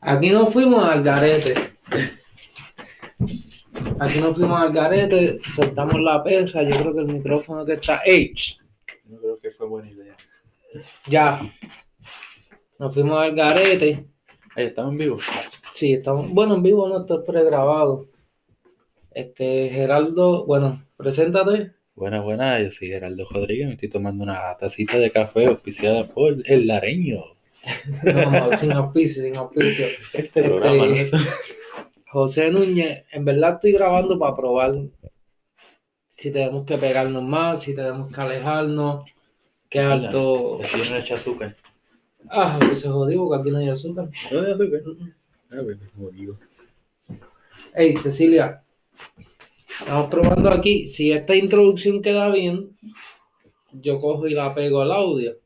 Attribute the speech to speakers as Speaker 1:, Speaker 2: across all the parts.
Speaker 1: Aquí no fuimos al garete. Aquí no fuimos al garete, soltamos la pesa. Yo creo que el micrófono que está H.
Speaker 2: No creo que fue buena idea.
Speaker 1: Ya. Nos fuimos al garete.
Speaker 2: Ahí estamos en vivo.
Speaker 1: Sí, estamos. Bueno, en vivo no, esto es pregrabado. Este, Geraldo, bueno, preséntate.
Speaker 2: Buenas, buenas. Yo soy Geraldo Rodríguez. Me estoy tomando una tacita de café auspiciada por El Lareño.
Speaker 1: No, no, sin auspicio, sin auspicio.
Speaker 2: Este programa, ¿no es?
Speaker 1: José Núñez, en verdad estoy grabando para probar si tenemos que pegarnos más, si tenemos que alejarnos, qué alto.
Speaker 2: Aquí no le echa azúcar.
Speaker 1: Ah, pues se jodió porque aquí no hay azúcar.
Speaker 2: ¿No hay azúcar? Ah, pues, jodido.
Speaker 1: Hey, Cecilia, estamos probando aquí. Si esta introducción queda bien, yo cojo y la pego al audio.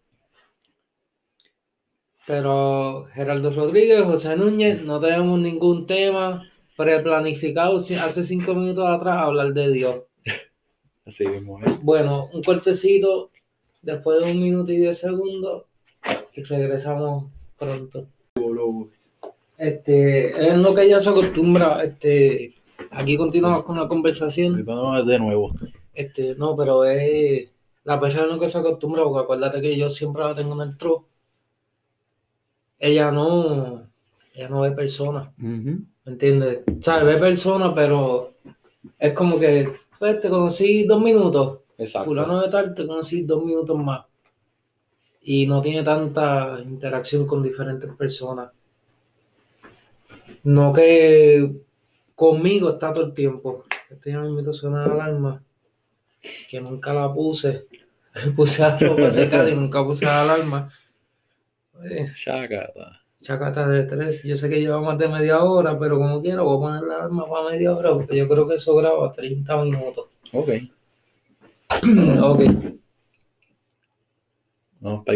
Speaker 1: Pero Geraldo Rodríguez, José Núñez, no tenemos ningún tema preplanificado hace cinco minutos atrás hablar de Dios.
Speaker 2: Así mismo, ¿eh?
Speaker 1: Bueno, un cortecito después de un minuto y diez segundos y regresamos pronto. Este, es lo que ya se acostumbra. Este, aquí continuamos con la conversación.
Speaker 2: De nuevo.
Speaker 1: Este, no, pero es la persona no que se acostumbra, porque acuérdate que yo siempre la tengo en el tro. Ella no, ella no ve personas, ¿me entiendes? O sea, ve personas, pero es como que, pues, te conocí dos minutos,
Speaker 2: Exacto.
Speaker 1: fulano de tal, te conocí dos minutos más. Y no tiene tanta interacción con diferentes personas. No que conmigo está todo el tiempo. Estoy en mi invitación a la alarma, que nunca la puse. Puse a ropa secar y nunca puse la alarma. Eh,
Speaker 2: Chacata.
Speaker 1: chacata de tres, yo sé que lleva más de media hora, pero como quiera, voy a poner la alarma para media hora porque yo creo que eso graba 30 minutos.
Speaker 2: Ok.
Speaker 1: ok.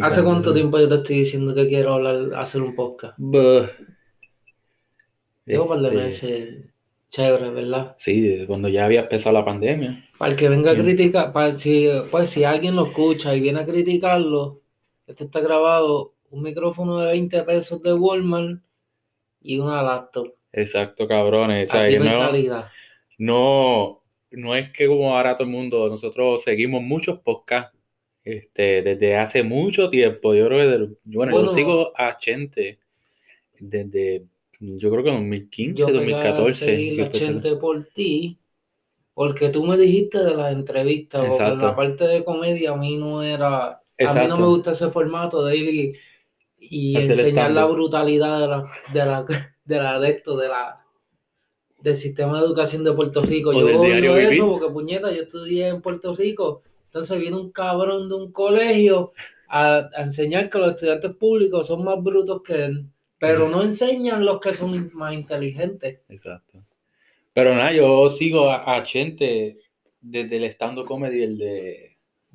Speaker 1: ¿Hace cuánto tiempo yo te estoy diciendo que quiero hablar, hacer un podcast?
Speaker 2: Buh.
Speaker 1: Un par de
Speaker 2: Este,
Speaker 1: meses chévere, ¿verdad?
Speaker 2: Sí, desde cuando ya había empezado la pandemia.
Speaker 1: Para el que venga a criticar, para si, pues si alguien lo escucha y viene a criticarlo, esto está grabado, un micrófono de 20 pesos de Walmart y una laptop.
Speaker 2: Exacto, cabrones.
Speaker 1: Aquí no
Speaker 2: no, no, es que como ahora todo el mundo, nosotros seguimos muchos podcasts este, desde hace mucho tiempo. Yo creo que, del- bueno,
Speaker 1: Bueno.
Speaker 2: yo sigo a Chente desde, yo creo que 2015,
Speaker 1: Yo pegué a
Speaker 2: 2014.
Speaker 1: seguir
Speaker 2: que
Speaker 1: la
Speaker 2: empecé-
Speaker 1: gente por ti, porque tú me dijiste de las entrevistas, porque
Speaker 2: Exacto.
Speaker 1: la parte de comedia a mí no era, a mí no me gusta ese formato de ir y, y
Speaker 2: Hacer
Speaker 1: enseñar la brutalidad de la, de la, de la, de esto, de la, del sistema de educación de Puerto Rico.
Speaker 2: O
Speaker 1: Yo odio eso
Speaker 2: vivir.
Speaker 1: porque puñeta, yo estudié en Puerto Rico, entonces viene un cabrón de un colegio a, a enseñar que los estudiantes públicos son más brutos que él, pero no enseñan los que son más inteligentes.
Speaker 2: Exacto. Pero nada, yo sigo a, a Chente desde el stand-up comedy, el de...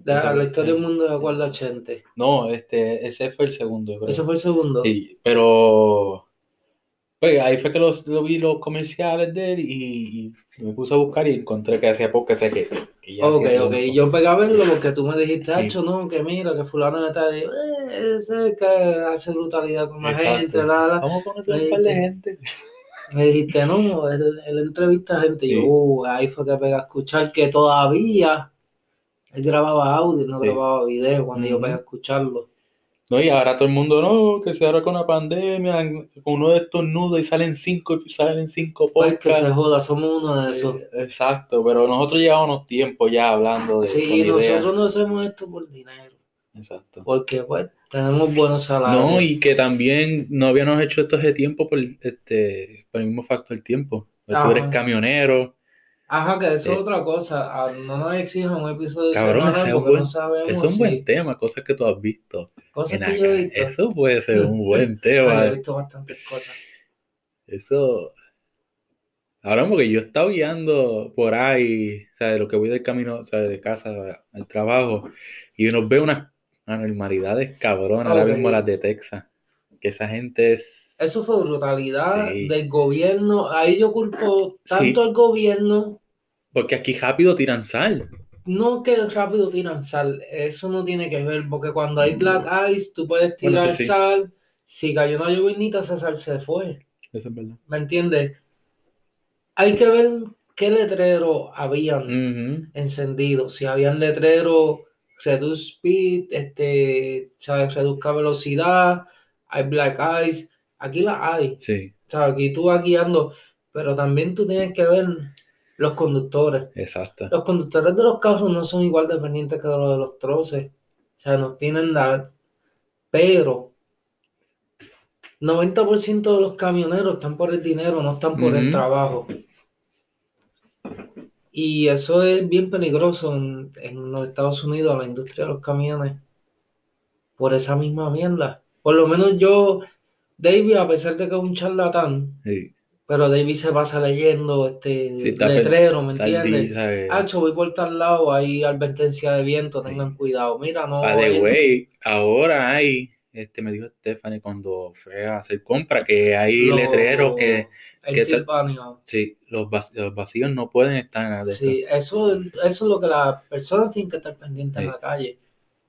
Speaker 1: La, la historia del mundo de acuerdo a Chente.
Speaker 2: No, este, ese fue el segundo, creo.
Speaker 1: Ese fue el segundo.
Speaker 2: Sí, pero pues ahí fue que los, lo vi los comerciales de él y, y me puse a buscar y encontré que hacía poco que sé que, que ya
Speaker 1: Ok, ok.
Speaker 2: tiempo.
Speaker 1: Yo pegué a verlo porque tú me dijiste,
Speaker 2: Sí.
Speaker 1: Hacho, no, que mira, que fulano está ahí, eh, ese es el que hace brutalidad con la gente, la, la.
Speaker 2: Vamos a conocer
Speaker 1: Sí,
Speaker 2: un par de
Speaker 1: sí.
Speaker 2: gente.
Speaker 1: Me dijiste, no, él, entrevista a gente. Y yo,
Speaker 2: Sí.
Speaker 1: uh, ahí fue que pegué a escuchar que todavía él grababa audio, no
Speaker 2: Sí.
Speaker 1: grababa video cuando yo
Speaker 2: Ujú.
Speaker 1: pegué a escucharlo.
Speaker 2: No, y ahora todo el mundo, no, que se ahora con la pandemia, uno de estos nudos y salen cinco, salen cinco
Speaker 1: Pues que se
Speaker 2: podcasts.
Speaker 1: joda, somos uno de esos.
Speaker 2: Eh, Exacto, pero nosotros llevamos tiempo ya hablando de
Speaker 1: Sí,
Speaker 2: ideas.
Speaker 1: nosotros no hacemos esto por dinero,
Speaker 2: Exacto.
Speaker 1: porque pues tenemos buenos salarios.
Speaker 2: No, y que también no habíamos hecho esto hace tiempo por, este, por el mismo factor tiempo. Pues tú eres camionero.
Speaker 1: Ajá, que eso es otra cosa. Ah, No nos exijan un episodio
Speaker 2: Cabrón,
Speaker 1: semanal porque
Speaker 2: buen-
Speaker 1: no sabemos
Speaker 2: Eso es un
Speaker 1: si
Speaker 2: buen tema, cosas que tú has visto.
Speaker 1: cosas que yo he visto.
Speaker 2: Eso puede ser un buen tema.
Speaker 1: yo he visto bastantes cosas.
Speaker 2: Eso. Ahora, porque yo he estado guiando por ahí, o sea, de lo que voy del camino, o sea, de casa al trabajo, y uno ve unas anormalidades cabronas, ahora mismo las de Texas. Que esa gente es.
Speaker 1: Eso fue brutalidad
Speaker 2: Sí.
Speaker 1: del gobierno. Ahí yo culpo tanto al gobierno,
Speaker 2: Porque aquí rápido tiran sal.
Speaker 1: no que rápido tiran sal. Eso no tiene que ver, porque cuando hay black ice, tú puedes tirar
Speaker 2: sí.
Speaker 1: sal Si cayó una llovinita, César se fue.
Speaker 2: Eso es verdad.
Speaker 1: ¿Me entiendes? Hay que ver qué letrero habían encendido. Si habían letrero reduce speed, este, ¿sabes? Reduzca velocidad, hay black eyes. Aquí la hay.
Speaker 2: Sí.
Speaker 1: O sea, aquí tú vas guiando, pero también tú tienes que ver los conductores.
Speaker 2: Exacto.
Speaker 1: Los conductores de los carros no son igual dependientes que los de los troces. O sea, no tienen la... Pero 90% de los camioneros están por el dinero, no están por el trabajo. Y eso es bien peligroso en, los Estados Unidos, la industria de los camiones, por esa misma mierda. Por lo menos yo, David, a pesar de que es un charlatán, pero David se pasa leyendo este letrero, ¿me entiendes? Ah, voy por tal lado, hay advertencia de viento, tengan cuidado. Mira, no.
Speaker 2: By ahora hay este me dijo Stephanie cuando fue a hacer compra que hay letreros que, sí los, vacíos, no pueden estar
Speaker 1: en sí eso, eso es lo que las personas tienen que estar pendientes en la calle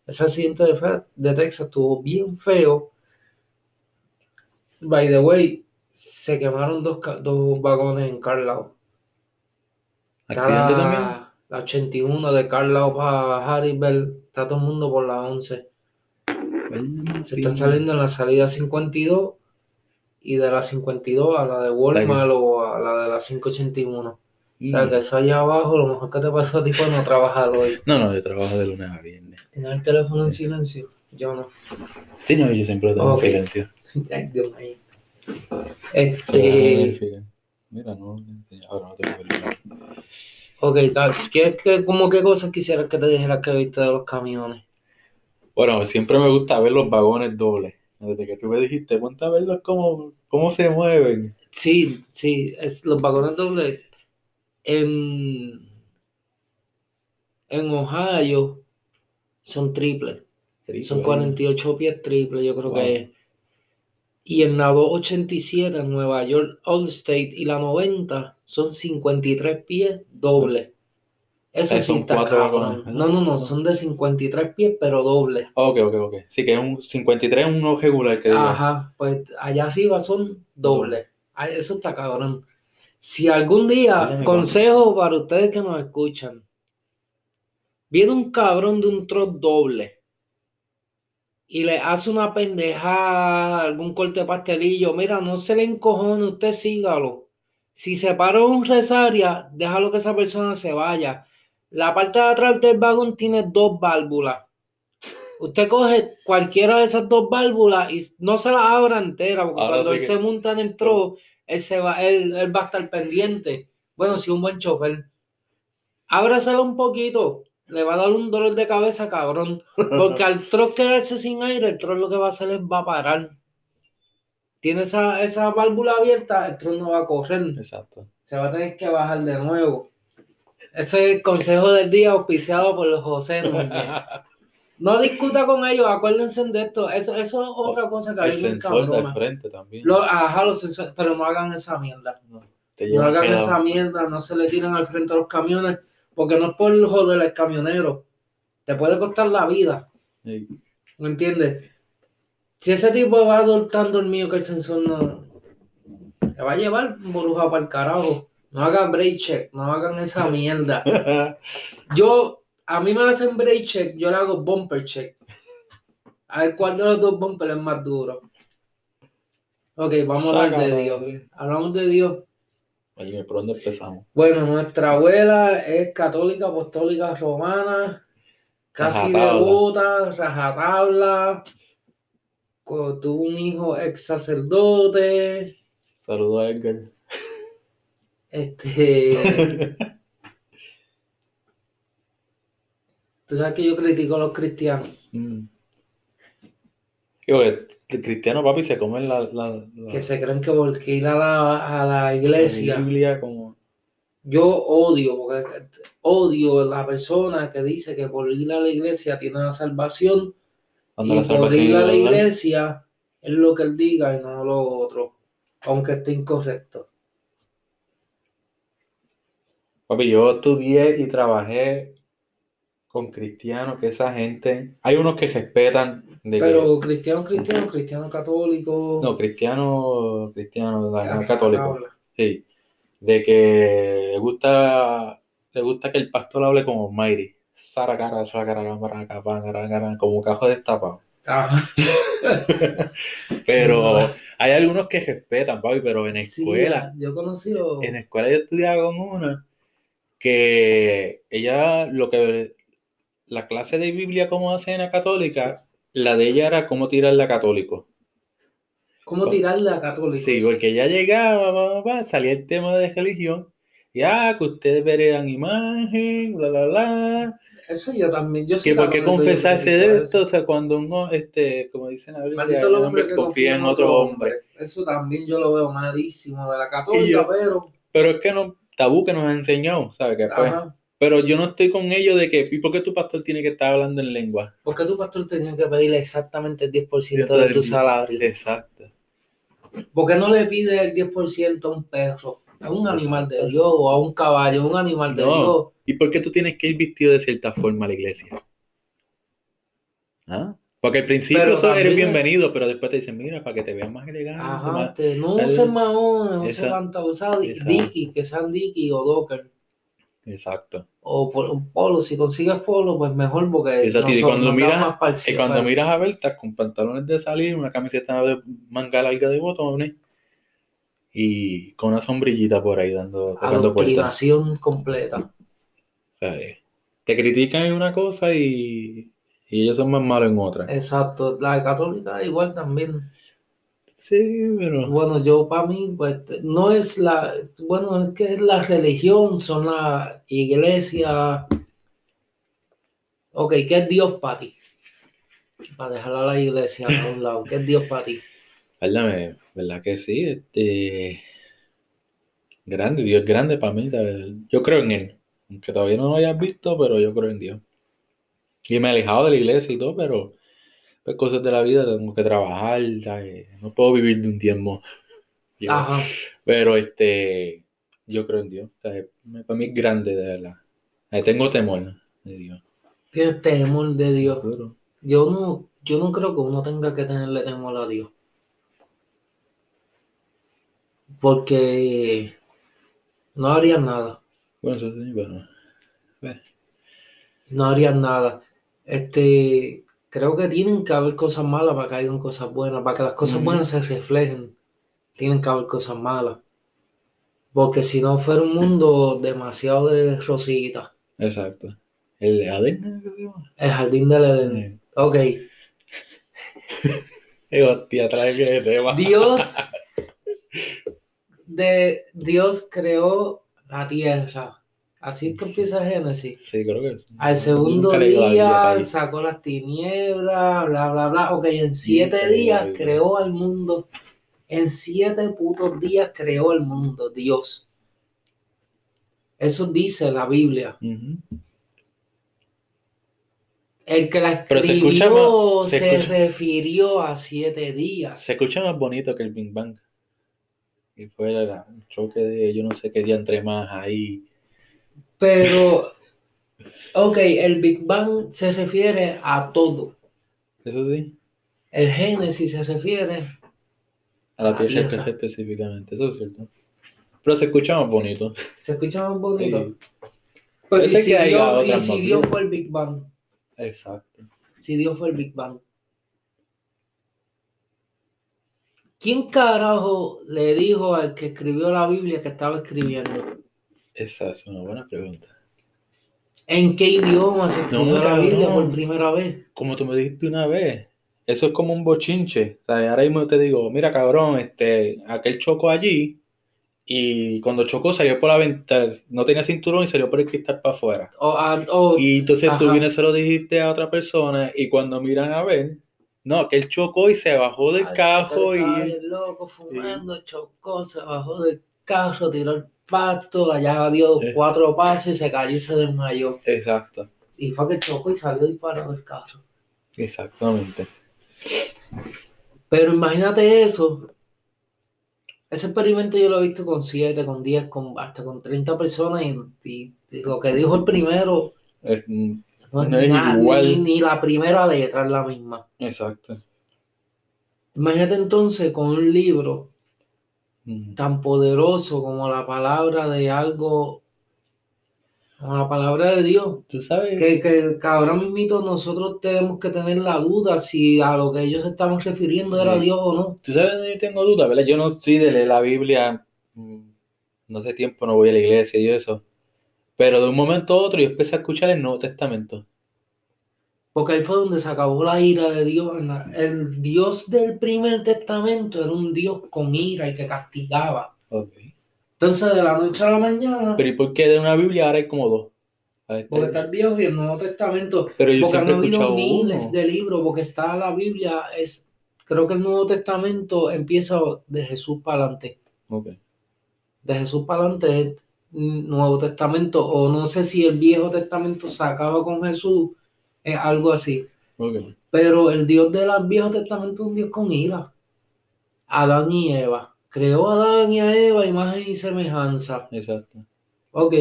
Speaker 1: ese accidente de, de Texas estuvo bien feo by the way se quemaron dos, dos vagones en Carlisle
Speaker 2: accidente también
Speaker 1: la 81 de Carlisle para Harrisburg está todo el mundo por la 11 se están saliendo en la salida 52 y de la 52 a la de Walmart o a la de la 581. O sea, que eso allá abajo, lo mejor que te pasó a ti fue no trabajar hoy.
Speaker 2: No, no, yo trabajo de lunes a viernes.
Speaker 1: ¿Tienes el teléfono en silencio? Yo no.
Speaker 2: Sí, no, yo siempre lo tengo en silencio.
Speaker 1: Dios mío. Este...
Speaker 2: Mira, no, ahora no tengo que
Speaker 1: Ok, ¿qué, qué, como qué cosas quisieras que te dijera que viste de los camiones?
Speaker 2: Bueno, siempre me gusta ver los vagones dobles. Desde que tú me dijiste, ponte a verlos cómo, cómo se mueven.
Speaker 1: Sí, sí, es, los vagones dobles en, en Ohio son triples. Son 48 pies triples, yo creo que es. Y en la 287 en Nueva York Allstate y la 90 son 53 pies dobles. Eso sí está No, no, no, son de 53 pies, pero doble.
Speaker 2: Ok, ok, ok. Sí, que es un 53 es uno regular que diga.
Speaker 1: Ajá, pues allá arriba son dobles. Eso está cabrón. Si algún día, consejo para ustedes que nos escuchan, viene un cabrón de un troz doble y le hace una pendejada, algún corte de pastelillo, mira, no se le encojone, usted sígalo. Si se paró un resaria, déjalo que esa persona se vaya la parte de atrás del vagón tiene dos válvulas. Usted coge cualquiera de esas dos válvulas y no se la abra entera, porque cuando él se monta en el tro, él, va, él, va a estar pendiente. Bueno, si un buen chofer. Ábrasela un poquito, le va a dar un dolor de cabeza, cabrón. Porque al tro quedarse sin aire, el tro lo que va a hacer es va a parar. Tiene esa, esa válvula abierta, el tro no va a correr.
Speaker 2: Exacto.
Speaker 1: Se va a tener que bajar de nuevo. Ese es el consejo del día auspiciado por los José No discuta con ellos, acuérdense de esto. Eso, eso es otra cosa que
Speaker 2: hay El sensor de frente también.
Speaker 1: ajá, los sensores, pero no hagan esa mierda. No, hagan esa mierda, no se le tiran al frente a los camiones, porque no es por el joder al camionero. Te puede costar la vida. ¿Me entiendes? Si ese tipo va el mío que el sensor no. Te va a llevar burbuja para el carajo. No hagan break check, no hagan esa mierda. Yo, a mí me hacen break check, yo le hago bumper check. A ver cuál de los dos bumpers es más duro. Ok, vamos a hablar de Dios. Hablamos de Dios.
Speaker 2: Oye, ¿por dónde empezamos?
Speaker 1: Bueno, nuestra abuela es católica, apostólica, romana, casi devota, rajatabla. Tuvo un hijo ex sacerdote.
Speaker 2: Saludos a Edgar.
Speaker 1: Este. Tú sabes que yo critico a los cristianos. Mm.
Speaker 2: el cristiano, papi, se comen la,
Speaker 1: Que se creen que porque ir a la, a la iglesia.
Speaker 2: Biblia como...
Speaker 1: Yo odio, porque odio a la persona que dice que por ir a la iglesia tiene la salvación. y por ir a la iglesia es lo que él diga y no lo otro, aunque esté incorrecto.
Speaker 2: Papi, yo estudié y trabajé con cristianos, que esa gente, hay unos que respetan
Speaker 1: Pero cristiano, cristiano, cristiano católico.
Speaker 2: No, cristiano, cristiano, no, católico. Sí. De que le gusta, le gusta que el pastor hable como Mayri. Como cajo destapado. Ajá. pero hay algunos que respetan, papi, pero en escuela.
Speaker 1: yo he conocido.
Speaker 2: En escuela yo estudiaba con una que ella, lo que. La clase de Biblia como hace en la católica, la de ella era cómo tirarla a católico.
Speaker 1: ¿Cómo tirarla a católico?
Speaker 2: Sí, porque ya llegaba, salía el tema de religión. Ya, que ustedes verían imagen, bla, bla, bla.
Speaker 1: Eso yo también. Yo
Speaker 2: que por qué confesarse de esto, o sea, cuando uno, este, como dicen a
Speaker 1: Maldito el hombre que confía en otro hombre. Eso también yo lo veo malísimo de la católica, pero.
Speaker 2: Pero es que no, tabú que nos ha enseñado, ¿sabes? Que pues, pero yo no estoy con ellos de que, ¿y por qué tu pastor tiene que estar hablando en lengua?
Speaker 1: Porque tu pastor tenía que pedirle exactamente el 10% de tu salario.
Speaker 2: Exacto.
Speaker 1: ¿Por qué no le pide el 10% a un perro, a un animal de Dios o a un caballo, a un animal de Dios?
Speaker 2: ¿Y por qué tú tienes que ir vestido de cierta forma a la iglesia? ¿Ah? Porque al principio eso eres bienvenido, pero después te dicen, mira, para que te vean más elegante.
Speaker 1: Ajá, no uses maones, no uses pantalones, Dickie, que sean Dickie o Docker.
Speaker 2: Exacto.
Speaker 1: O por un polo, si consigues polo, pues mejor porque
Speaker 2: Exacto. y cuando, miras, y cuando miras a Berta con pantalones de salir, una camiseta de manga larga de botones y con una sombrillita por ahí dando
Speaker 1: puertas. completa.
Speaker 2: Eh, te critican en una cosa y y ellos son más malos en otra.
Speaker 1: Exacto, la católica igual también.
Speaker 2: Sí, pero...
Speaker 1: Bueno, yo para mí, pues, no es la... Bueno, es que es la religión, son la iglesia... Ok, ¿qué es Dios para ti? Para dejar a la iglesia a un lado, ¿qué es Dios para ti?
Speaker 2: Verdad, verdad que sí, este... Grande, Dios es grande para mí, yo creo en Él. Aunque todavía no lo hayas visto, pero yo creo en Dios. Y me he alejado de la iglesia y todo, pero pues cosas de la vida, tengo que trabajar, no puedo vivir de un tiempo. Ajá. Pero este, yo creo en Dios. para mí es grande, de verdad. tengo temor de Dios.
Speaker 1: Tienes temor de Dios. Yo no, yo no creo que uno tenga que tenerle temor a Dios. Porque no harían nada.
Speaker 2: Bueno, eso sí, bueno.
Speaker 1: No harían nada este, creo que tienen que haber cosas malas para que hayan cosas buenas, para que las cosas buenas se reflejen, tienen que haber cosas malas. Porque si no fuera un mundo demasiado de rositas.
Speaker 2: Exacto. ¿El Edén?
Speaker 1: El jardín del Edén. Ok.
Speaker 2: Hostia, trae tema.
Speaker 1: Dios, de, Dios creó la tierra Así es que empieza Génesis.
Speaker 2: Sí, creo que sí.
Speaker 1: Al segundo día sacó las tinieblas, bla, bla, bla. Ok, en siete días creó al mundo. En siete putos días creó el mundo, Dios. Eso dice la Biblia. El que la escribió se, refirió a siete días.
Speaker 2: Se escucha más bonito que el Big Bang. Y fue el choque de yo no sé qué día entre más ahí
Speaker 1: pero, ok, el Big Bang se refiere a todo.
Speaker 2: Eso sí.
Speaker 1: El Génesis se refiere
Speaker 2: a la Tierra, específicamente, eso es cierto. Pero se escucha más bonito.
Speaker 1: Se escucha más bonito. Pero y si, Dios, y si Dios fue el Big Bang.
Speaker 2: Exacto.
Speaker 1: Si Dios fue el Big Bang. ¿Quién carajo le dijo al que escribió la Biblia que estaba escribiendo?
Speaker 2: Esa es una buena pregunta.
Speaker 1: ¿En qué idioma se escribió la Biblia por primera vez?
Speaker 2: Como tú me dijiste una vez, eso es como un bochinche. ahora mismo te digo, mira cabrón, este, aquel chocó allí y cuando chocó salió por la ventana, no tenía cinturón y salió por el cristal para afuera.
Speaker 1: Ah,
Speaker 2: y entonces tú vienes se lo dijiste a otra persona y cuando miran a ver, no, que él chocó y se bajó del carro y...
Speaker 1: loco fumando, chocó, se bajó del carro, tiró el pasto, allá dio cuatro pasos y se cayó y se desmayó.
Speaker 2: Exacto.
Speaker 1: Y fue que chocó y salió disparado el carro.
Speaker 2: Exactamente.
Speaker 1: Pero imagínate eso. Ese experimento yo lo he visto con 7, con 10, con, hasta con 30 personas y, lo que dijo el primero No es, igual. Ni, la primera letra es la misma.
Speaker 2: Exacto.
Speaker 1: Imagínate entonces con un libro tan poderoso como la palabra de algo, como la palabra de Dios.
Speaker 2: Tú sabes.
Speaker 1: Que, que, ahora mismo nosotros tenemos que tener la duda si a lo que ellos estaban refiriendo era Dios o no.
Speaker 2: Tú sabes, yo tengo duda, ¿verdad? Yo no soy de leer la Biblia, mm, no sé tiempo, no voy a la iglesia y eso. Pero de un momento a otro yo empecé a escuchar el Nuevo Testamento.
Speaker 1: Porque ahí fue donde se acabó la ira de Dios. El Dios del primer testamento era un Dios con ira y que castigaba. Entonces, de la noche a la mañana.
Speaker 2: Pero ¿y por qué de una Biblia ahora hay como dos?
Speaker 1: Porque está el Viejo y el Nuevo Testamento. Pero yo porque han habido miles de libros, porque está la Biblia, es. Creo que el Nuevo Testamento empieza de Jesús para adelante. De Jesús para adelante Nuevo Testamento, o no sé si el Viejo Testamento se acaba con Jesús es algo así. Pero el Dios del Viejo Testamento es un Dios con ira. Adán y Eva. Creó a Adán y a Eva imagen y semejanza.
Speaker 2: Exacto.
Speaker 1: Ok.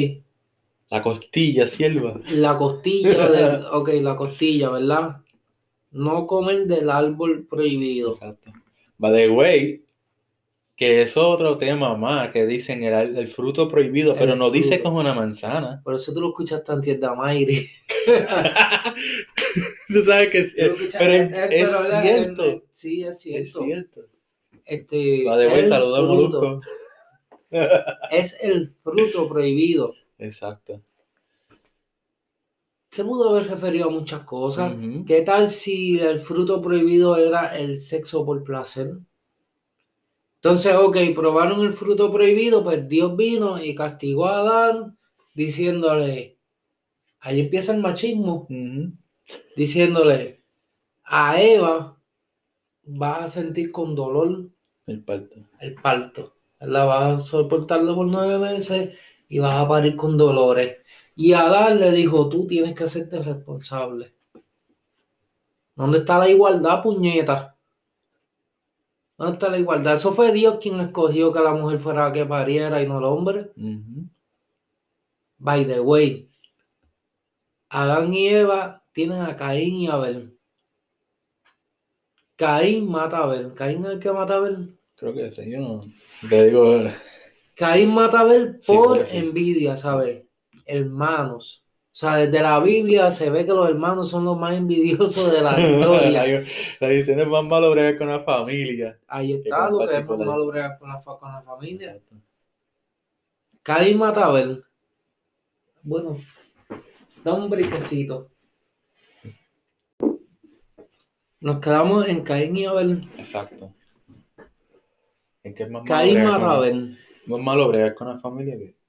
Speaker 2: La costilla, sierva.
Speaker 1: La costilla, de, ok, la costilla, ¿verdad? No comer del árbol prohibido.
Speaker 2: Exacto. By the way, que es otro tema más, que dicen el, fruto prohibido, pero no dice como una manzana.
Speaker 1: Por eso tú lo escuchas tan tierna, Mayri.
Speaker 2: tú sabes que es, pero es, cierto.
Speaker 1: sí, es cierto.
Speaker 2: Es cierto.
Speaker 1: Este,
Speaker 2: Va de saludo
Speaker 1: Es el fruto prohibido.
Speaker 2: Exacto.
Speaker 1: Se pudo haber referido a muchas cosas. ¿Qué tal si el fruto prohibido era el sexo por placer? Entonces, ok, probaron el fruto prohibido, pues Dios vino y castigó a Adán diciéndole, ahí empieza el machismo, diciéndole, a Eva va a sentir con dolor
Speaker 2: el parto.
Speaker 1: El parto. La va a soportarlo por nueve meses y va a parir con dolores. Y Adán le dijo, tú tienes que hacerte responsable. ¿Dónde está la igualdad, puñeta? ¿Dónde está la igualdad? Eso fue Dios quien escogió que la mujer fuera la que pariera y no el hombre. By the way, Adán y Eva tienen a Caín y Abel. Caín mata a Abel. ¿Caín es el que mata a Abel?
Speaker 2: Creo que sí, yo no. Te digo.
Speaker 1: Caín mata a Abel por envidia, ¿sabes? Hermanos. O sea, desde la Biblia se ve que los hermanos son los más envidiosos de la historia.
Speaker 2: la dicen es más malo bregar con la familia.
Speaker 1: Ahí está lo que es más malo bregar con la, con la familia. Caín Matabel. Bueno, da un briquecito. Nos quedamos en Caín y Abel.
Speaker 2: Exacto.
Speaker 1: ¿En qué es más Caín Matabel.
Speaker 2: Más malo bregar con la familia que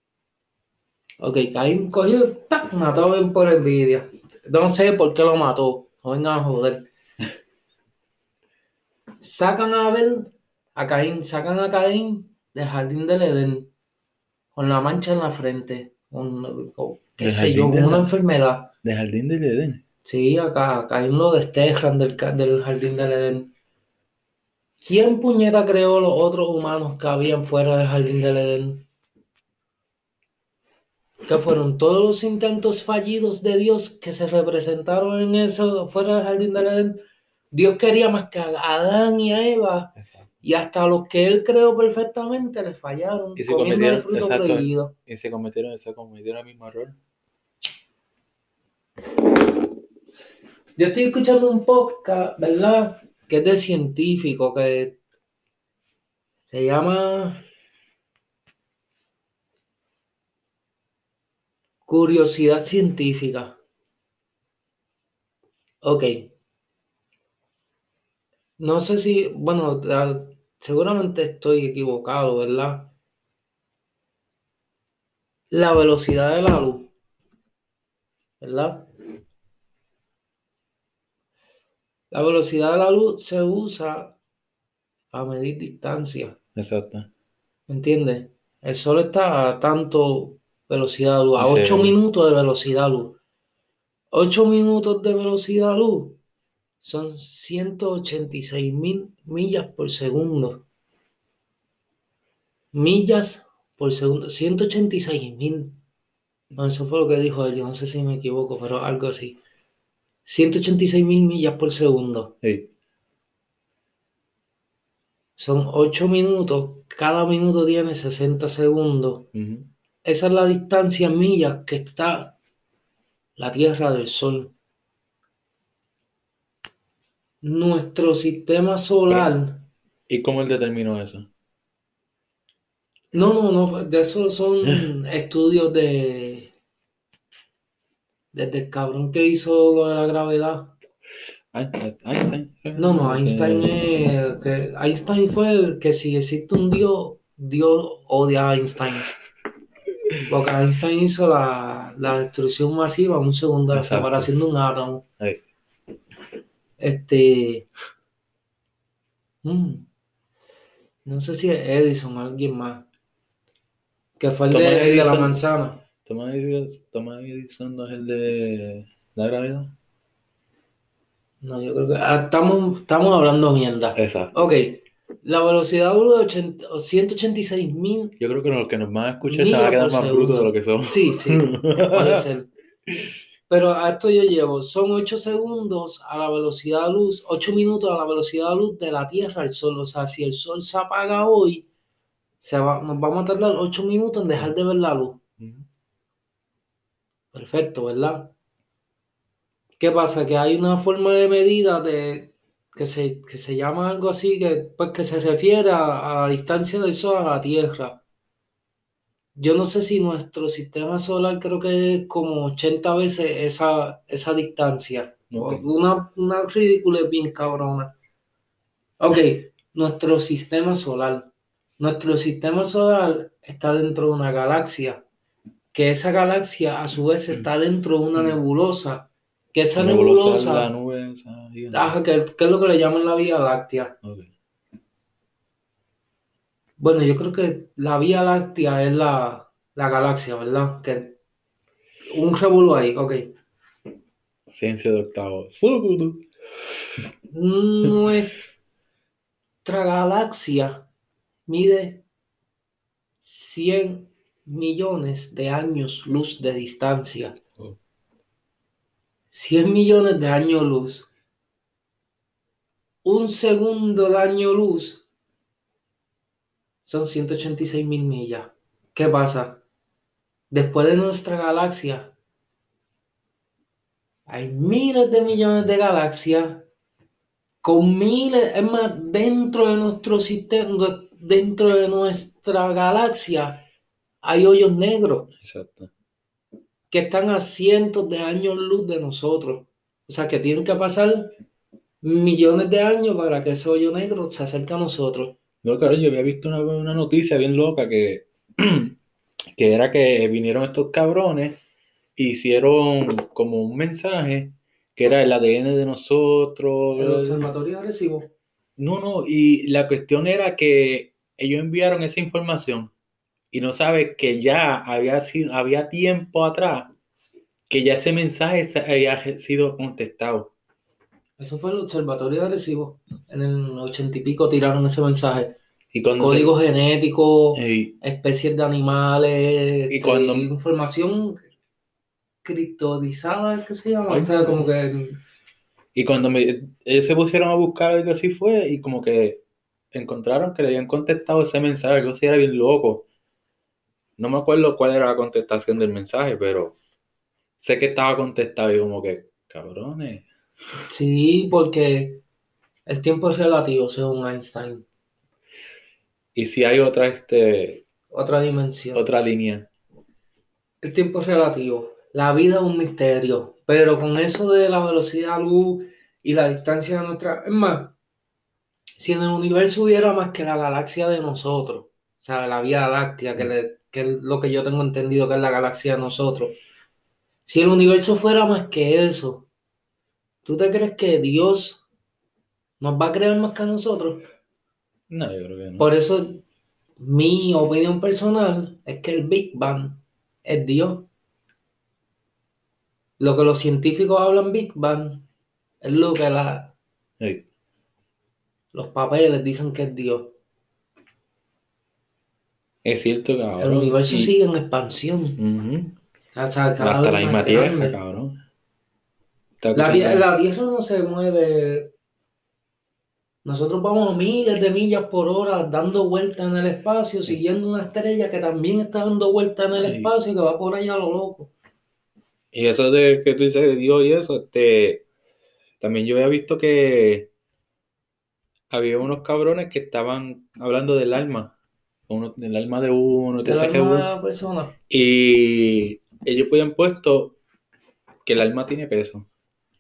Speaker 1: Ok, Caín cogió, ¡tac! mató a Abel por envidia. No sé por qué lo mató. No vengan a joder. Sacan a Abel, a Caín, sacan a Caín del jardín del Edén con la mancha en la frente. Con, qué sé yo, con una enfermedad.
Speaker 2: ¿Del jardín del Edén?
Speaker 1: Sí, acá, a Caín lo destejan del, del jardín del Edén. ¿Quién puñeta creó los otros humanos que habían fuera del jardín del Edén? Que fueron todos los intentos fallidos de Dios que se representaron en eso fuera del jardín del Edén. Dios quería más que a Adán y a Eva y hasta los que él creó perfectamente le fallaron
Speaker 2: y se cometieron, el fruto prohibido. Y se cometieron, se cometieron el mismo error.
Speaker 1: Yo estoy escuchando un podcast, ¿verdad? Que es de científico, que se llama Curiosidad científica. Ok. No sé si, bueno, seguramente estoy equivocado, ¿verdad? La velocidad de la luz, ¿verdad? La velocidad de la luz se usa a medir distancia.
Speaker 2: Exacto.
Speaker 1: ¿Me entiendes? El sol está a tanto velocidad luz, a 8 minutos de velocidad luz. 8 minutos de velocidad luz son 186 mil millas por segundo. Millas por segundo, 186 mil. eso fue lo que dijo él, yo no sé si me equivoco, pero algo así. 186 mil millas por segundo.
Speaker 2: Sí.
Speaker 1: Son 8 minutos, cada minuto tiene 60 segundos.
Speaker 2: Ujú.
Speaker 1: Esa es la distancia en millas que está la Tierra del Sol. Nuestro sistema solar.
Speaker 2: ¿Y cómo él determinó eso?
Speaker 1: No, no, no, de eso son estudios de. Desde el cabrón que hizo lo de la gravedad.
Speaker 2: Einstein. Einstein.
Speaker 1: No, no, Einstein es. Que Einstein fue el que si existe un Dios, Dios odia a Einstein. Porque Einstein hizo la, la destrucción masiva un segundo, la
Speaker 2: Exacto.
Speaker 1: separación de un átomo. Este. mm, no sé si es Edison o alguien más. Que fue el de, el de la
Speaker 2: Edison.
Speaker 1: manzana.
Speaker 2: Thomas Edison, Edison no es el de la gravedad.
Speaker 1: No, yo creo que. ah, estamos, estamos hablando mierda.
Speaker 2: Exacto.
Speaker 1: Ok. La velocidad de luz de 80 o 186 mil.
Speaker 2: Yo creo que los que nos van a escuchar se van a quedar más
Speaker 1: segundo.
Speaker 2: brutos de lo que son.
Speaker 1: Sí, sí, puede ser. Pero a esto yo llevo, son 8 segundos a la velocidad de luz, 8 minutos a la velocidad de luz de la Tierra al Sol. O sea, si el Sol se apaga hoy, se va, nos vamos a tardar 8 minutos en dejar de ver la luz. Perfecto, ¿verdad? ¿Qué pasa? Que hay una forma de medida de, que, se, que se llama algo así, que, pues, que se refiere a, a la distancia del Sol a la Tierra. Yo no sé si nuestro sistema solar creo que es como 80 veces esa, esa distancia. Una, una ridícula bien cabrona. Ok, nuestro sistema solar. Nuestro sistema solar está dentro de una galaxia, que esa galaxia a su vez está dentro de una nebulosa, que esa
Speaker 2: La nebulosa
Speaker 1: nebulosa,
Speaker 2: la nube esa
Speaker 1: ajá, que, que es lo que le llaman la Vía Láctea. Bueno, yo creo que la Vía Láctea es la, la galaxia, ¿verdad? Que un revuelo ahí, ok.
Speaker 2: Ciencia de octavo.
Speaker 1: Nuestra galaxia mide 100 millones de años luz de distancia.
Speaker 2: Oh.
Speaker 1: 100 millones de años luz. Un segundo de año luz son 186 mil millas. ¿Qué pasa? Después de nuestra galaxia, hay miles de millones de galaxias con miles, es más, dentro de nuestro sistema, dentro de nuestra galaxia, hay hoyos negros
Speaker 2: Exacto.
Speaker 1: Que están a cientos de años luz de nosotros. O sea, que tienen que pasar millones de años para que ese hoyo negro se acerque a nosotros.
Speaker 2: No, claro, yo había visto una, una noticia bien loca que, que era que vinieron estos cabrones, hicieron como un mensaje que era el ADN de
Speaker 1: El
Speaker 2: nosotros.
Speaker 1: observatorio de Arecibo.
Speaker 2: No, no, y la cuestión era que ellos enviaron esa información y no sabes que ya había sido, había tiempo atrás que ya ese mensaje había sido contestado.
Speaker 1: Eso fue el observatorio de Arecibo. En el ochenta y pico tiraron ese mensaje.
Speaker 2: Y cuando se-
Speaker 1: Código genético, especies de animales,
Speaker 2: Y
Speaker 1: este,
Speaker 2: cuando-
Speaker 1: información criptodizada, ¿qué se llama?
Speaker 2: Ay,
Speaker 1: O sea, como que
Speaker 2: Y cuando me, ellos se pusieron a buscar algo así fue y como que encontraron que le habían contestado ese mensaje, algo así era bien loco. No me acuerdo cuál era la contestación del mensaje, pero sé que estaba contestado y como que, cabrones.
Speaker 1: sí, porque el tiempo es relativo, según Einstein.
Speaker 2: Y si hay otra, este,
Speaker 1: Otra dimensión.
Speaker 2: otra línea.
Speaker 1: El tiempo es relativo. La vida es un misterio. Pero con eso de la velocidad de luz y la distancia de nuestra. Es más, si en el universo hubiera más que la galaxia de nosotros, o sea, la Vía Láctea, que, le- que es lo que yo tengo entendido que es la galaxia de nosotros. Si el universo fuera más que eso, ¿tú te crees que Dios nos va a crear más que a nosotros?
Speaker 2: No, yo creo que no.
Speaker 1: Por eso, mi opinión personal es que el Big Bang es Dios. Lo que los científicos hablan Big Bang es lo que la- los papeles dicen que es Dios.
Speaker 2: Es cierto,
Speaker 1: El
Speaker 2: cabrón.
Speaker 1: universo
Speaker 2: Y-
Speaker 1: sigue en expansión.
Speaker 2: Ujú.
Speaker 1: O sea, cada
Speaker 2: Hasta la misma tierra,
Speaker 1: grande.
Speaker 2: cabrón.
Speaker 1: La, la Tierra no se mueve nosotros vamos miles de millas por hora dando vueltas en el espacio, siguiendo una estrella que también está dando vueltas en el espacio y que va por allá a lo loco.
Speaker 2: Y eso de que tú dices de Dios y eso, este, también yo había visto que había unos cabrones que estaban hablando del alma, uno, del alma de uno, de
Speaker 1: alma persona.
Speaker 2: Y ellos habían puesto que el alma tiene peso.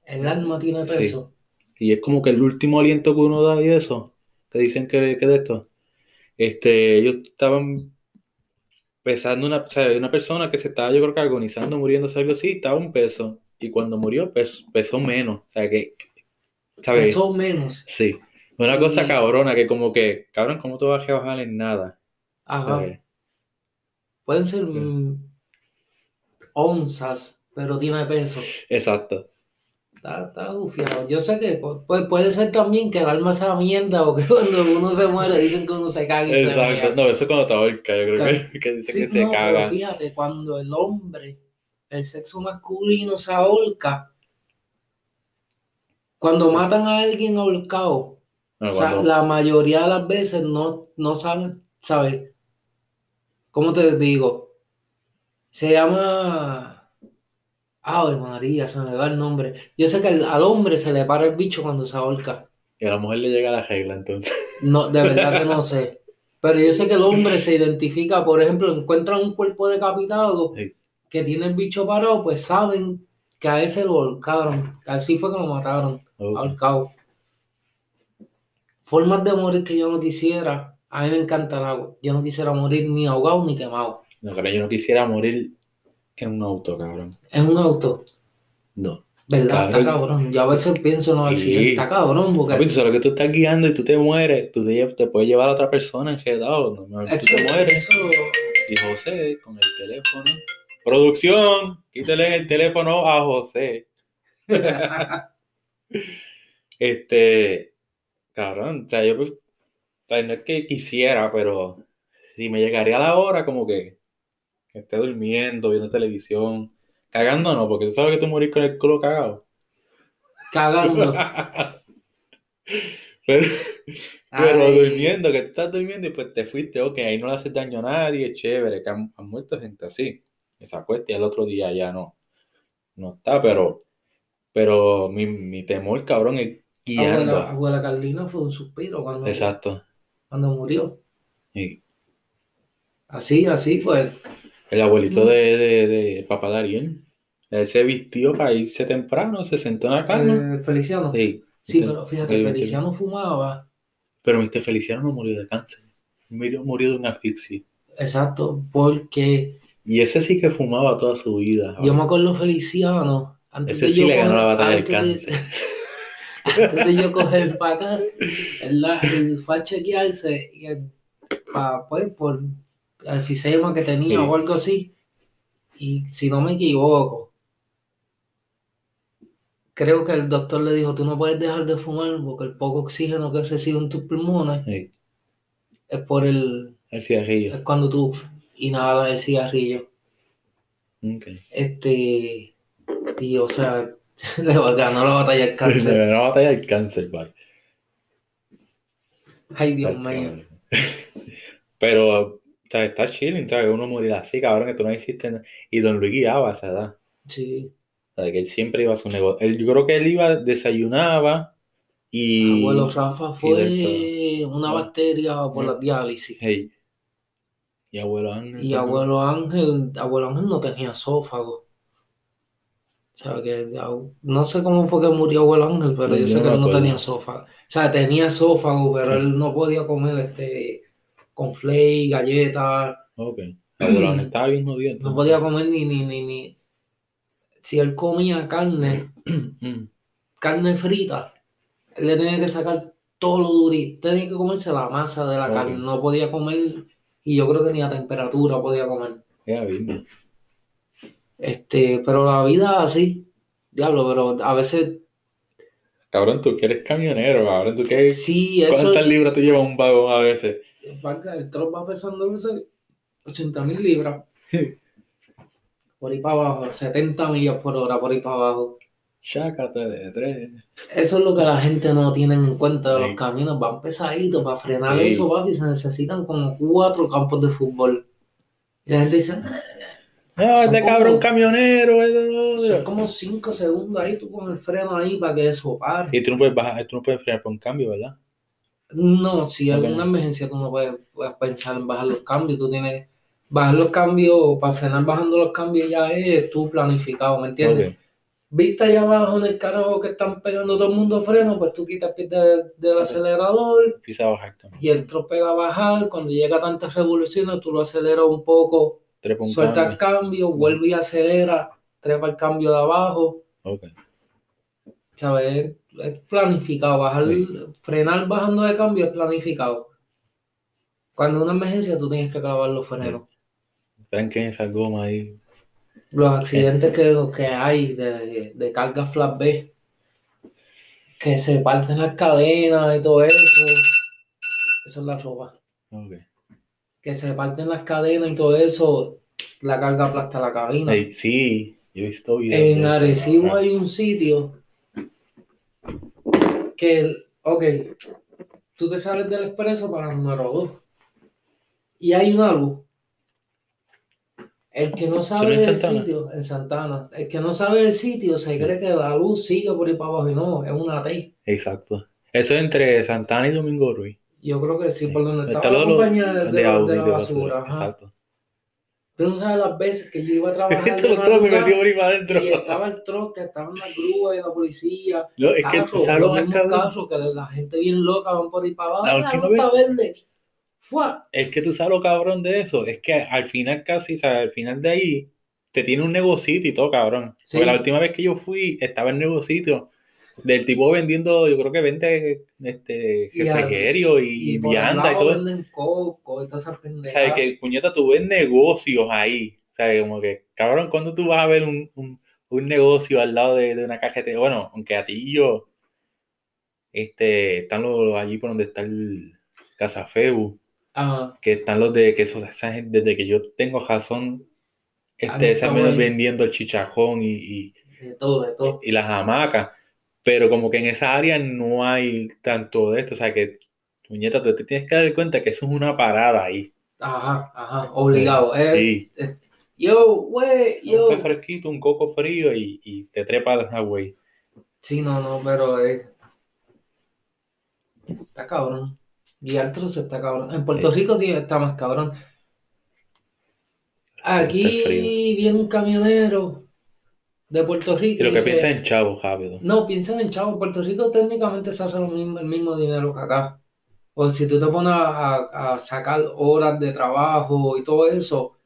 Speaker 1: El alma tiene peso.
Speaker 2: Y es como que el último aliento que uno da y eso, te dicen que, que de esto. Este, ellos estaban pesando una, o sea, una persona que se estaba, yo creo que agonizando, muriendo, algo así, estaba un peso. Y cuando murió, pesó, menos. O sea, que,
Speaker 1: ¿sabes? Pesó menos.
Speaker 2: Sí. Una cosa cabrona, que como que, cabrón, ¿cómo tú vas a bajar en nada?
Speaker 1: Ajá. Pueden ser mm, onzas, pero tiene peso.
Speaker 2: Exacto.
Speaker 1: Está, está Yo sé que puede, puede ser también que el alma sea mierda o que cuando uno se muere dicen que uno se caga y
Speaker 2: Exacto, no, eso es cuando te ahorca, yo creo que, que dicen que se caga. Pero
Speaker 1: fíjate, cuando el hombre, el sexo masculino se ahorca, cuando matan a alguien ahorcado, ah, la mayoría de las veces no, no saben, ¿sabes? ¿Cómo te digo? Se llama Ay, María, se me va el nombre. Yo sé que al, hombre se le para el bicho cuando se ahorca.
Speaker 2: Y a la mujer le llega la regla, entonces.
Speaker 1: No, de verdad que no sé. Pero yo sé que el hombre se identifica, por ejemplo, encuentran un cuerpo decapitado que tiene el bicho parado, pues saben que a ese lo ahorcaron. Que así fue que lo mataron, ahorcado. Formas de morir que yo no quisiera. A mí me encanta el agua. Yo no quisiera morir ni ahogado ni quemado.
Speaker 2: No, pero yo no quisiera morir en un auto, cabrón.
Speaker 1: ¿En un auto?
Speaker 2: No.
Speaker 1: ¿Verdad? Está cabrón. Yo a veces pienso en los accidentes. Está cabrón. Porque...
Speaker 2: Papi, tú que tú estás guiando y tú te mueres, tú te, te puedes llevar a otra persona enjedado. No, tú te mueres. Y José, con el teléfono. Producción, quítale el teléfono a José. este, cabrón, o sea, yo pues, sea, no es que quisiera, pero si me llegaría la hora, como que esté durmiendo, viendo televisión, cagando no, porque tú sabes que tú morís con el culo cagado.
Speaker 1: Cagando.
Speaker 2: pero, pero durmiendo, que tú estás durmiendo y pues te fuiste, ok, ahí no le haces daño a nadie, chévere, que han, muerto gente así. Esa cuestión el otro día ya no, no está, pero, pero mi, mi temor, cabrón, es
Speaker 1: guiando. Abuela, abuela Carlina fue un suspiro cuando,
Speaker 2: Exacto.
Speaker 1: Cuando murió. Así, así, pues
Speaker 2: el abuelito de, de, de papá Darien. Él se vistió para irse temprano, se sentó en la cama.
Speaker 1: Eh, Feliciano. Sí. Sí, pero fíjate, Feliciano fumaba.
Speaker 2: Pero Mr. Feliciano no murió de cáncer. Murió, murió de una asfixia.
Speaker 1: Exacto, porque.
Speaker 2: Y ese sí que fumaba toda su vida.
Speaker 1: Yo me acuerdo Feliciano.
Speaker 2: Antes ese sí le ganó la batalla del cáncer.
Speaker 1: antes de yo coger para acá, él, él fue a chequearse y para, pues, por el enfisema que tenía o algo así. Y si no me equivoco, creo que el doctor le dijo, tú no puedes dejar de fumar porque el poco oxígeno que reciben tus pulmones es por el...
Speaker 2: El cigarrillo.
Speaker 1: Es cuando tú inhalas el cigarrillo. Este... Y o sea, le ganó la batalla del cáncer.
Speaker 2: Le ganó la batalla del cáncer, vale.
Speaker 1: Ay, Dios mío.
Speaker 2: Pero sea, está chilling, ¿sabes? Uno morir así, cabrón, que tú no hiciste nada. Y Don Luis guiaba a esa edad.
Speaker 1: Sí.
Speaker 2: O sea, que él siempre iba a su negocio. Él, yo creo que él iba, desayunaba y...
Speaker 1: Abuelo Rafa fue una bacteria por la diálisis.
Speaker 2: Hey. Y abuelo Ángel.
Speaker 1: Y abuelo Ángel, abuelo Ángel no tenía esófago. Sea, que no sé cómo fue que murió abuelo Ángel, pero yo, sé que él no tenía esófago. O sea, tenía esófago, pero él no podía comer este con flake, galletas.
Speaker 2: Ok. Abuelo estaba bien jodido.
Speaker 1: No podía comer ni, ni, ni, ni. Si él comía carne, carne frita, él le tenía que sacar todo lo durito. Tenía que comerse la masa de la carne. No podía comer, y yo creo que ni a temperatura podía comer.
Speaker 2: Ya, bien.
Speaker 1: Este, pero la vida así, diablo, pero a veces
Speaker 2: Cabrón, tú que eres camionero, cabrón, tú que...
Speaker 1: Sí, eso...
Speaker 2: ¿Cuántas libras tú llevas un vagón a veces?
Speaker 1: el truck va pesando 80 mil libras. por ahí para abajo, 70 millas por hora por ahí para abajo.
Speaker 2: Chácate de tres.
Speaker 1: Eso es lo que la gente no tiene en cuenta los caminos. Van pesaditos. Para frenar eso, papi, se necesitan como cuatro campos de fútbol. Y la gente dice,
Speaker 2: no, este cabrón camionero.
Speaker 1: Son como cinco segundos ahí, tú con el freno ahí para que eso pare.
Speaker 2: Y tú no puedes bajar, tú no puedes frenar por un cambio, ¿verdad?
Speaker 1: No, si hay alguna emergencia tú no puedes, pensar en bajar los cambios, tú tienes bajar los cambios, para frenar bajando los cambios ya es tú planificado, ¿me entiendes? Viste allá abajo en el carajo que están pegando todo el mundo freno, pues tú quitas el pie del acelerador
Speaker 2: a bajar
Speaker 1: y el tro pega a bajar, cuando llega a tantas revoluciones tú lo aceleras un poco, suelta el cambio, vuelve y acelera, trepa el cambio de abajo.
Speaker 2: Ok.
Speaker 1: ¿Sabes? es planificado. Bajar, frenar bajando de cambio es planificado. Cuando hay una emergencia, tú tienes que clavar los frenos.
Speaker 2: Tranquen esa goma ahí.
Speaker 1: Los accidentes que, que hay de, de carga flat B, que se parten las cadenas y todo eso, eso es la ropa. Que se parten las cadenas y todo eso, la carga aplasta la cabina.
Speaker 2: sí, yo he visto
Speaker 1: En Arecibo hay un sitio que, ok, tú te sales del expreso para el número 2 y hay una luz. El que no sabe del sitio, en Santana, el que no sabe del sitio se cree que la luz sigue por ahí para abajo y no, es una T.
Speaker 2: Exacto. Eso es entre Santana y Domingo Ruiz.
Speaker 1: Yo creo que sí, por donde está, la compañía de, de, la basura. Exacto. Tú no sabes las veces que yo iba a trabajar.
Speaker 2: Esto los se metió por ahí para adentro.
Speaker 1: Y estaba el troque, estaba en la grúa y la policía.
Speaker 2: No, es que tú sabes
Speaker 1: los carros que la gente bien loca van por ahí para abajo. La última vez.
Speaker 2: Es que tú sabes lo cabrón de eso. Es que al final casi, ¿sabes? Al final de ahí te tiene un negocito y todo, cabrón. Porque la última vez que yo fui, estaba en negocito del tipo vendiendo, yo creo que vende este refrigerio y, y, vianda y todo.
Speaker 1: Venden coco y todas esas pendejadas.
Speaker 2: O sea, que puñeta, tú ves negocios ahí. O sea, como que, cabrón, ¿cuándo tú vas a ver un, un, un negocio al lado de, de una cajeta? Bueno, aunque a ti y yo, este, están los allí por donde está el Casa Febu. Que están los de que esos, desde que yo tengo razón, este, vendiendo el chichajón y, y,
Speaker 1: de todo, de todo.
Speaker 2: y las hamacas pero como que en esa área no hay tanto de esto, o sea que, muñeta, tú te tienes que dar cuenta que eso es una parada ahí.
Speaker 1: Ajá, ajá, obligado. Sí. yo, güey, yo.
Speaker 2: Un fresquito, un coco frío y, y te trepas a güey.
Speaker 1: Sí, no, no, pero eh, está cabrón. Guiar se está cabrón. En Puerto Rico está más cabrón. Aquí viene un camionero de Puerto Rico.
Speaker 2: Y lo que piensa en Chavo, rápido.
Speaker 1: No, piensan en Chavo. Puerto Rico técnicamente se hace lo mismo, el mismo dinero que acá. O si tú te pones a, sacar horas de trabajo y todo eso,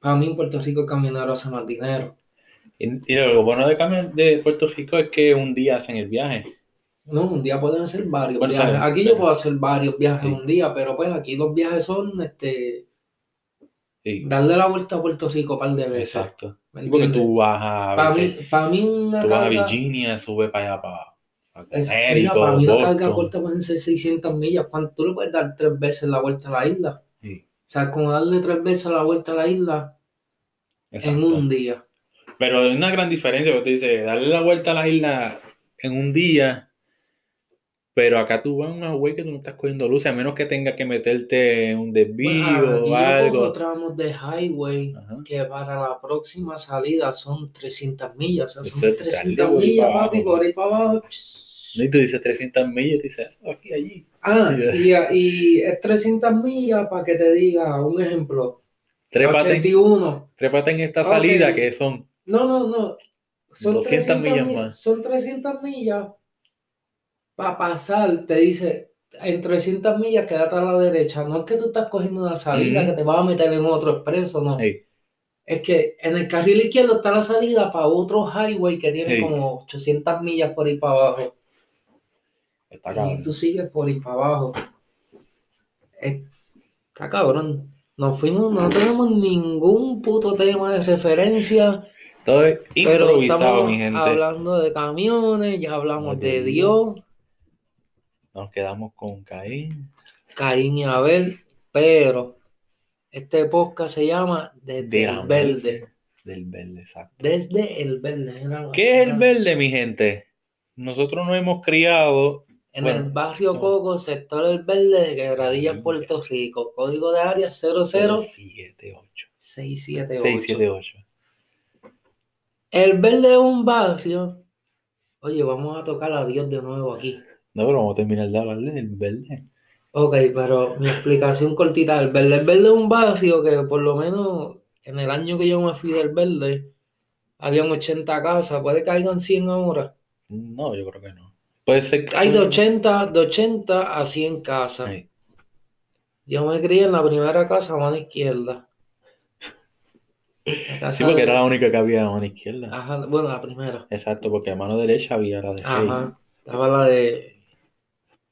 Speaker 1: para mí en Puerto Rico el camionero hace más dinero.
Speaker 2: Y, lo bueno de, de Puerto Rico es que un día hacen el viaje.
Speaker 1: No, un día pueden hacer varios viajes. Aquí yo puedo hacer varios viajes un día, pero pues aquí los viajes son este darle la vuelta a Puerto Rico un par de veces.
Speaker 2: Exacto. Porque tú vas a.
Speaker 1: Para mí, para mí una
Speaker 2: tú vas a Virginia, sube para allá, para.
Speaker 1: Es, mira, para mí una carga corta pueden ser 600 millas. Tú le puedes dar tres veces la vuelta a la isla. Sí. O sea, como darle tres veces la vuelta a la isla en un día.
Speaker 2: Pero hay una gran diferencia, porque te dice, darle la vuelta a la isla en un día pero acá tú vas a una web que tú no estás cogiendo luz, a menos que tengas que meterte un desvío o algo.
Speaker 1: tramos de highway que para la próxima salida son 300 millas. O sea, son 300 millas, papi, por ahí para abajo.
Speaker 2: Y tú dices 300 millas, tú dices, eso aquí, allí.
Speaker 1: Ah, y, y, es 300 millas para que te diga un ejemplo.
Speaker 2: Trépate, 81. Trépate en esta salida que son.
Speaker 1: No, no, no. Son 200 millas más. Son 300 millas para pasar, te dice, en 300 millas quédate a la derecha. No es que tú estás cogiendo una salida que te vas a meter en otro expreso, no. Es que en el carril izquierdo está la salida para otro highway que tiene como 800 millas por ahí para abajo. y tú sigues por ahí para abajo. Está cabrón. No fuimos, no tenemos ningún puto tema de referencia.
Speaker 2: Todo improvisado, mi gente.
Speaker 1: Hablando de camiones, ya hablamos de Dios.
Speaker 2: Nos quedamos con Caín.
Speaker 1: Caín y Abel, pero este podcast se llama Desde el Verde.
Speaker 2: Del verde, exacto.
Speaker 1: Desde el verde. era-
Speaker 2: ¿Qué es el verde, mi gente? Nosotros nos hemos criado.
Speaker 1: En
Speaker 2: Bueno,
Speaker 1: el barrio
Speaker 2: no.
Speaker 1: Coco, sector El Verde de Quebradilla. Puerto Rico. Código de área 00678.
Speaker 2: 678.
Speaker 1: El Verde es un barrio. Oye, vamos a tocar a Dios de nuevo aquí.
Speaker 2: No, pero vamos a terminar de hablar del verde.
Speaker 1: Ok, pero mi explicación cortita del Verde. El Verde es un barrio que por lo menos en el año que yo me fui del Verde, habían 80 casas. Puede que hayan 100 ahora.
Speaker 2: No, yo creo que no. Puede ser que.
Speaker 1: Hay de 80, de 80 a 100 casas.
Speaker 2: Sí.
Speaker 1: Yo me crié en la primera casa a mano izquierda. La casa
Speaker 2: Sí, porque
Speaker 1: de-
Speaker 2: era la única que había a mano izquierda.
Speaker 1: Ajá, bueno, la primera.
Speaker 2: Exacto, porque a mano derecha había la de.
Speaker 1: Ajá. Estaba la de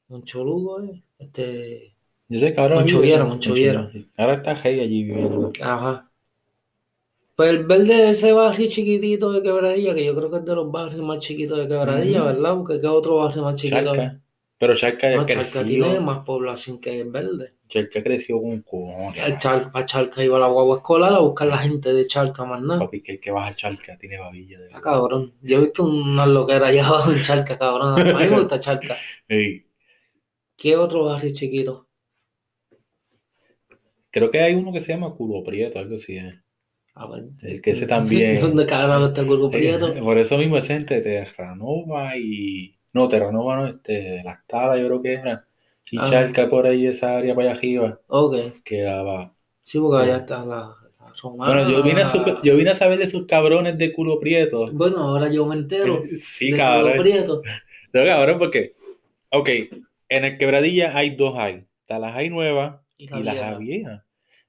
Speaker 1: Moncholugo, eh. Este.
Speaker 2: Yo sé que ahora
Speaker 1: Moncho
Speaker 2: vive-
Speaker 1: Viera, Moncho Viera.
Speaker 2: Ahora está Hey allí viviendo.
Speaker 1: Ajá. Pues el verde de ese barrio chiquitito de Quebradilla, que yo creo que es de los barrios más chiquitos de Quebradilla. ¿verdad? Porque ¿qué otro barrio más chiquito?
Speaker 2: Charca. Pero Charca
Speaker 1: No,
Speaker 2: creció.
Speaker 1: Charca tiene más población que el verde.
Speaker 2: Charca creció con cojones.
Speaker 1: El Char- para Charca iba la guagua escolar a buscar la gente de Charca más nada.
Speaker 2: Papi, que el que baja a Charca tiene babilla de
Speaker 1: Ah, cabrón. Yo he visto una loquera allá abajo en Charca, cabrón. A mí me gusta Charca.
Speaker 2: Ey,
Speaker 1: ¿Qué otro barrio chiquito?
Speaker 2: creo que hay uno que se llama Culo Prieto, algo así. eh.
Speaker 1: A ver.
Speaker 2: Es que ese también.
Speaker 1: ¿Dónde carajo está el Culo Prieto?
Speaker 2: Eh, Por eso mismo es entre Terranova y. No, Terranova no, este, Lactada, yo creo que era. Y
Speaker 1: Ah.
Speaker 2: Charca por ahí, esa área para allá arriba,
Speaker 1: Ok.
Speaker 2: quedaba.
Speaker 1: Sí, porque allá está la, la romana.
Speaker 2: Bueno, yo vine, a su- yo vine a saber de sus cabrones de culo prieto.
Speaker 1: Bueno, ahora yo me entero.
Speaker 2: Sí,
Speaker 1: de
Speaker 2: cabrón.
Speaker 1: Culo Prieto.
Speaker 2: No, cabrón, porque. Ok, en el quebradilla hay dos hay. Está la hay nueva
Speaker 1: Y
Speaker 2: y
Speaker 1: la
Speaker 2: la
Speaker 1: vieja.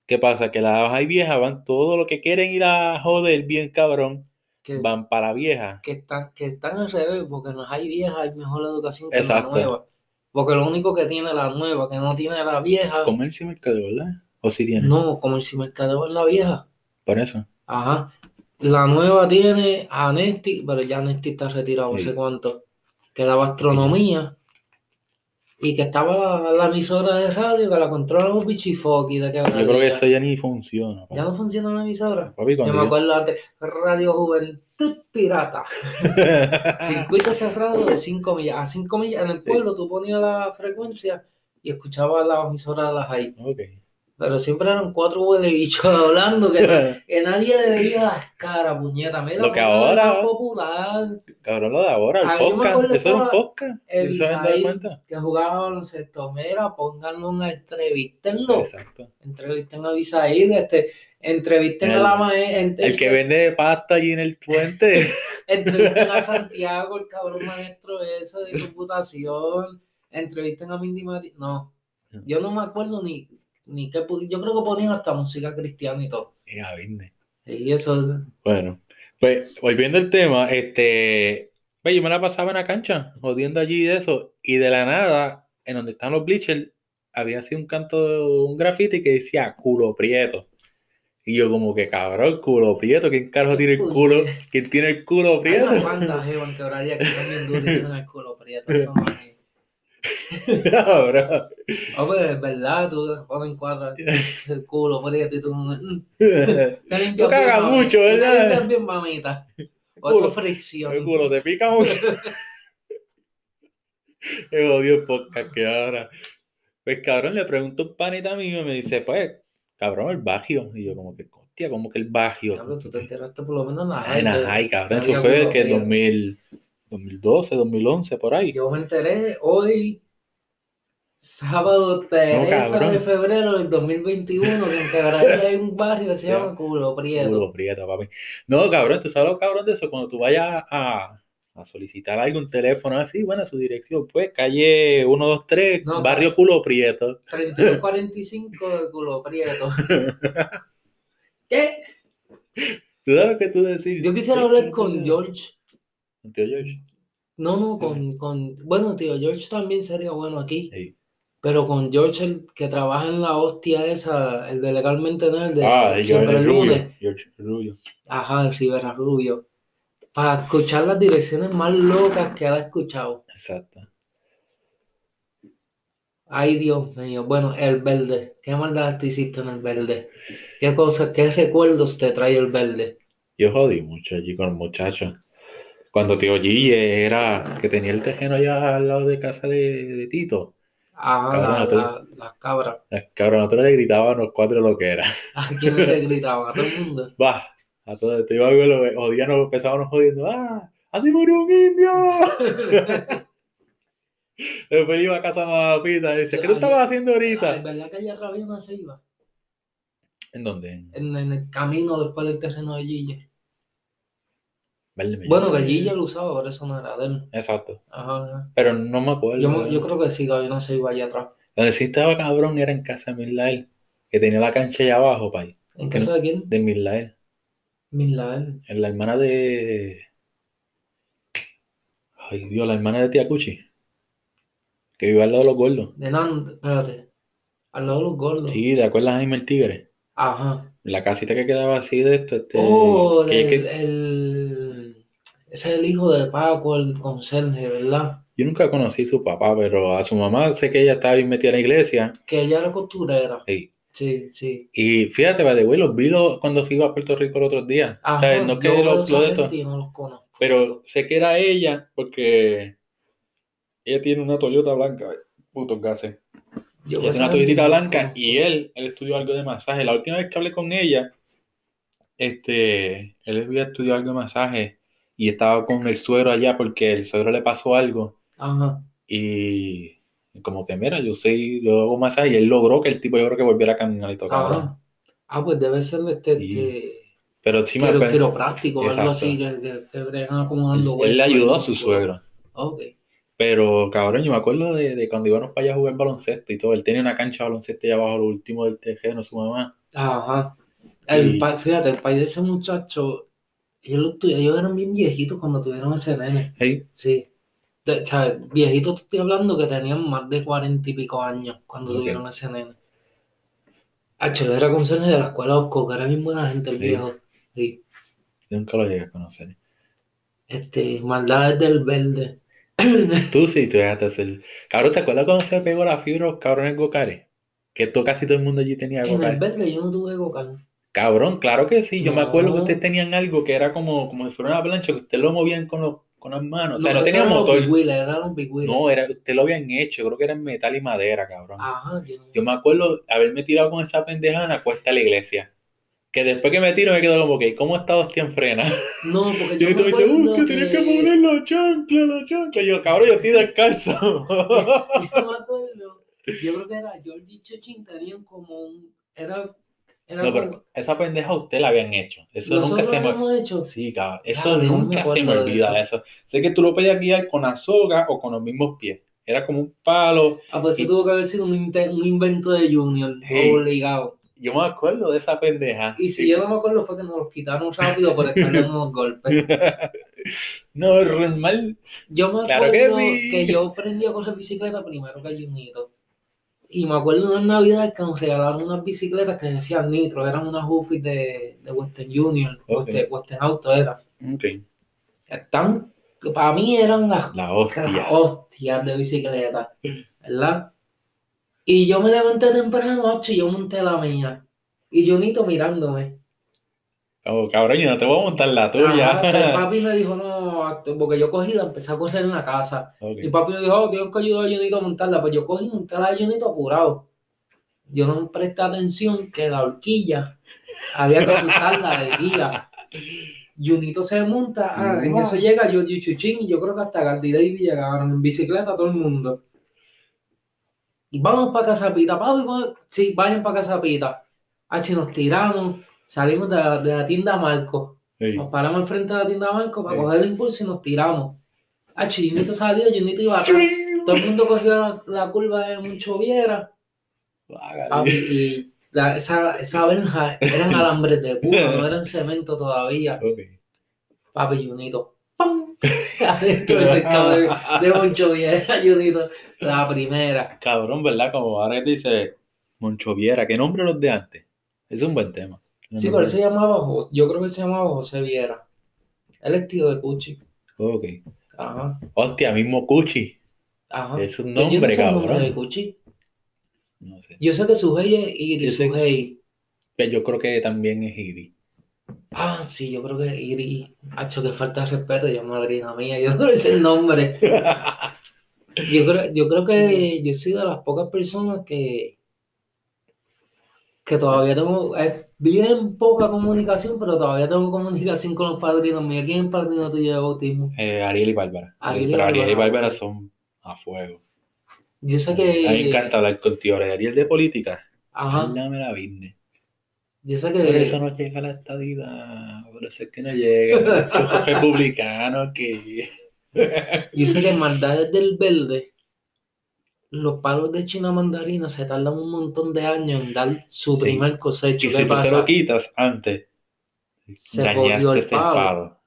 Speaker 2: ¿Qué pasa? Que las hay viejas van todo lo que quieren ir a joder bien cabrón,
Speaker 1: Que,
Speaker 2: van para la vieja.
Speaker 1: que, están, que están al revés, porque en las hay viejas hay mejor educación que en la nueva. Porque lo único que tiene la nueva, que no tiene la vieja,
Speaker 2: Comercio y mercado, ¿verdad? ¿O si tiene?
Speaker 1: no, como el mercadeo en la vieja.
Speaker 2: Por eso.
Speaker 1: Ajá. La nueva tiene a Nesti, pero ya Nesti está retirado, no
Speaker 2: Sí.
Speaker 1: sé cuánto. Que daba astronomía. Y que estaba la, emisora de radio que la controla un bichifoqui de que
Speaker 2: Yo creo que eso ya ni funciona.
Speaker 1: Ya no funciona la emisora.
Speaker 2: Papi,
Speaker 1: Yo me acuerdo antes, Radio Juventud Pirata. Circuito cerrado de 5 millas. A 5 millas en el pueblo tú ponías la frecuencia y escuchabas la emisora de las ahí.
Speaker 2: Ok.
Speaker 1: Pero siempre eran cuatro huele bichos hablando que, que nadie le veía las caras, puñeta. Mira,
Speaker 2: Lo que ahora-
Speaker 1: popular,
Speaker 2: Cabrón, lo de ahora, el podcast. Eso era un podcast.
Speaker 1: el
Speaker 2: ¿Sí se habían dado
Speaker 1: Isaí.
Speaker 2: cuenta?
Speaker 1: que jugaba baloncesto. Mira, pónganlo una entrevistenlo.
Speaker 2: Exacto.
Speaker 1: Entrevisten a Bisaíl, este, entrevisten a la maestra.
Speaker 2: El que vende pasta allí en el puente.
Speaker 1: Entrevisten a Santiago, el cabrón maestro ese de computación. Entrevisten a Mindy Mari. No, yo no me acuerdo ni, ni qué. Yo creo que ponían hasta música cristiana y todo.
Speaker 2: Ya.
Speaker 1: Y eso es.
Speaker 2: Bueno, pues volviendo al tema, este, pues, yo me la pasaba en la cancha, jodiendo allí de eso, y de la nada, en donde están los bleachers, había así un canto, un graffiti que decía culo prieto. Y yo como que cabrón, culo prieto, ¿quién carajo tiene el culo? ¿Quién tiene el culo
Speaker 1: Hay
Speaker 2: prieto?
Speaker 1: Jevan quebradillas que están bien duras y tienen el culo prieto. No es.
Speaker 2: Cabrón.
Speaker 1: Hombre, es verdad, tú ponen cuatro el culo prieto y tú. mm, te limpias
Speaker 2: cagas mucho,
Speaker 1: Te
Speaker 2: ¿verdad?
Speaker 1: limpias bien, mamita. O
Speaker 2: Culo.
Speaker 1: eso fricción.
Speaker 2: El culo te pica mucho. Me odio el podcast que ahora. Pues cabrón, le pregunto a un panita mío y me dice, pues, cabrón, el bagio. Y yo como que, hostia, como que el bagio.
Speaker 1: Diablo, tú te enteraste por lo menos en la high,
Speaker 2: cabrón, eso fue de
Speaker 1: culo
Speaker 2: que
Speaker 1: prieto.
Speaker 2: 2000, 2012, 2011, por ahí.
Speaker 1: Yo me enteré hoy, sábado 13
Speaker 2: cabrón.
Speaker 1: de febrero del 2021, que en Quebradilla hay un barrio que se llama Culo Prieto.
Speaker 2: Culo prieto, papi. No, cabrón, tú sabes lo cabrón de eso, cuando tú vayas a, a solicitar algo, un teléfono así, bueno, su dirección, pues, calle 123,
Speaker 1: No,
Speaker 2: barrio Culo Prieto.
Speaker 1: 3245 de Culo Prieto. ¿Qué?
Speaker 2: ¿Tú sabes lo que tú decís?
Speaker 1: Yo quisiera hablar con George.
Speaker 2: Con tío George.
Speaker 1: No, no, con, con... Bueno, tío, George también sería bueno aquí.
Speaker 2: Sí.
Speaker 1: Pero con George, el que trabaja en la hostia esa, el de legalmente nerd, de
Speaker 2: Ah, el
Speaker 1: el lunes.
Speaker 2: Rubio. George Rubio.
Speaker 1: Ajá, el Rivera Rubio. Para escuchar las direcciones más locas que él ha escuchado.
Speaker 2: Exacto.
Speaker 1: Ay, Dios mío. Bueno, el verde. ¿Qué maldad te hiciste en el verde? ¿Qué cosas, qué recuerdos te trae el verde?
Speaker 2: Yo jodí mucho allí con muchachos. Cuando tío Gille era que tenía el tejeno allá al lado de casa de, Tito.
Speaker 1: Ajá, las cabras.
Speaker 2: Las cabras, nosotros le gritaban los cuatro lo que era.
Speaker 1: ¿A quién le gritaban? ¿A todo el mundo?
Speaker 2: Va, a todo esto. Iba a ver, odiando, empezábamos jodiendo. ¡Ah! ¡Así murió un indio! Después iba a casa de Pita y dice, ¿qué tú estabas haciendo ahorita?
Speaker 1: ¿Es verdad que allá había una ceiba?
Speaker 2: ¿En dónde?
Speaker 1: En, el camino después del terreno de Gille. Bueno, que Gille lo usaba, por eso no era de él.
Speaker 2: Exacto. Ajá, Pero no me acuerdo.
Speaker 1: Yo, yo, creo que sí, que había una ceiba allá atrás.
Speaker 2: Donde sí estaba cabrón era en casa de Milael, que tenía la cancha allá abajo, pay.
Speaker 1: ¿En casa de quién?
Speaker 2: De Milael.
Speaker 1: Milael.
Speaker 2: En la hermana de... Ay, Dios, la hermana de Tía Cuchi. Que vive al lado de los gordos.
Speaker 1: De Nando, espérate. Al lado de los gordos.
Speaker 2: Sí, ¿te acuerdas de Jaime el Tigre?
Speaker 1: Ajá.
Speaker 2: La casita que quedaba así de esto. Este,
Speaker 1: oh, el, ese es el hijo del Paco, el conserje, ¿verdad?
Speaker 2: Yo nunca conocí a su papá, pero a su mamá sé que ella estaba bien metida en la iglesia.
Speaker 1: Que ella era costurera.
Speaker 2: Sí.
Speaker 1: Sí, sí.
Speaker 2: Y fíjate, va de güey, los vi cuando fui a Puerto Rico el otro día.
Speaker 1: Ajá, no que los, de esto. No los conozco.
Speaker 2: Pero sé que era ella porque ella tiene una Toyota blanca, putos gases. Yo ella tiene una Toyota blanca y él, él estudió algo de masaje. La última vez que hablé con ella, este, él había estudiado algo de masaje y estaba con el suegro allá porque el suegro le pasó algo.
Speaker 1: Ajá.
Speaker 2: Y como que, mira, yo sé, yo hago masaje y él logró que el tipo, yo creo que volviera a caminar y tocar.
Speaker 1: Ah, pues debe ser este, este
Speaker 2: pero sí
Speaker 1: me quiropráctico o algo así que, que, que acomodando
Speaker 2: Él le ayudó a su suegro.
Speaker 1: Ok.
Speaker 2: Pero, cabrón, yo me acuerdo de, de, cuando íbamos para allá a jugar baloncesto y todo. Él tenía una cancha de baloncesto allá abajo, lo último del tejeno, su mamá.
Speaker 1: Ajá. El fíjate, el país de ese muchacho, ellos, ellos eran bien viejitos cuando tuvieron ese nene. Sí. o sea, viejitos estoy hablando que tenían más de cuarenta y pico años cuando tuvieron ese nene. Hacho, era conserje de la escuela Osco, que era bien buena gente el viejo. Sí.
Speaker 2: Yo nunca lo llegué a conocer.
Speaker 1: Este, maldades del verde.
Speaker 2: Tú sí, tú dejaste hacer. Cabrón, ¿te acuerdas cuando se pegó la fibra los cabrones gocares? Que todo, casi todo el mundo allí tenía
Speaker 1: gocares. En el verde yo no tuve gocar.
Speaker 2: Cabrón, claro que sí. Yo me acuerdo que ustedes tenían algo que era como, como si fuera una plancha, que ustedes lo movían con, los, con las manos. O sea, no, tenía motor.
Speaker 1: Big wheelers.
Speaker 2: No, era, ustedes lo habían hecho. Creo que era en metal y madera, cabrón.
Speaker 1: Ajá,
Speaker 2: yo, yo me acuerdo haberme tirado con esa pendejada en la cuesta de la iglesia que después que me tiro me quedo como que, ¿cómo está hostia en frena?
Speaker 1: No, porque
Speaker 2: yo. Y tú me dices, uh, que, tienes que poner la chancla, la chancla. Y yo, cabrón, yo estoy descalzo.
Speaker 1: yo me acuerdo, yo creo que era Georgie Chechín, tenían como un. Era. Era
Speaker 2: no, pero esa pendeja usted la habían hecho. Eso nunca se me.
Speaker 1: Hecho?
Speaker 2: Sí, cabrón. Eso nunca se me olvida eso. Sé que tú lo podías guiar con la soga o con los mismos pies. Era como un palo.
Speaker 1: Ah, pues eso tuvo que haber sido un, un invento de Junior, obligado
Speaker 2: yo me acuerdo de esa pendeja.
Speaker 1: Y si yo no me acuerdo fue que nos los quitaron rápido por estar dando unos golpes.
Speaker 2: no, normal.
Speaker 1: Yo me acuerdo que, yo aprendí a correr bicicleta primero que Junito. Y me acuerdo de unas navidades que nos regalaron unas bicicletas que decían Nitro, eran unas Huffy de, de Western Junior, Western, Auto era. Están, que para mí eran las,
Speaker 2: la hostia. las
Speaker 1: hostias de bicicleta, ¿verdad? Y yo me levanté temprano, y yo monté la mía. Y Junito mirándome.
Speaker 2: Oh, cabrón, yo no te voy a montar la tuya.
Speaker 1: el papi me dijo, no, porque yo cogí la empecé a correr en la casa. Y papi me dijo, oh, tengo que ayudar a Junito a montarla. Pues yo cogí y monté la Junito apurado. Yo no me presté atención que la horquilla había que quitarla de guía. Junito se monta, ah, en eso llega yo, Chuchín y yo creo que hasta Gandhi David llegaron en bicicleta todo el mundo. Y vamos para Casapita, papi, sí, vayan para Casapita. H, nos tiramos, salimos de la, tienda Marco. Nos paramos al frente de la tienda Marco para coger el impulso y nos tiramos. H, Junito salió, Junito iba atrás. Todo el mundo cogió la, curva de mucho viera. y esa, esa verja eran alambres de puro, no eran cemento todavía. Papi, Junito Adentro ese cabrón de Moncho Viera, Junito, la primera.
Speaker 2: Cabrón, ¿verdad? Como ahora dice Moncho Viera, ¿qué nombre los de antes? Ese es un buen tema.
Speaker 1: Sí, pero él se llamaba, yo creo que se llamaba José Viera. Él es tío de Cuchi.
Speaker 2: Ok.
Speaker 1: Ajá.
Speaker 2: Hostia, mismo Cuchi.
Speaker 1: Ajá.
Speaker 2: Es un nombre, cabrón.
Speaker 1: nombre de Cuchi? No sé. Yo sé que su es Iri, su
Speaker 2: Pero yo creo que también es Iri.
Speaker 1: Ah, sí, yo creo que Iri. Hacho, que falta de respeto, yo madrina mía, yo no sé el nombre. yo, creo, yo creo que yo soy de las pocas personas que. que todavía tengo. Es bien poca comunicación, pero todavía tengo comunicación con los padrinos míos. ¿Quién es el padrino tuyo de bautismo?
Speaker 2: Eh, Ariel y Bárbara. Ariel pero Ariel y Bárbara son a fuego.
Speaker 1: Yo sé que.
Speaker 2: A mí me encanta hablar contigo. Ariel de política. Ajá. Dame la business.
Speaker 1: Yo sé que.
Speaker 2: Por eso no llega la estadidad. Por eso es que no llega. Los republicanos que.
Speaker 1: Yo sé que maldades del verde, los palos de China mandarina se tardan un montón de años en dar su primer cosecho.
Speaker 2: Y si tú se lo quitas antes, se dañaste
Speaker 1: el palo.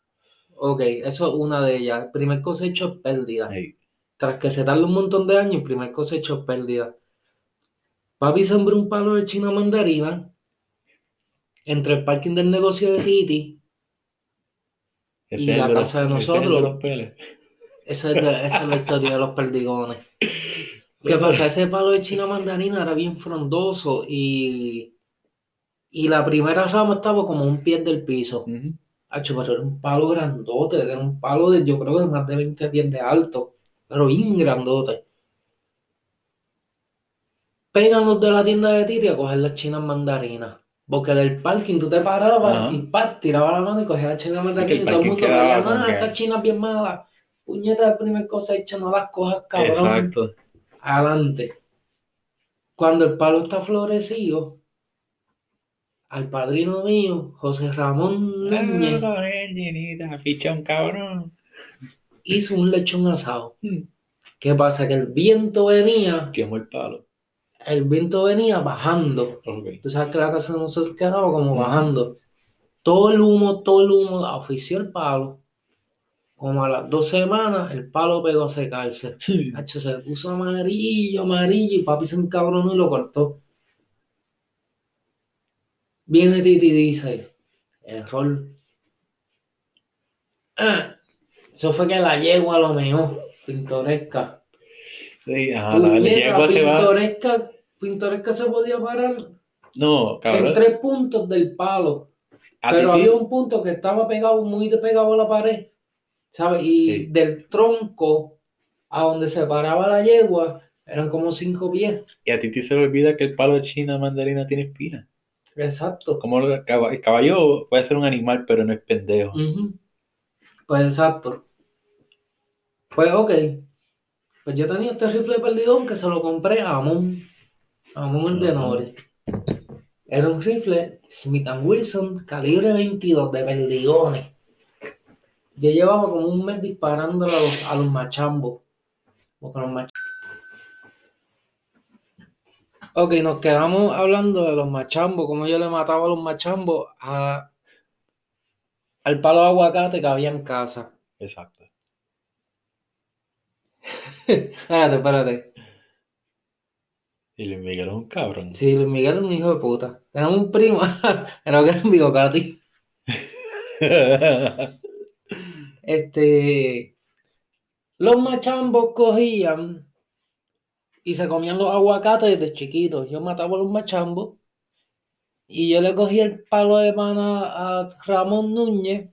Speaker 1: Ok, eso es una de ellas. El primer cosecho es pérdida. Tras que se tarda un montón de años, el primer cosecho es pérdida. Papi sembró un palo de China mandarina entre el parking del negocio de Titi y la casa de nosotros. Esa es, la historia de los perdigones. ¿Qué pasa? Ese palo de China mandarina era bien frondoso y, y la primera rama estaba como un pie del piso. pero era un palo grandote, era un palo de, yo creo que más de 20 pies de alto, pero bien grandote. Péganos de la tienda de Titi a coger las chinas mandarinas. Porque del parking tú te parabas y pat, tiraba la mano y cogía la china mandarina y todo el mundo veía, no, esta china es bien mala. Puñeta de primer cosecha, no las cojas, cabrón. Exacto. Adelante. Cuando el palo está florecido, al padrino mío, José Ramón Núñez,
Speaker 2: cabrón.
Speaker 1: hizo un lechón asado. Hmm. ¿Qué pasa? Que el viento venía.
Speaker 2: Quemó el palo
Speaker 1: el viento venía bajando. Tú sabes que la casa de nosotros quedaba como bajando. Todo el humo, todo el humo ofició el palo. Como a las dos semanas, el palo pegó a secarse. Sí. se puso amarillo, amarillo, y papi se encabronó y lo cortó. Viene Titi y dice, error. Ah, eso fue que la yegua lo meó, pintoresca. Sí, la yegua se va pintoresca se podía parar
Speaker 2: no,
Speaker 1: en tres puntos del palo. Pero había un punto que estaba pegado, muy pegado a la pared, ¿sabes? Y del tronco a donde se paraba la yegua eran como cinco pies.
Speaker 2: Y a ti te se le olvida que el palo de China mandarina tiene espina.
Speaker 1: Exacto.
Speaker 2: Como el caballo, puede ser un animal, pero no es pendejo.
Speaker 1: Pues exacto. Pues ok. Pues yo tenía este rifle perdidón que se lo compré a Amon. Amon de Nore. Era un rifle Smith Wilson calibre 22 de perdigones. Yo llevaba como un mes disparando a los, a los machambos. Ok, nos quedamos hablando de los machambos, como yo le mataba a los machambos a, al palo de aguacate que había en casa.
Speaker 2: Exacto.
Speaker 1: espérate, espérate.
Speaker 2: Y Luis Miguel es un cabrón.
Speaker 1: Sí, Luis Miguel es un hijo de puta. Tenemos un primo, era que era un bigocati. este. Los machambos cogían y se comían los aguacates desde chiquitos. Yo mataba a los machambos y yo le cogí el palo de pana a Ramón Núñez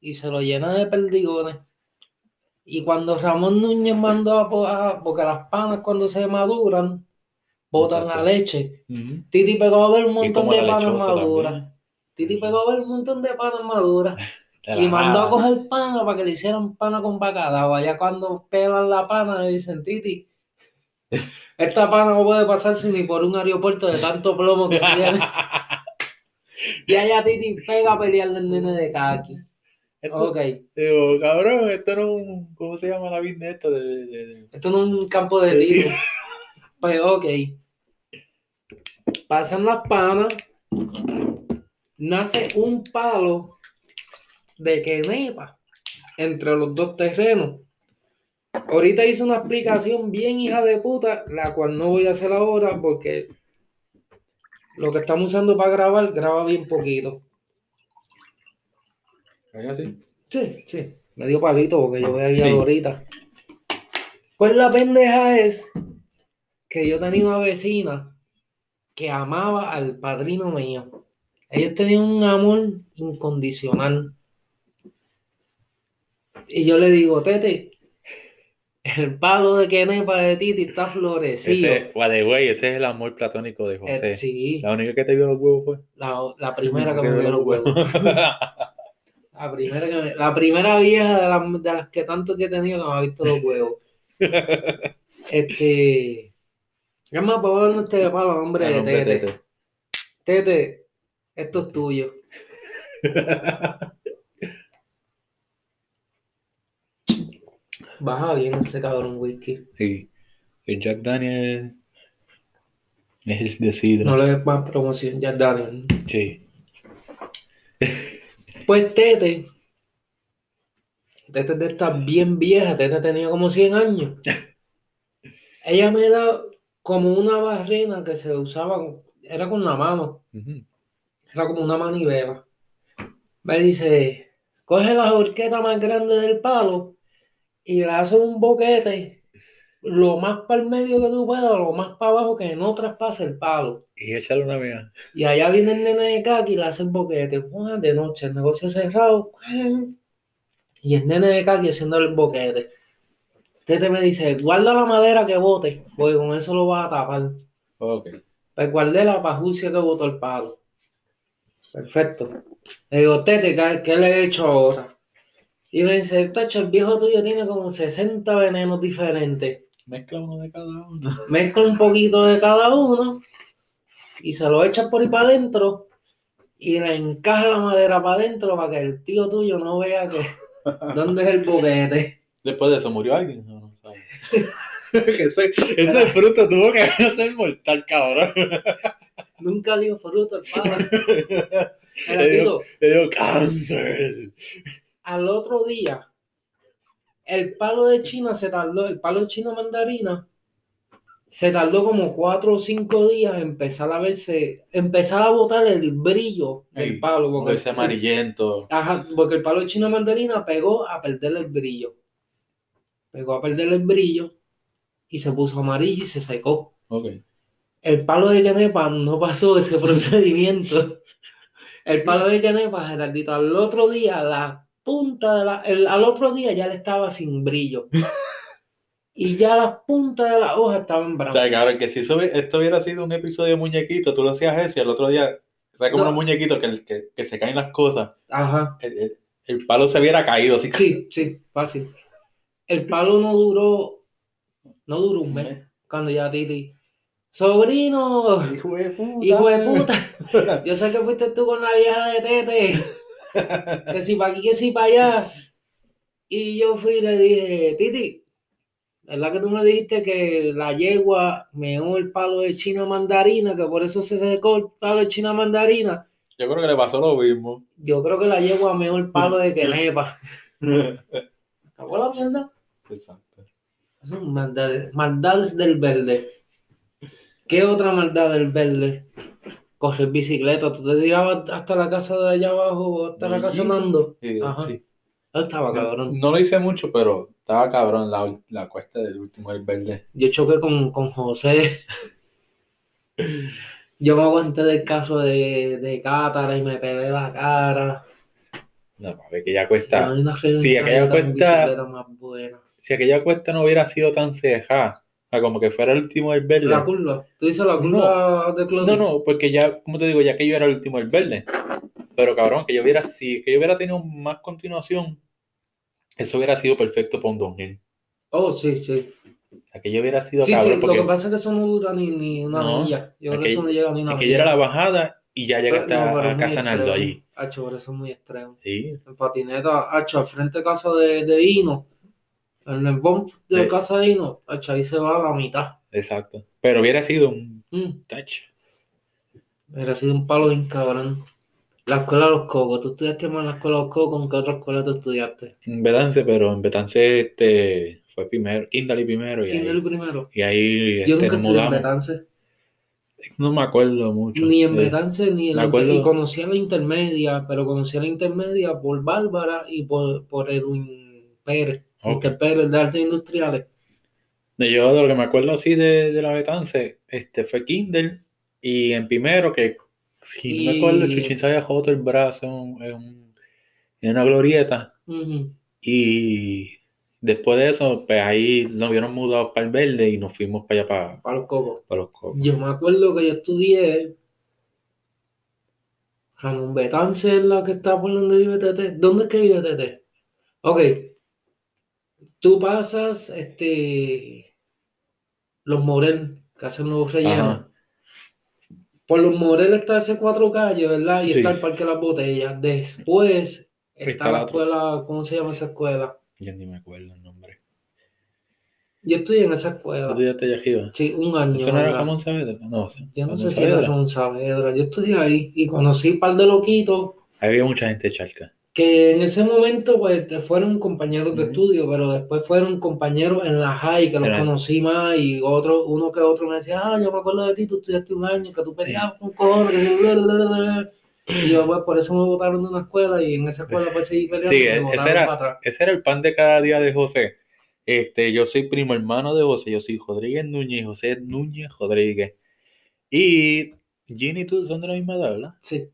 Speaker 1: y se lo llena de perdigones. Y cuando Ramón Núñez mandó a, porque las panas cuando se maduran, botan la leche. Titi pegó a ver un montón de panas maduras. Titi pegó a ver un montón de panas maduras. Y mandó a coger pana para que le hicieran pana con bacalao. Allá cuando pelan la pana le dicen, Titi, esta pana no puede pasarse ni por un aeropuerto de tanto plomo que tiene. y allá Titi pega a pelearle el nene de kaki.
Speaker 2: Esto, ok. Digo, cabrón, esto no es un. ¿Cómo se llama la vida esto? De,
Speaker 1: Esto no es un campo de, tiro. pues, ok. Pasan las panas. Nace un palo de quenepa entre los dos terrenos. Ahorita hice una explicación bien hija de puta, la cual no voy a hacer ahora porque lo que estamos usando para grabar graba bien poquito.
Speaker 2: ¿Es así?
Speaker 1: Sí, sí. Me dio palito porque yo voy a guiar ahorita. Pues la pendeja es que yo tenía una vecina que amaba al padrino mío. Ellos tenían un amor incondicional. Y yo le digo, Tete, el palo de Kenepa de Titi está florecido.
Speaker 2: Ese, güey, ese es el amor platónico de José.
Speaker 1: Eh, sí.
Speaker 2: La única que te vio los huevos fue.
Speaker 1: La, la primera que me vio los huevos. la, primera que me, la primera vieja de, la, de, las que tanto que he tenido que me ha visto los huevos. este. Es más, por favor, este palo, hombre, de tete. tete. Tete, esto es tuyo. Baja bien ese cabrón whisky.
Speaker 2: Sí. El Jack Daniel es el de sidra.
Speaker 1: No le des más promoción, Jack Daniel.
Speaker 2: Sí.
Speaker 1: Pues Tete. Tete de esta bien vieja. Tete tenía como 100 años. Ella me da como una barrina que se usaba, era con la mano. Era como una manivela. Me dice, coge la horqueta más grande del palo y le hace un boquete lo más para el medio que tú puedas, lo más para abajo que no traspase el palo.
Speaker 2: Y échale una mía.
Speaker 1: Y allá viene el nene de Kaki y le hace el boquete. De noche, el negocio cerrado. Y el nene de Kaki haciendo el boquete. Tete me dice, guarda la madera que bote, porque con eso lo vas a tapar.
Speaker 2: Ok.
Speaker 1: Pues guardé la pajucia que botó el palo. Perfecto. Le digo, Tete, ¿qué le he hecho ahora? Y me dice, tacho, el viejo tuyo tiene como 60 venenos diferentes.
Speaker 2: Mezcla uno de cada uno.
Speaker 1: Mezcla un poquito de cada uno y se lo echa por ahí para adentro y le encaja la madera para adentro para que el tío tuyo no vea que dónde es el boquete.
Speaker 2: Después de eso murió alguien. No, no ese, ese fruto tuvo que ser mortal, cabrón.
Speaker 1: Nunca dio fruto el padre.
Speaker 2: le, dio, le dio cáncer.
Speaker 1: Al otro día, el palo de China se tardó, el palo de China mandarina, se tardó como cuatro o cinco días empezar a verse, empezar a botar el brillo del palo.
Speaker 2: Porque ese amarillento.
Speaker 1: Ajá, porque el palo de China mandarina pegó a perder el brillo. Pegó a perder el brillo y se puso amarillo y se secó.
Speaker 2: Okay.
Speaker 1: El palo de Canepa no pasó ese procedimiento. El palo de Canepa, Geraldito, al otro día la punta de la, el, al otro día ya le estaba sin brillo. y ya las puntas de la hoja estaban
Speaker 2: bravas. O sea, cabrón, que si esto hubiera sido un episodio de muñequito, tú lo hacías ese y al otro día, sea, como unos muñequitos que, que, que, se caen las cosas.
Speaker 1: Ajá.
Speaker 2: El, el, palo se hubiera caído. Así.
Speaker 1: Sí, sí, fácil. El palo no duró, no duró un mes. Cuando ya Titi, sobrino,
Speaker 2: hijo de puta.
Speaker 1: Hijo de puta. Yo sé que fuiste tú con la vieja de Tete que si para aquí, que si para allá. Y yo fui y le dije, Titi, ¿verdad que tú me dijiste que la yegua meó el palo de china mandarina, que por eso se secó el palo de china mandarina?
Speaker 2: Yo creo que le pasó lo mismo.
Speaker 1: Yo creo que la yegua meó el palo de quenepa. ¿Acabó la mierda?
Speaker 2: Exacto.
Speaker 1: Maldades, maldades del verde. ¿Qué otra maldad del verde? Coger bicicleta, tú te tirabas hasta la casa de allá abajo, hasta la casa andando.
Speaker 2: Sí, sí.
Speaker 1: Estaba cabrón.
Speaker 2: No, lo hice mucho, pero estaba cabrón la, la cuesta del último del verde.
Speaker 1: Yo choqué con, con José. Yo me aguanté del caso de, de Cátara y me pegué la cara.
Speaker 2: No, ver que ya cuesta. Si aquella cuesta. Si aquella cuesta no hubiera sido tan ceja, como que fuera el último del verde.
Speaker 1: La curva. ¿Tú dices la curva de
Speaker 2: Claudio? No, no, porque ya, como te digo, ya que yo era el último del verde. Pero cabrón, que yo hubiera, si que yo hubiera tenido más continuación, eso hubiera sido perfecto para un downhill.
Speaker 1: Oh, sí, sí.
Speaker 2: Aquello hubiera sido
Speaker 1: sí, cabrón. Sí, lo que pasa es que eso no dura ni, ni una milla. Yo creo que eso no llega ni una
Speaker 2: milla. era la bajada y ya llegaste a casa Naldo allí.
Speaker 1: Hacho, pero eso es muy extremo.
Speaker 2: Sí.
Speaker 1: En patineta, hacho, al frente de casa de, de Hino en el bomb de casa de Hino, ahí se va a la mitad.
Speaker 2: Exacto. Pero hubiera sido un
Speaker 1: mm. touch. Hubiera sido un palo bien cabrón. La escuela de los cocos. ¿Tú estudiaste más en la escuela de los cocos? ¿En qué otra escuela tú estudiaste?
Speaker 2: En Betance, pero en Betance este, fue primero, Kindle y primero. Y
Speaker 1: Kindle y primero.
Speaker 2: Y ahí
Speaker 1: Yo este, nunca estudié en Betance.
Speaker 2: No me acuerdo mucho.
Speaker 1: Ni en Betance ni en la Y conocí la intermedia, pero conocí a la intermedia por Bárbara y por, por Edwin Pérez. Okay. Pérez de Artes Industriales.
Speaker 2: Yo de lo que me acuerdo así de, de la Betance, este, fue Kindle y en primero que Sí, no me acuerdo, Chuchín se había roto el brazo en, una glorieta. Y después de eso, pues ahí nos vieron mudados para el verde y nos fuimos para allá para,
Speaker 1: para los cocos.
Speaker 2: Para los cocos.
Speaker 1: Yo me acuerdo que yo estudié Ramón Betance es la que está por donde vive Tete. ¿Dónde es que vive Tete? Ok. Tú pasas este los Morel, que hacen los rellenos. Por los Morel está ese cuatro calles, ¿verdad? Y está el Parque de las Botellas. Después está, la escuela, ¿cómo se llama esa escuela?
Speaker 2: Yo ni me acuerdo el nombre.
Speaker 1: Yo estudié en esa escuela.
Speaker 2: ¿Estudiaste allá arriba?
Speaker 1: Sí, un año.
Speaker 2: ¿Eso no era Ramón Saavedra? No,
Speaker 1: Yo no sé si era Ramón Saavedra. Yo estudié ahí y conocí un par de loquitos.
Speaker 2: Había mucha gente de Charca.
Speaker 1: Que en ese momento, pues, fueron compañeros de estudio, pero después fueron compañeros en la high, que los conocí más, y otro, uno que otro me decía, ah, yo me acuerdo de ti, tú estudiaste un año, que tú peleabas con cojones, y yo, pues, por eso me botaron de una escuela, y en esa escuela, pues, seguí peleando.
Speaker 2: Sí, ese era, ese era el pan de cada día de José este, yo soy primo hermano de José, yo soy Rodríguez Núñez y José Núñez Rodríguez. Y Ginny y tú son de la misma edad, ¿verdad?
Speaker 1: Sí.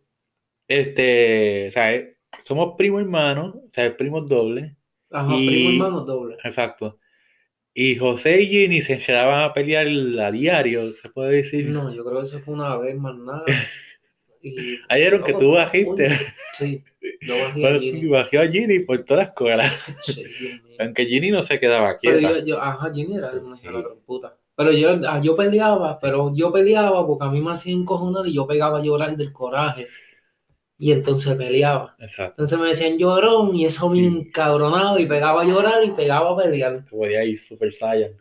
Speaker 2: Este, o sea, eh, somos primo hermanos, o sea, primos dobles.
Speaker 1: Ajá, primo hermano doble.
Speaker 2: Exacto. Y José y Ginny se quedaban a pelear a diario, se puede decir.
Speaker 1: No, yo creo que eso fue una vez más nada.
Speaker 2: Ayer que tú bajiste.
Speaker 1: Sí, yo bajé a Ginny.
Speaker 2: A Ginny por toda la escuela. Aunque Ginny no se quedaba quieta.
Speaker 1: Pero yo, yo ajá, Ginny era una puta. Pero yo, ah, yo peleaba, pero yo peleaba porque a mí me hacían encojonar y yo pegaba a llorar del coraje. Y entonces peleaba.
Speaker 2: Exacto.
Speaker 1: Entonces me decían llorón y eso me encabronaba y pegaba a llorar y pegaba a pelear.
Speaker 2: Tú ahí Super Saiyan.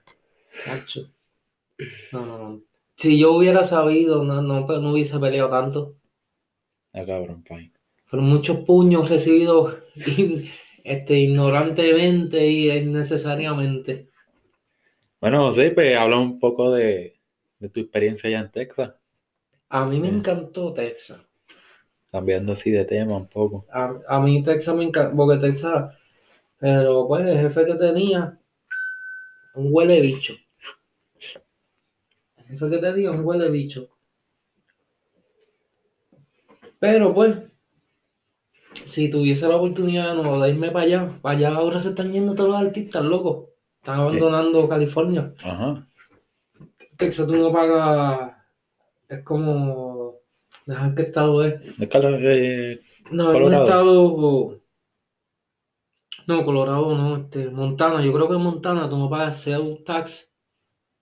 Speaker 1: No, no, no. Si yo hubiera sabido, no, no, no hubiese peleado tanto.
Speaker 2: Ah, cabrón,
Speaker 1: Fueron muchos puños recibidos este, ignorantemente y innecesariamente.
Speaker 2: Bueno, José, pues habla un poco de, tu experiencia allá en Texas.
Speaker 1: A mí me encantó Texas.
Speaker 2: Cambiando así de tema un poco.
Speaker 1: A, mí Texas me encantó, porque Texas, pero pues el jefe que tenía, un huele bicho. El jefe que tenía, un huele bicho. Pero pues, si tuviese la oportunidad de irme para allá, para allá ahora se están yendo todos los artistas, locos. Están abandonando California.
Speaker 2: Ajá.
Speaker 1: Texas tú no pagas, es como, dejar qué estado es.
Speaker 2: Eh,
Speaker 1: no, es un estado, no, Colorado no, este, Montana, yo creo que en Montana tú no pagas sales tax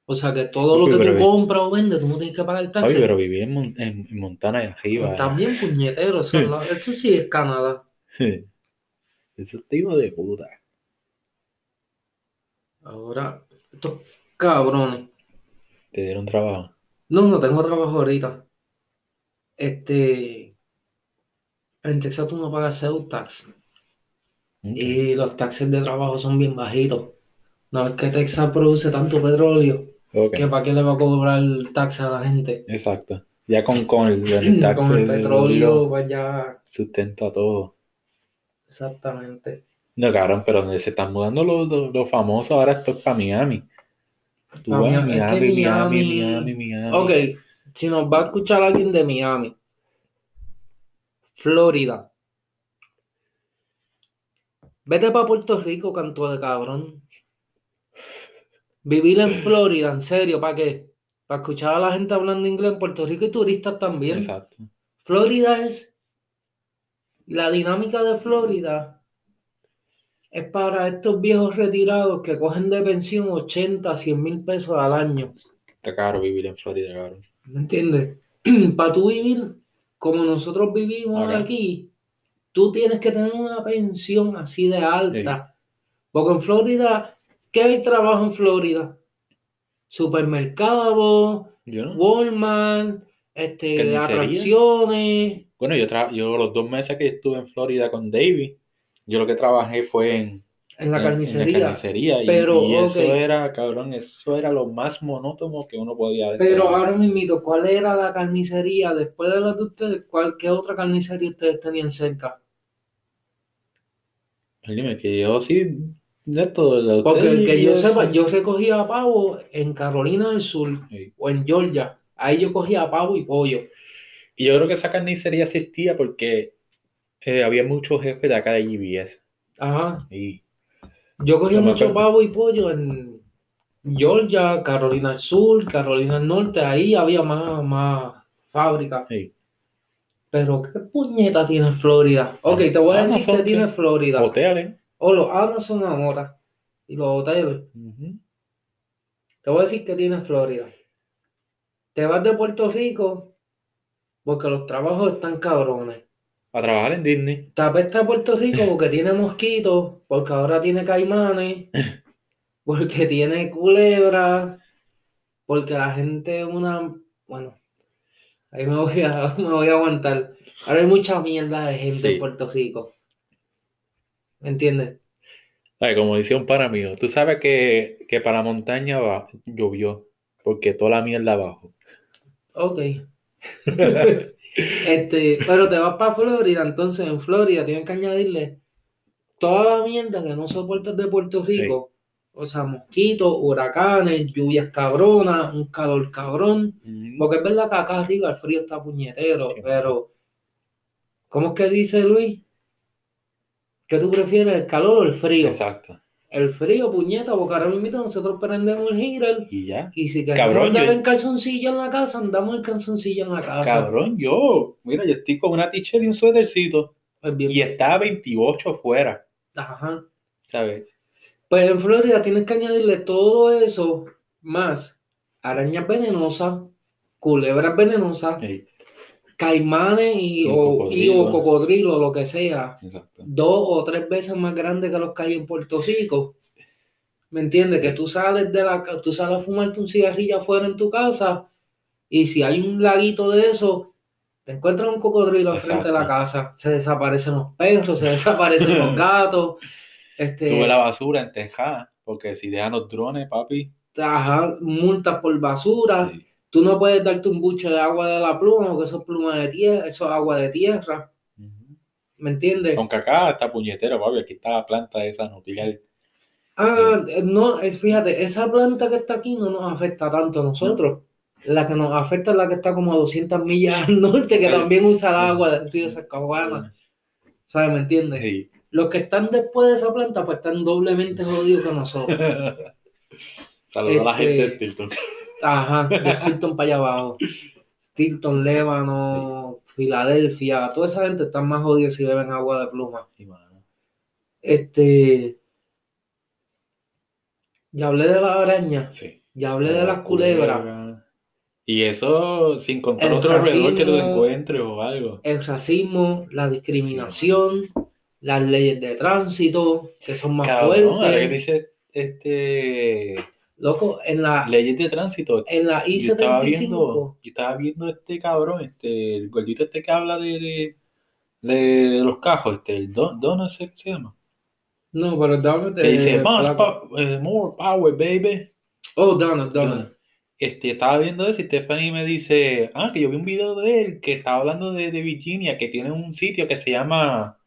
Speaker 1: o sea que todo lo que tú compras o vendes, tú no tienes que pagar el taxi.
Speaker 2: Oye, pero viví en, en, Montana y arriba.
Speaker 1: También puñetero, eso, eso sí es Canadá.
Speaker 2: Eso es tipo de puta.
Speaker 1: Ahora, estos cabrones.
Speaker 2: ¿Te dieron trabajo?
Speaker 1: No, no tengo trabajo ahorita. Este. En Texas tú no pagas sales tax. Y los taxes de trabajo son bien bajitos. No es que Texas produce tanto petróleo que para qué le va a cobrar el tax a la gente.
Speaker 2: Exacto. Ya con, con el, el
Speaker 1: con el petróleo, pues ya.
Speaker 2: Sustenta todo.
Speaker 1: Exactamente.
Speaker 2: No, cabrón, pero donde se están mudando los, los, famosos, ahora esto es para Miami.
Speaker 1: Tú Miami, Miami, Miami, Miami, Miami. Ok, si nos va a escuchar alguien de Miami, Florida. Vete para Puerto Rico, canto de cabrón. Vivir en Florida, en serio, ¿para qué? Para escuchar a la gente hablando inglés en Puerto Rico y turistas también.
Speaker 2: Exacto.
Speaker 1: Florida es. La dinámica de Florida es para estos viejos retirados que cogen de pensión 80, 100 mil pesos al año.
Speaker 2: Está caro vivir en Florida, claro.
Speaker 1: ¿Me entiendes? para tú vivir como nosotros vivimos aquí, tú tienes que tener una pensión así de alta. Porque en Florida ¿Qué hay trabajo en Florida? Supermercado, Walmart, este, atracciones.
Speaker 2: Bueno, yo, yo los dos meses que estuve en Florida con David, yo lo que trabajé fue en,
Speaker 1: en la carnicería.
Speaker 2: En la carnicería. Pero, y, eso era, cabrón, eso era lo más monótono que uno podía
Speaker 1: decir. Pero ahora mismo, ¿cuál era la carnicería después de la de ustedes? ¿Cuál, ¿Qué otra carnicería ustedes tenían cerca?
Speaker 2: Dime que yo sí
Speaker 1: porque que yo sepa, yo recogía pavo en Carolina del Sur o en Georgia. Ahí yo cogía pavo y pollo.
Speaker 2: Y yo creo que esa carnicería existía porque eh, había muchos jefes de acá de GBS.
Speaker 1: Ajá.
Speaker 2: Y
Speaker 1: Yo cogí mucho pavo y pollo en Georgia, Carolina del Sur, Carolina del Norte. Ahí había más, más fábricas.
Speaker 2: sí,
Speaker 1: Pero ¿qué puñeta tiene Florida? Ok, te voy a decir que tiene. Florida.
Speaker 2: hoteles.
Speaker 1: O los Amazon ahora. Y los hoteles. Te voy a decir que tiene Florida. Te vas de Puerto Rico porque los trabajos están cabrones.
Speaker 2: A trabajar en Disney.
Speaker 1: Te apesta Puerto Rico porque tiene mosquitos, porque ahora tiene caimanes, porque tiene culebras, porque la gente una... Bueno, ahí me voy a, me voy a aguantar. Ahora hay mucha mierda de gente
Speaker 2: Sí.
Speaker 1: en Puerto Rico. ¿Me entiendes?
Speaker 2: Ay, como decía un pana mío, tú sabes que, que para la montaña va, llovió, porque toda la mierda abajo.
Speaker 1: Ok. Este, pero te vas para Florida, entonces en Florida tienes que añadirle toda la mierda que no soportas de Puerto Rico. O sea, mosquitos, huracanes, lluvias cabronas, un calor cabrón. Porque es verdad que acá arriba el frío está puñetero,
Speaker 2: Sí.
Speaker 1: pero ¿cómo es que dice Luis? ¿Qué tú prefieres, el calor o el frío?
Speaker 2: Exacto.
Speaker 1: El frío, puñeta, porque ahora mismo nosotros prendemos el heater
Speaker 2: Y ya.
Speaker 1: y si queremos
Speaker 2: Cabrón,
Speaker 1: andar
Speaker 2: yo-
Speaker 1: en calzoncillo en la casa, andamos en calzoncillo en la casa.
Speaker 2: Cabrón, yo, mira, yo estoy con una t-shirt y un suétercito
Speaker 1: Es bien-
Speaker 2: y está a 28 fuera,
Speaker 1: Ajá.
Speaker 2: ¿sabes?
Speaker 1: Pues en Florida tienes que añadirle todo eso más arañas venenosas, culebras venenosas,
Speaker 2: Sí,
Speaker 1: caimanes y,
Speaker 2: Y
Speaker 1: o, y
Speaker 2: cocodrilo.
Speaker 1: o cocodrilo, lo que sea,
Speaker 2: exacto.
Speaker 1: dos o tres veces más grandes que los que hay en Puerto Rico. ¿Me entiendes? Que tú sales de la tú sales a fumarte un cigarrillo afuera en tu casa y si hay un laguito de eso, te encuentras un cocodrilo al frente de la casa, se desaparecen los perros, se desaparecen los gatos. Este,
Speaker 2: Tuve la basura en Texas, porque si dejan los drones, papi.
Speaker 1: ajá, multas por basura.
Speaker 2: sí.
Speaker 1: Tú no puedes darte un buche de agua de la pluma, porque eso es pluma de tierra, eso es agua de tierra. ¿me entiendes?
Speaker 2: Aunque acá está puñetero, papi, aquí está la planta esa nuclear.
Speaker 1: Ah, no, fíjate, esa planta que está aquí no nos afecta tanto a nosotros. La que nos afecta es la que está como a 200 millas al norte, que también usa el agua del río Sacahuana, ¿sabes? ¿Me entiendes?
Speaker 2: Sí.
Speaker 1: Los que están después de esa planta, pues están doblemente jodidos que nosotros.
Speaker 2: Saludos a la
Speaker 1: Este-
Speaker 2: gente de Stilton.
Speaker 1: Ajá, de Stilton para allá abajo. Stilton, Lébano, Filadelfia, toda esa gente está más jodida si beben agua de pluma.
Speaker 2: Sí.
Speaker 1: Este. Ya hablé de la araña,
Speaker 2: Sí.
Speaker 1: ya hablé de las culebras,
Speaker 2: Y eso sin contar
Speaker 1: El
Speaker 2: otro alrededor que tú
Speaker 1: racismo.
Speaker 2: encuentres o algo.
Speaker 1: el racismo, la discriminación, las leyes de tránsito, que son más
Speaker 2: Cabrón, ahora que
Speaker 1: fuertes.
Speaker 2: dice este
Speaker 1: Loco, en la,
Speaker 2: leyes de tránsito.
Speaker 1: en la
Speaker 2: Yo estaba
Speaker 1: I-75.
Speaker 2: viendo, yo estaba viendo este cabrón, este, el gordito este que habla de, de, de los cajos, este, el Don, Don no sé qué se llama.
Speaker 1: No, pero dame
Speaker 2: Que dice, más pa- eh, more power, baby.
Speaker 1: Oh, Donald, Donald.
Speaker 2: Este, estaba viendo eso y Stephanie me dice, ah, que yo vi un video de él que estaba hablando de, de Virginia, que tiene un sitio que se llama,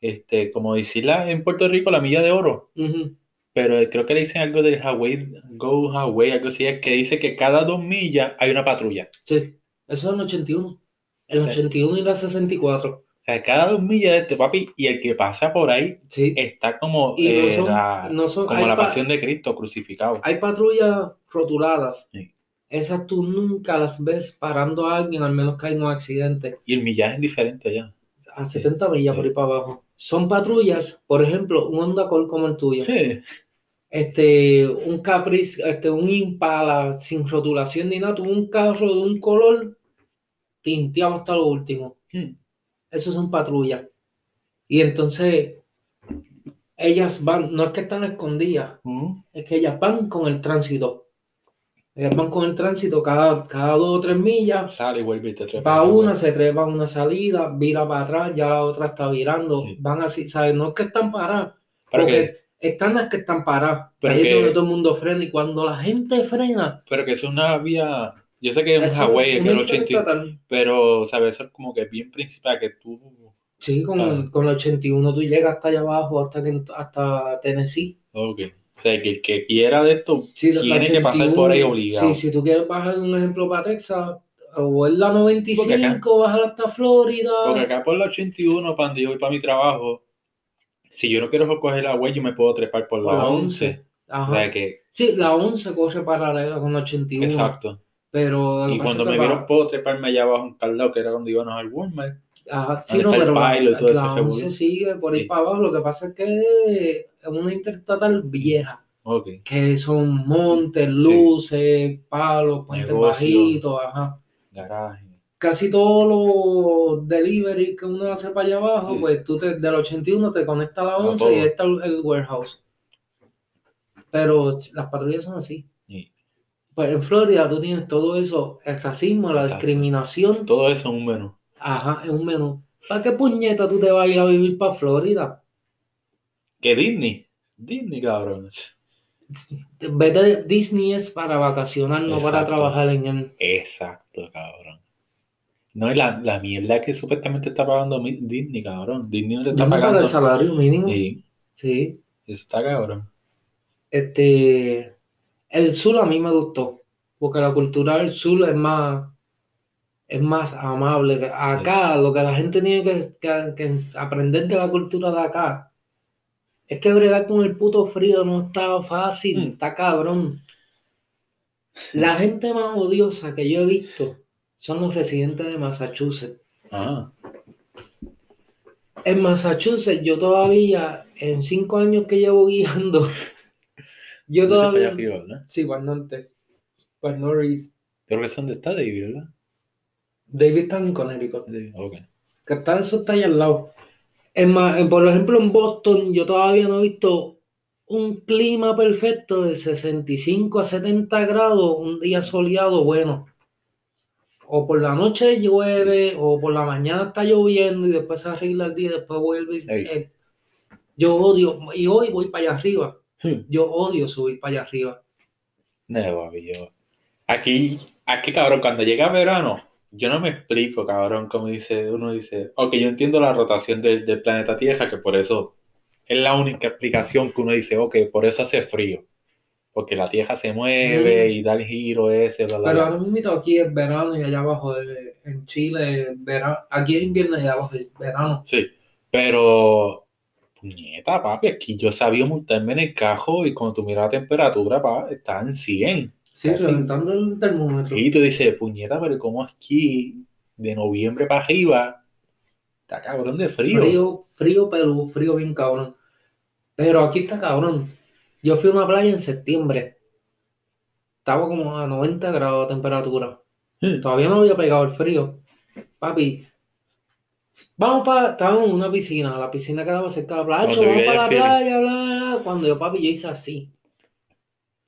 Speaker 2: este, como decirla en Puerto Rico, la milla de oro.
Speaker 1: Ujú.
Speaker 2: Pero creo que le dicen algo del Hawaii, Go Hawaii, algo así, que dice que cada dos millas hay una patrulla.
Speaker 1: Sí, eso es el 81. El
Speaker 2: Sí.
Speaker 1: 81 y la 64.
Speaker 2: O sea, cada dos millas de este papi, y el que pasa por ahí
Speaker 1: Sí.
Speaker 2: está como,
Speaker 1: Y no
Speaker 2: eh,
Speaker 1: son-
Speaker 2: la,
Speaker 1: no son-
Speaker 2: como
Speaker 1: hay
Speaker 2: la
Speaker 1: pa-
Speaker 2: pasión de Cristo crucificado.
Speaker 1: Hay patrullas rotuladas.
Speaker 2: Sí.
Speaker 1: Esas tú nunca las ves parando a alguien, al menos que haya un accidente.
Speaker 2: Y el millaje es diferente allá.
Speaker 1: A 70 millas
Speaker 2: Sí.
Speaker 1: por ahí para abajo. Son patrullas, por ejemplo, un Honda como el tuyo. Este, un Caprice, este, un Impala sin rotulación ni nada. tú Un carro de un color tinteado hasta lo último.
Speaker 2: Hmm.
Speaker 1: Esos son patrullas. Y entonces, ellas van, no es que están escondidas,
Speaker 2: Ujú.
Speaker 1: es que ellas van con el tránsito. Ellas van con el tránsito cada, cada dos o tres millas.
Speaker 2: Sale y vuelve y te trepa.
Speaker 1: Va una, se trepa a una salida, vira para atrás, ya la otra está virando.
Speaker 2: Sí.
Speaker 1: Van así, ¿sabes? No es que están paradas,
Speaker 2: Pero
Speaker 1: porque
Speaker 2: que,
Speaker 1: están las que están paradas.
Speaker 2: Pero
Speaker 1: ahí es
Speaker 2: que-
Speaker 1: donde todo el mundo frena. Y cuando la gente frena,
Speaker 2: pero que es una vía. Yo sé que es un Hawái, que es el 80,
Speaker 1: interestatal.
Speaker 2: pero, ¿sabes? Eso es como que bien principal, que tú.
Speaker 1: Sí, con,
Speaker 2: Ah.
Speaker 1: con la 81 tú llegas hasta allá abajo, hasta, que, hasta Tennessee.
Speaker 2: Ok. O sea, que el que quiera de esto
Speaker 1: Sí,
Speaker 2: tiene que pasar por ahí
Speaker 1: 81,
Speaker 2: obligado.
Speaker 1: Sí, si tú quieres bajar un ejemplo para Texas, o es la 95, bajar hasta Florida.
Speaker 2: Porque acá por la 81, cuando yo voy para mi trabajo, si yo no quiero coger la web, yo me puedo trepar por la, 11.
Speaker 1: Ajá. que... Sí, la 11 coge paralela con la 81. Exacto. Pero
Speaker 2: y cuando me vieron, puedo treparme allá abajo en Caldao, que era donde íbamos al Walmart. Ajá, sí, no, pero
Speaker 1: la, y todo la 11 sigue por ahí para abajo. Lo que pasa es que es una interestatal vieja. Okay. Que son montes, luces, palos, puentes bajitos, ajá. Garaje. Casi todos los delivery que uno hace para allá abajo, pues tú te, del 81 te conectas a la 11 y está el warehouse. Pero las patrullas son así. Pues en Florida tú tienes todo eso, el racismo, la discriminación.
Speaker 2: Todo eso en un menú.
Speaker 1: Ajá, en un menú. ¿Para qué puñeta tú te vas a ir a vivir para Florida?
Speaker 2: ¿Qué Disney? Disney, cabrón.
Speaker 1: Vete, Disney es para vacacionar, no para trabajar en él.
Speaker 2: Exacto, cabrón. No, es la, la mierda que supuestamente está pagando Disney, cabrón. Disney no te está pagando. el
Speaker 1: salario mínimo. Sí. Sí.
Speaker 2: Eso está cabrón.
Speaker 1: Este. El sur a mí me gustó, porque la cultura del sur es más, es más amable. Acá lo que la gente tiene que, aprender de la cultura de acá es que bregar con el puto frío no está fácil, mm. está cabrón. La gente más odiosa que yo he visto son los residentes de Massachusetts. Ah. En Massachusetts yo todavía, en cinco años que llevo guiando, yo todavía. Sí, bastante. Pues Norris.
Speaker 2: Creo que de está David, ¿verdad?
Speaker 1: David está en Connecticut. Okay. Que está, eso está ahí al lado. Es más, por ejemplo, en Boston, yo todavía no he visto un clima perfecto de 65 a 70 grados, un día soleado bueno. O por la noche llueve, o por la mañana está lloviendo y después se arregla el día y después vuelve. Eh, yo odio, y hoy voy para allá arriba. Hmm. Yo odio subir para allá arriba.
Speaker 2: No, yo. Aquí, aquí, cabrón, cuando llega verano, yo no me explico, cabrón, como dice, uno dice, ok, yo entiendo la rotación del, planeta Tierra, que por eso es la única explicación que uno dice, ok, por eso hace frío. Porque la Tierra se mueve y da el giro ese,
Speaker 1: Pero ahora mismo aquí es verano y allá abajo, en Chile, verano, aquí es invierno y allá abajo es verano.
Speaker 2: Sí, pero Puñeta, papi, aquí yo sabía montarme en el cajo y cuando tú miras la temperatura, papi, está en 100.
Speaker 1: Sí, reventando el termómetro.
Speaker 2: Y tú dices, puñeta, pero ¿cómo aquí, de noviembre para arriba, está cabrón de frío?
Speaker 1: Frío, frío, pero frío bien cabrón. Pero aquí está cabrón. Yo fui a una playa en septiembre. Estaba como a 90 grados de temperatura. Todavía no había pegado el frío. Papi, Vamos para, estábamos en una piscina, la piscina quedaba cerca de la playa, vamos para la playa, bla, bla, Cuando yo, papi, yo hice así.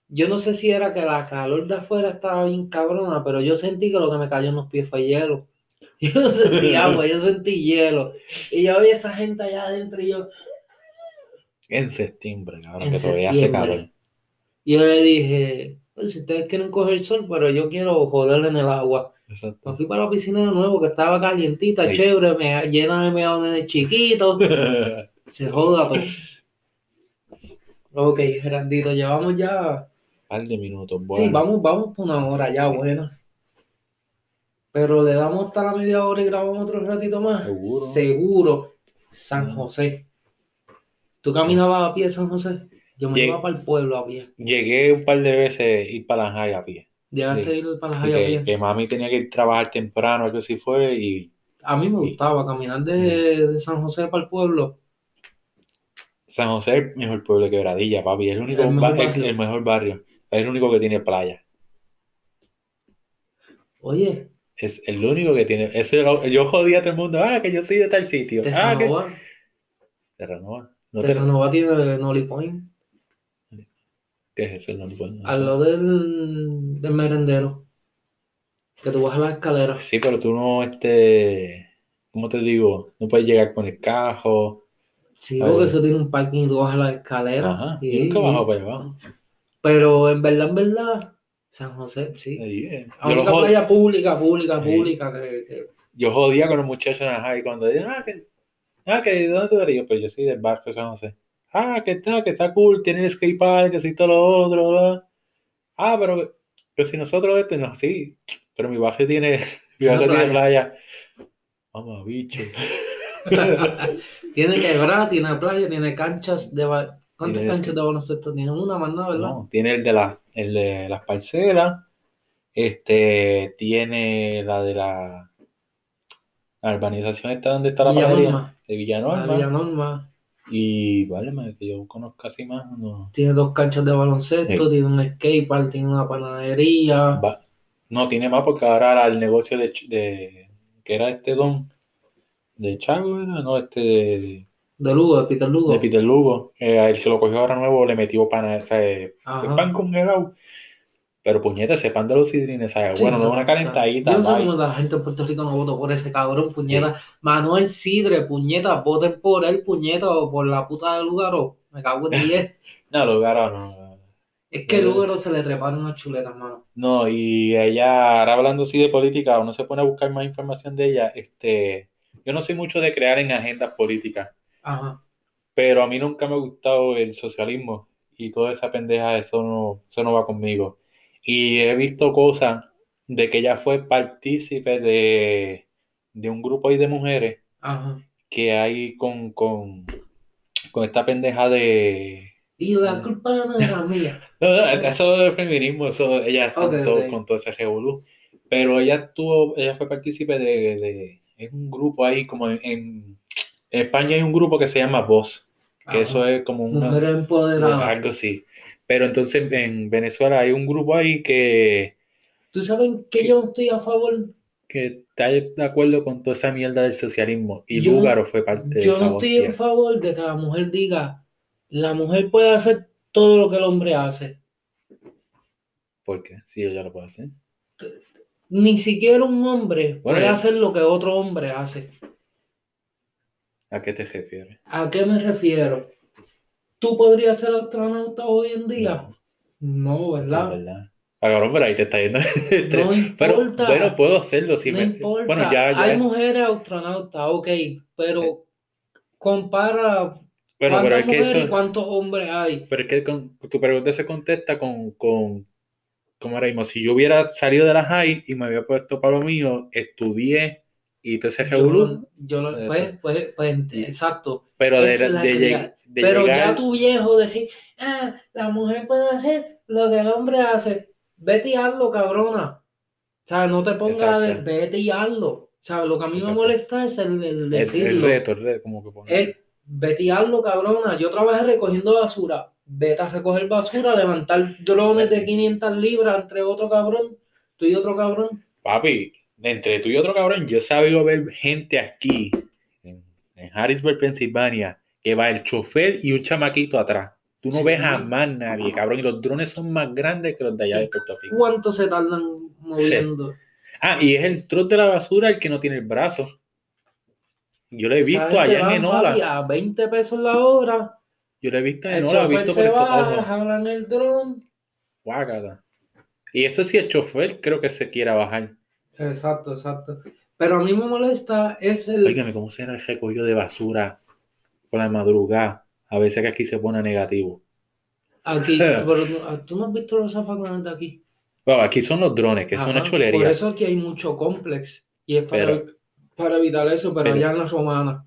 Speaker 1: Yo no sé si era que la calor de afuera estaba bien cabrona, pero yo sentí que lo que me cayó en los pies fue hielo. Yo no sentí agua, yo sentí hielo. Y yo vi a esa gente allá adentro y yo.
Speaker 2: En septiembre, cabrón, que todavía hace calor.
Speaker 1: Y yo le dije, pues si ustedes quieren coger sol, pero yo quiero joder en el agua. Me fui para la piscina de nuevo, que estaba calientita, chévere, me, llena de meones chiquitos. Se joda todo. Ok, Gerandito, llevamos ya.
Speaker 2: Un par de minutos,
Speaker 1: bueno. Sí, vamos, vamos por una hora ya, bueno. Pero le damos hasta la media hora y grabamos otro ratito más. Seguro. Seguro. San José. ¿Tú caminabas a pie, San José? Yo me iba para el pueblo a pie.
Speaker 2: Llegué un par de veces ir para la a pie.
Speaker 1: Llegaste a ir para las
Speaker 2: que, que mami tenía que trabajar temprano, algo así fue, y...
Speaker 1: A mí me gustaba caminar de, de, San José para el pueblo.
Speaker 2: San José es el mejor pueblo de Quebradilla, papi. Es el único el mejor, barrio. el mejor barrio. Es el único que tiene playa.
Speaker 1: Oye.
Speaker 2: Es el único que tiene. Ese, yo jodía a todo el mundo. Ah, que yo soy de tal sitio. ¿Te ah, renova? Que... Te renova.
Speaker 1: No te, te tiene Nolly Point.
Speaker 2: ¿Qué es eso? No,
Speaker 1: Al lado del, del merendero. Que tú vas a la escalera.
Speaker 2: Sí, pero tú no, este, ¿cómo te digo? No puedes llegar con el cajo.
Speaker 1: Sí, porque eso tiene un parking y tú vas a la escalera.
Speaker 2: Ajá, y, nunca bajo para allá
Speaker 1: Pero en verdad, en verdad, San José, sí. Ahí es. Aunque playa pública, pública, pública. Que,
Speaker 2: Yo jodía con los muchachos en la y cuando decían, ah, que, ah, que, ¿dónde tú eres? Pues yo soy del barco de San José. Ah, que está, que está cool, tiene el skatepark, que si todo lo otro, ¿verdad? Ah, pero, pero si nosotros este no, sí, Pero mi barrio tiene, mi barrio tiene playa. Vamos, bicho.
Speaker 1: tiene quebrada, tiene playa, tiene canchas de... ¿Cuántas canchas de baloncesto tiene? Una más, ¿no? ¿verdad? No,
Speaker 2: tiene el de, la, el de las parcelas, este, tiene la de la, la urbanización esta donde está la panadería, de Villanorma.
Speaker 1: Villanorma.
Speaker 2: Y vale, que yo conozco así más.
Speaker 1: Tiene dos canchas de baloncesto, tiene un skatepark, tiene una panadería.
Speaker 2: No, tiene más porque ahora el negocio de, de que era este don de Chago, era, no, este de,
Speaker 1: de Lugo, de Peter Lugo.
Speaker 2: De Peter Lugo. Eh, a él se lo cogió ahora nuevo, le metió pan, o sea, el pan congelado. Pero puñeta, ese pan de los sidrines, ¿sabes? bueno, no es una calentadita.
Speaker 1: Yo no sé cómo la gente en Puerto Rico no votó por ese cabrón, puñeta. Manuel Sidre, puñeta, voten por él, puñeta, o por la puta de Lugaro. Me cago en 10.
Speaker 2: no, Lugaro no.
Speaker 1: Es que Lugaro se le treparon unas chuletas, mano.
Speaker 2: No, y ella, ahora hablando así de política, uno se pone a buscar más información de ella, este, yo no soy mucho de crear en agendas políticas. Ajá. Pero a mí nunca me ha gustado el socialismo y toda esa pendeja, eso no, eso no va conmigo. Y he visto cosas de que ella fue partícipe de, un grupo ahí de mujeres que hay con, con, esta pendeja de...
Speaker 1: Y la culpa no era mía.
Speaker 2: eso del feminismo, eso ella está con todo ese revolú. Pero ella tuvo, ella fue partícipe de, de, es un grupo ahí como en en España hay un grupo que se llama Voz, que eso es como una...
Speaker 1: Mujer empoderada.
Speaker 2: Algo así. Pero entonces en Venezuela hay un grupo ahí que...
Speaker 1: ¿Tú sabes que, yo no estoy a favor?
Speaker 2: Que está de acuerdo con toda esa mierda del socialismo. Y Lúgaro fue parte de
Speaker 1: eso. Yo no estoy a favor de que la mujer diga, la mujer puede hacer todo lo que el hombre hace.
Speaker 2: ¿Por qué? Si ella lo puede hacer.
Speaker 1: Ni siquiera un hombre puede hacer lo que otro hombre hace.
Speaker 2: ¿A qué te refieres?
Speaker 1: ¿A qué me refiero? ¿Tú podrías ser astronauta hoy en día? No, ¿verdad?
Speaker 2: Sí, ¿verdad? Ah, pero ahí te está yendo.
Speaker 1: no importa.
Speaker 2: bueno, puedo hacerlo
Speaker 1: si no Importa. Bueno, ya, ya. Hay mujeres astronautas, ok, pero compara bueno, pero es que eso... y cuántos hombres hay.
Speaker 2: Pero es que tu pregunta se contesta con, con como ahora mismo, si yo hubiera salido de la high y me había puesto para lo mío, estudié y tú ese
Speaker 1: Yo, yo lo, pues, pues, pues, exacto.
Speaker 2: Pero, de,
Speaker 1: pero ya tu viejo decir, ah, la mujer puede hacer lo que el hombre hace. Vete y hazlo, cabrona. O sea, no te pongas de vete y hazlo. O sea, lo que a mí me molesta es el, el decirlo.
Speaker 2: El, reto, el reto, como que
Speaker 1: poner. vete y hazlo, cabrona. Yo trabajé recogiendo basura. Vete a recoger basura, levantar drones de 500 libras entre otro cabrón, tú y otro cabrón.
Speaker 2: Papi, entre tú y otro cabrón, yo he sabido ver gente aquí, en, Harrisburg, Pensilvania, que va el chofer y un chamaquito atrás. Tú no ves jamás nadie, cabrón. Y los drones son más grandes que los de allá de Puerto Rico.
Speaker 1: ¿Cuánto se tardan moviendo?
Speaker 2: Ah, y es el trote de la basura el que no tiene el brazo. Yo lo he visto allá en Enola.
Speaker 1: A 20 pesos la hora.
Speaker 2: Yo lo he visto en Enola. El chofer
Speaker 1: se va, jalan el dron.
Speaker 2: Guácata. Y eso sí, el chofer creo que se quiera bajar.
Speaker 1: Exacto, exacto. Pero a mí me molesta es el...
Speaker 2: ¿cómo será el recogido de basura por la madrugada? A veces que aquí se pone negativo.
Speaker 1: Aquí, pero tú no has visto los zafacones de aquí.
Speaker 2: Bueno, aquí son los drones, que son una chulería.
Speaker 1: Por eso aquí hay mucho complex. Y es para, para evitar eso, pero, allá en la romana.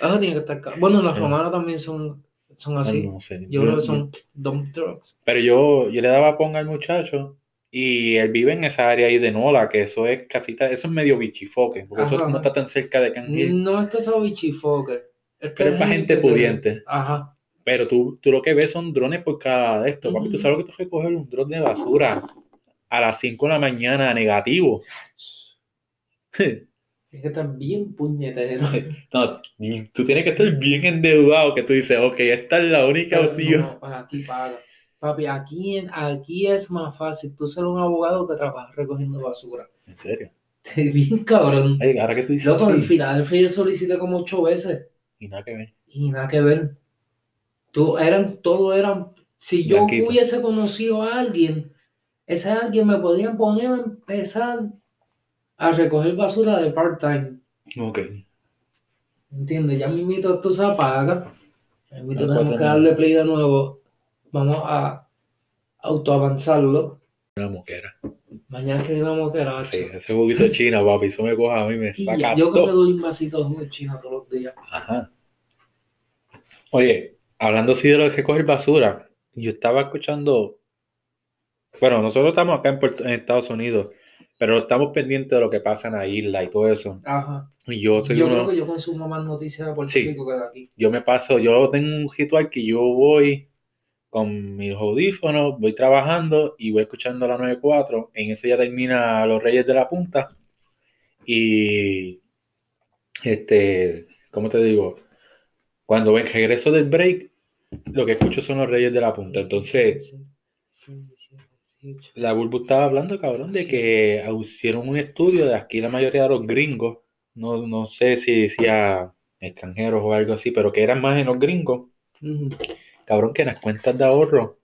Speaker 1: Eso tiene que estar Bueno, en la romana también son, son así. No, sé. Yo creo que son dump trucks.
Speaker 2: Pero yo, yo le daba ponga al muchacho y él vive en esa área ahí de Nola, que eso es casi, eso es medio bichifoque, porque eso no está tan cerca de
Speaker 1: Canguil. No es que sea bichifoque.
Speaker 2: Es que Pero es para gente pudiente. Ajá. Pero tú, tú lo que ves son drones por cada de estos. Papi, tú sabes lo que tú recoger un dron de basura a las 5 de la mañana negativo.
Speaker 1: Es que estás bien puñetero.
Speaker 2: No, tú tienes que estar bien endeudado, que tú dices, ok, esta es la única opción.
Speaker 1: No, para ti paga. Papi, aquí, aquí es más fácil tú ser un abogado que trabajar recogiendo basura.
Speaker 2: ¿En serio?
Speaker 1: Bien cabrón.
Speaker 2: Ay, ahora que tú dices.
Speaker 1: Loco, en Filadelfia yo solicité como ocho veces.
Speaker 2: Y nada que ver.
Speaker 1: Y nada que ver. Tú, eran, todo eran. Si yo hubiese conocido a alguien, ese alguien me podían poner a empezar a recoger basura de part-time.
Speaker 2: Ok.
Speaker 1: ¿Entiendes? Ya mi mito esto se apaga. Mi mito tenemos que darle play de nuevo vamos a autoavanzarlo
Speaker 2: Una moquera.
Speaker 1: Mañana que una moquera.
Speaker 2: Sí, ese juguito de China, papi, eso me coja a mí, me saca
Speaker 1: Yo que me doy un vasito de China todos los días.
Speaker 2: Ajá. Oye, hablando así de lo que coger basura, yo estaba escuchando. Bueno, nosotros estamos acá en, Estados Unidos, pero estamos pendientes de lo que pasa en la isla y todo eso.
Speaker 1: Ajá.
Speaker 2: Y yo
Speaker 1: yo creo que yo consumo más noticias de Puerto Rico que de aquí.
Speaker 2: Yo me paso, yo tengo un ritual que yo voy con mis audífonos, voy trabajando y voy escuchando la 94. En eso ya termina Los Reyes de la Punta. Y, este, ¿cómo te digo? Cuando ven regreso del break, lo que escucho son Los Reyes de la Punta. Entonces, la Bulbu estaba hablando, cabrón, de que hicieron un estudio de aquí la mayoría de los gringos, no, no sé si decía extranjeros o algo así, pero que eran más en los gringos cabrón, que en las cuentas de ahorro,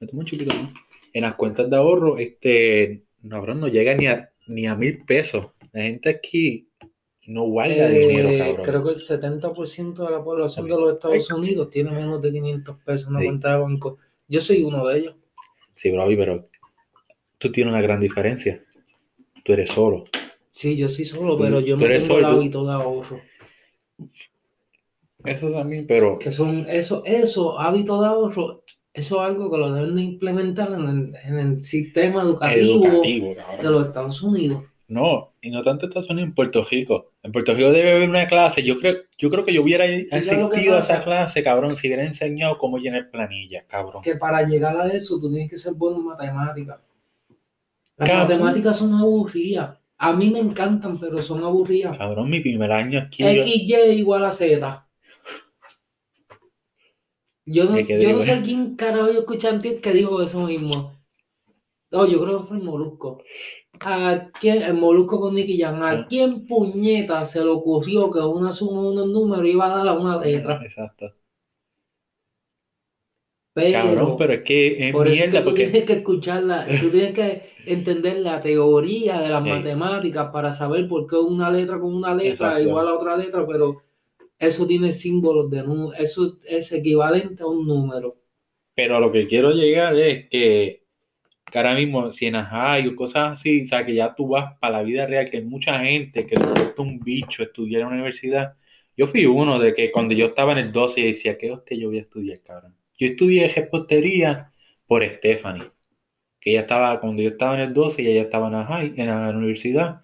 Speaker 2: en las cuentas de ahorro, este, cabrón, no llega ni a, ni a mil pesos. La gente aquí no guarda eh, dinero, cabrón.
Speaker 1: Creo que el 70% de la población de los Estados Unidos tiene menos de 500 pesos en una cuenta de banco. Yo soy uno de ellos.
Speaker 2: Sí, bro, pero tú tienes una gran diferencia. Tú eres solo.
Speaker 1: Sí, yo sí solo, pero yo no tengo el hábito de ahorro.
Speaker 2: Eso también, pero...
Speaker 1: Que son, eso, eso, hábito de ahorro, eso es algo que lo deben de implementar en el, sistema educativo, de los Estados Unidos.
Speaker 2: No, y no tanto en Estados Unidos, en Puerto Rico. En Puerto Rico debe haber una clase. Yo creo, yo creo que yo hubiera asistido a esa clase, cabrón, si hubiera enseñado cómo llenar planillas, cabrón.
Speaker 1: Que para llegar a eso tú tienes que ser bueno en matemáticas. Las matemáticas son aburridas. A mí me encantan, pero son aburridas.
Speaker 2: Cabrón, mi primer año aquí.
Speaker 1: X, Y igual a Z. Yo no, yo no sé quién carajo yo escuché antes que dijo eso mismo. No, yo creo que fue el Molusco. ¿A quién, el Molusco con Nicky Jan. ¿A ah. quién puñeta se le ocurrió que una suma unos números iba a dar a una letra?
Speaker 2: Exacto.
Speaker 1: Pero,
Speaker 2: Cabrón, pero es que es
Speaker 1: por eso mierda, tú tienes que escucharla, tú tienes que entender la teoría de las matemáticas para saber por qué una letra con una letra igual a otra letra, pero eso tiene símbolos de número, eso es equivalente a un número.
Speaker 2: Pero a lo que quiero llegar es que, ahora mismo, si en hay o cosas así, o sea, que ya tú vas para la vida real, que hay mucha gente que le gusta un bicho estudiar en la universidad. Yo fui uno de que cuando yo estaba en el 12 decía, ¿qué hostia yo voy a estudiar, cabrón? Yo estudié repostería por Stephanie, que ella estaba, cuando yo estaba en el 12 y ella estaba en la, en la universidad.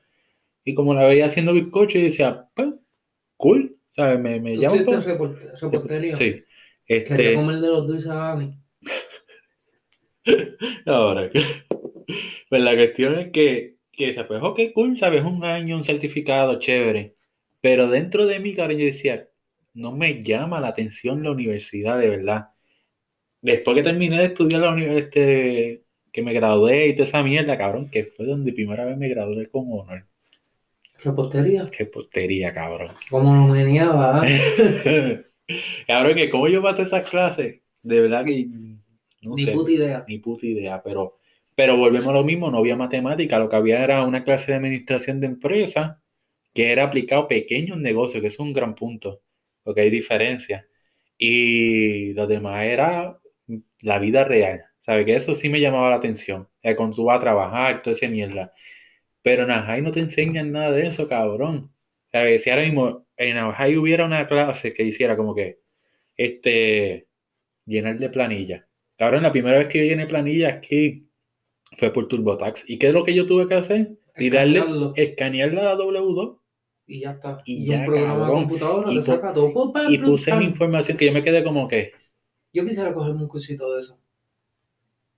Speaker 2: Y como la veía haciendo bizcocho, y decía, pues, cool, ¿Sabes? Me, me llama.
Speaker 1: reportería?
Speaker 2: Sí.
Speaker 1: Este... Quería comer de los dulces.
Speaker 2: Ahora, pues la cuestión es que, que pues, ok, cool, ¿sabes? Un año, un certificado, chévere. Pero dentro de mí, cariño, yo decía, no me llama la atención la universidad, de verdad. Después que terminé de estudiar la universidad, este, que me gradué y toda esa mierda, cabrón, que fue donde primera vez me gradué con honor.
Speaker 1: ¿Repostería?
Speaker 2: Repostería, cabrón.
Speaker 1: ¿Cómo lo meneaba?
Speaker 2: cabrón, que como yo pasé esas clases, de verdad que
Speaker 1: no ni puta idea.
Speaker 2: Ni puta idea, pero, pero volvemos a lo mismo, no había matemática, lo que había era una clase de administración de empresas que era aplicado a pequeños negocios, que es un gran punto, porque hay diferencia. Y lo demás era la vida real. ¿Sabes? Que eso sí me llamaba la atención. cuando tú vas a trabajar, toda esa mierda. Pero en Ajay no te enseñan nada de eso, cabrón. O sea, si ahora mismo en Ajay hubiera una clase que hiciera como que, este, llenar de planilla. Cabrón, la primera vez que yo llené planilla aquí fue por TurboTax. ¿Y qué es lo que yo tuve que hacer? Y darle, escanearla a la W2.
Speaker 1: Y ya está.
Speaker 2: Y, ya,
Speaker 1: un programa de computadora y saca todo.
Speaker 2: y puse mi información que yo me quedé como que.
Speaker 1: Yo quisiera cogerme un cursito de eso.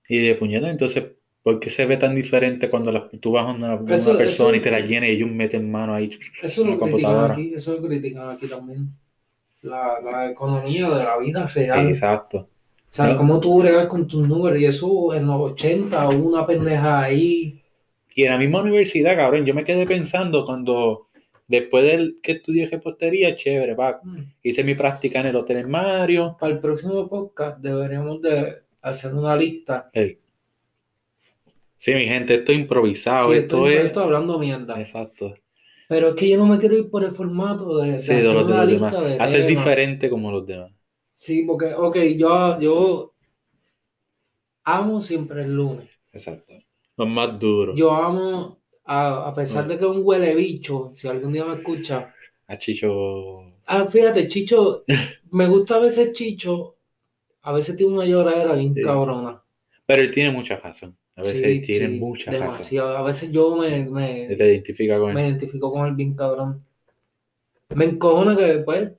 Speaker 2: Y de puñeta, entonces ¿Por qué se ve tan diferente cuando tú vas a una, persona y te la llena y ellos meten mano ahí?
Speaker 1: Eso lo critican aquí, eso lo critican aquí también. La, la economía de la vida real.
Speaker 2: Exacto.
Speaker 1: O sea, cómo tú bregas con tus números y eso en los 80 una pendeja ahí.
Speaker 2: Y en la misma universidad, cabrón, yo me quedé pensando cuando, después del que estudié repostería, chévere, va, mm. hice mi práctica en el Hotel Mario.
Speaker 1: Para el próximo podcast deberíamos de hacer una lista
Speaker 2: Sí, mi gente, esto es improvisado. esto
Speaker 1: es...
Speaker 2: Estoy
Speaker 1: hablando mierda.
Speaker 2: Exacto.
Speaker 1: Pero es que yo no me quiero ir por el formato de, hacer una lista de
Speaker 2: Hacer diferente como los demás.
Speaker 1: Sí, porque, ok, yo, yo amo siempre el lunes.
Speaker 2: Exacto. Los más duros.
Speaker 1: Yo amo, a, pesar de que es un huele bicho, si algún día me escucha.
Speaker 2: A Chicho.
Speaker 1: Ah, fíjate, Chicho, me gusta a veces Chicho, a veces tiene una lloradera bien cabrona.
Speaker 2: Pero él tiene mucha razón. A veces tiene mucha
Speaker 1: demasiado. A veces yo me, me,
Speaker 2: Te identifica con él.
Speaker 1: me identifico con él bien cabrón. Me encojona que después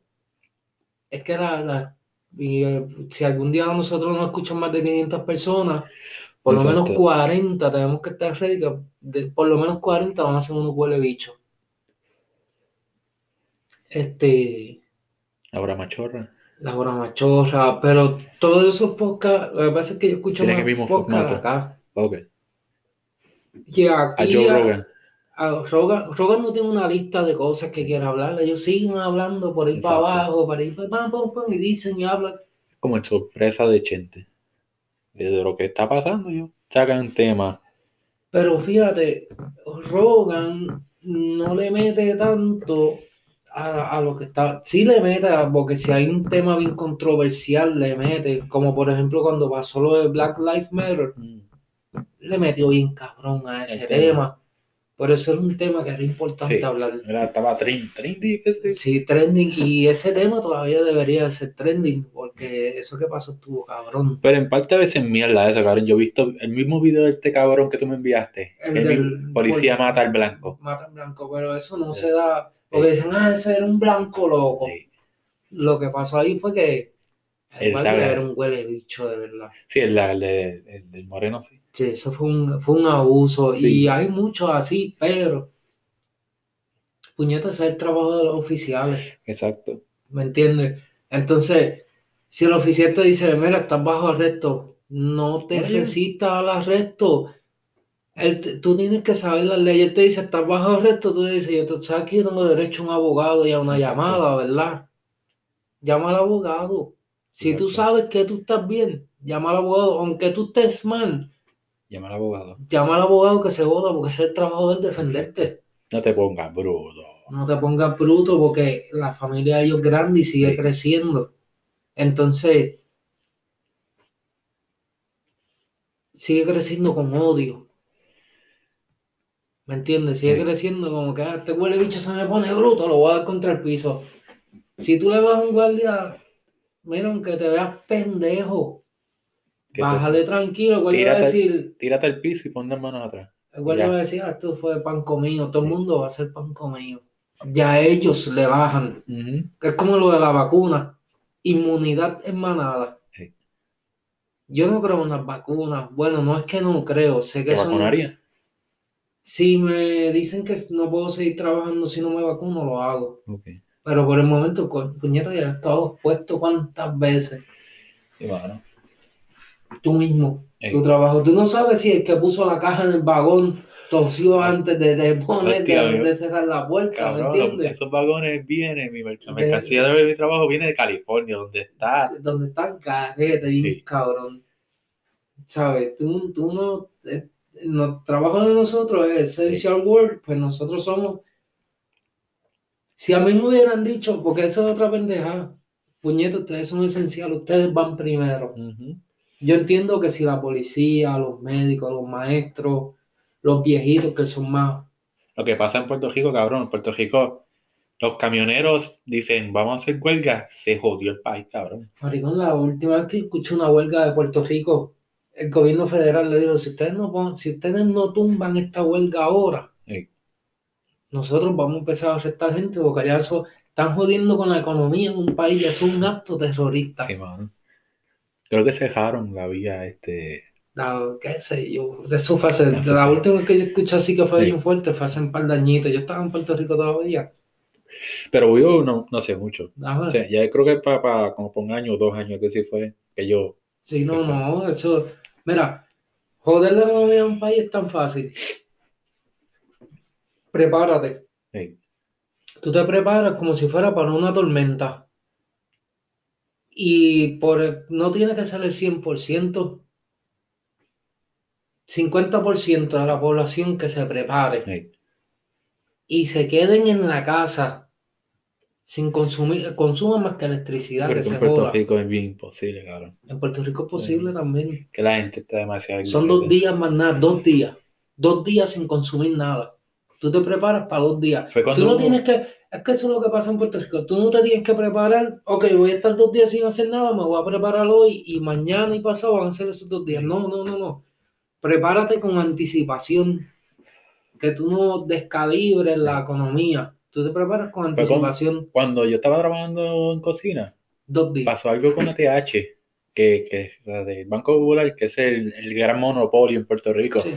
Speaker 1: es que la, la eh, si algún día nosotros no escuchan más de 500 personas, por lo menos 40 tenemos que estar ready, que por lo menos 40 van a ser unos huele bichos. Este.
Speaker 2: La hora machorra.
Speaker 1: La hora machorra, pero todos esos podcasts, lo que pasa es que yo escucho más podcasts acá.
Speaker 2: Ok.
Speaker 1: Y aquí, a Joe Rogan. Rogan, Rogan no tiene una lista de cosas que quiera hablar. Ellos siguen hablando por ahí para abajo, para ahí para y dicen y hablan.
Speaker 2: Como en sorpresa de gente. De lo que está pasando, yo sacan tema.
Speaker 1: Pero fíjate, Rogan no le mete tanto a, a, lo que está. Sí le mete, porque si hay un tema bien controversial, le mete. Como por ejemplo cuando pasó lo de Black Lives Matter. Mm. Le metió bien cabrón a ese tema. Por eso era un tema que era importante hablar.
Speaker 2: estaba trending,
Speaker 1: Sí, trending. Y ese tema todavía debería ser trending, porque eso que pasó estuvo cabrón.
Speaker 2: Pero en parte a veces mierda eso, cabrón. Yo he visto el mismo video de este cabrón que tú me enviaste. El, policía mata al blanco.
Speaker 1: Mata al blanco, pero eso no se da. Porque dicen, ah, ese era un blanco loco. Lo que pasó ahí fue que. Igual era un huele bicho, de verdad.
Speaker 2: Sí, el, de, el del moreno, sí.
Speaker 1: Sí, eso fue un, fue un abuso y hay muchos así, pero puñetas es el trabajo de los oficiales.
Speaker 2: Exacto.
Speaker 1: ¿Me entiendes? Entonces, si el oficial te dice, mira, estás bajo arresto, no te resistas al arresto. tú tienes que saber las leyes. Él te dice, estás bajo arresto, tú le dices, yo sabes que yo tengo derecho a un abogado y a una llamada, ¿verdad? Llama al abogado. Si tú sabes que tú estás bien, llama al abogado, aunque tú estés mal
Speaker 2: Llama al abogado.
Speaker 1: Llama al abogado que se joda porque ese es el trabajo de defenderte.
Speaker 2: No te pongas bruto.
Speaker 1: No te pongas bruto porque la familia de ellos es grande y sigue creciendo. Entonces, sigue creciendo con odio. ¿Me entiendes? Sigue creciendo como que ah, este huele bicho se me pone bruto, lo voy a dar contra el piso. Si tú le vas a un guardia, mira, aunque te veas pendejo, Bájale tranquilo, el guardia va a decir.
Speaker 2: Tírate al piso y pon las manos atrás.
Speaker 1: El guardia va a decir, ah, esto fue pan comido, todo el mundo va a ser pan comido. Ya ellos le bajan. Es como lo de la vacuna. Inmunidad en manada. Yo no creo en las vacunas. Bueno, no es que no creo. Sé que ¿Te son... vacunaría? Si me dicen que no puedo seguir trabajando si no me vacuno, lo hago. Pero por el momento, puñeta, ya he estado expuesto cuántas veces.
Speaker 2: Y bueno
Speaker 1: tú mismo, tu trabajo. Tú no sabes si el que puso la caja en el vagón tosió antes de, de poner, de, cerrar la puerta, ¿me entiendes?
Speaker 2: Esos vagones vienen, mi mercancía de, mi trabajo viene de California, donde está.
Speaker 1: Donde está el carrete, bien cabrón. ¿Sabes? Tú, tú no. Eh, trabajo de nosotros es Essential Work, pues nosotros somos. Si a mí me hubieran dicho, porque esa es otra pendeja, puñetos, ustedes son esenciales, ustedes van primero. Yo entiendo que si la policía, los médicos, los maestros, los viejitos que son más...
Speaker 2: Lo que pasa en Puerto Rico, cabrón, en Puerto Rico los camioneros dicen, vamos a hacer huelga, se jodió el país, cabrón.
Speaker 1: Maricón, la última vez que escuché una huelga de Puerto Rico, el gobierno federal le dijo, si ustedes no, si ustedes no tumban esta huelga ahora, nosotros vamos a empezar a arrestar gente porque ya eso están jodiendo con la economía en un país, eso es un acto terrorista.
Speaker 2: Sí, Creo que cerraron la vía, este.
Speaker 1: La, qué sé yo, de eso fue hace, de la última que yo escuché así que fue bien fuerte, fue hace un par de añitos. Yo estaba en Puerto Rico todavía.
Speaker 2: Pero yo no, no sé mucho. O sea, ya creo que para, como por un año o dos años que sí fue que yo.
Speaker 1: Sí, no, no, eso. Mira, joder la economía de un país es tan fácil. Prepárate. Tú te preparas como si fuera para una tormenta. Y por, no tiene que ser el 100%, 50% de la población que se prepare y se queden en la casa sin consumir, consuman más que electricidad.
Speaker 2: Pero
Speaker 1: que
Speaker 2: en
Speaker 1: se
Speaker 2: Puerto
Speaker 1: joda.
Speaker 2: Rico es bien imposible, cabrón.
Speaker 1: En Puerto Rico es posible también.
Speaker 2: Que la gente está demasiado...
Speaker 1: Son dos días más nada, dos días. Dos días sin consumir nada. Tú te preparas para dos días. Tú no
Speaker 2: hubo-
Speaker 1: tienes que, es que eso es lo que pasa en Puerto Rico. Tú no te tienes que preparar, ok, voy a estar dos días sin hacer nada, me voy a preparar hoy y mañana y pasado van a ser esos dos días. No, no, no, no. Prepárate con anticipación. Que tú no descalibres la economía. Tú te preparas con
Speaker 2: con-
Speaker 1: anticipación
Speaker 2: Cuando yo estaba trabajando en cocina,
Speaker 1: dos días.
Speaker 2: pasó algo con ATH, que, que la del Banco Popular, que es el, el gran monopolio en Puerto Rico.
Speaker 1: Sí.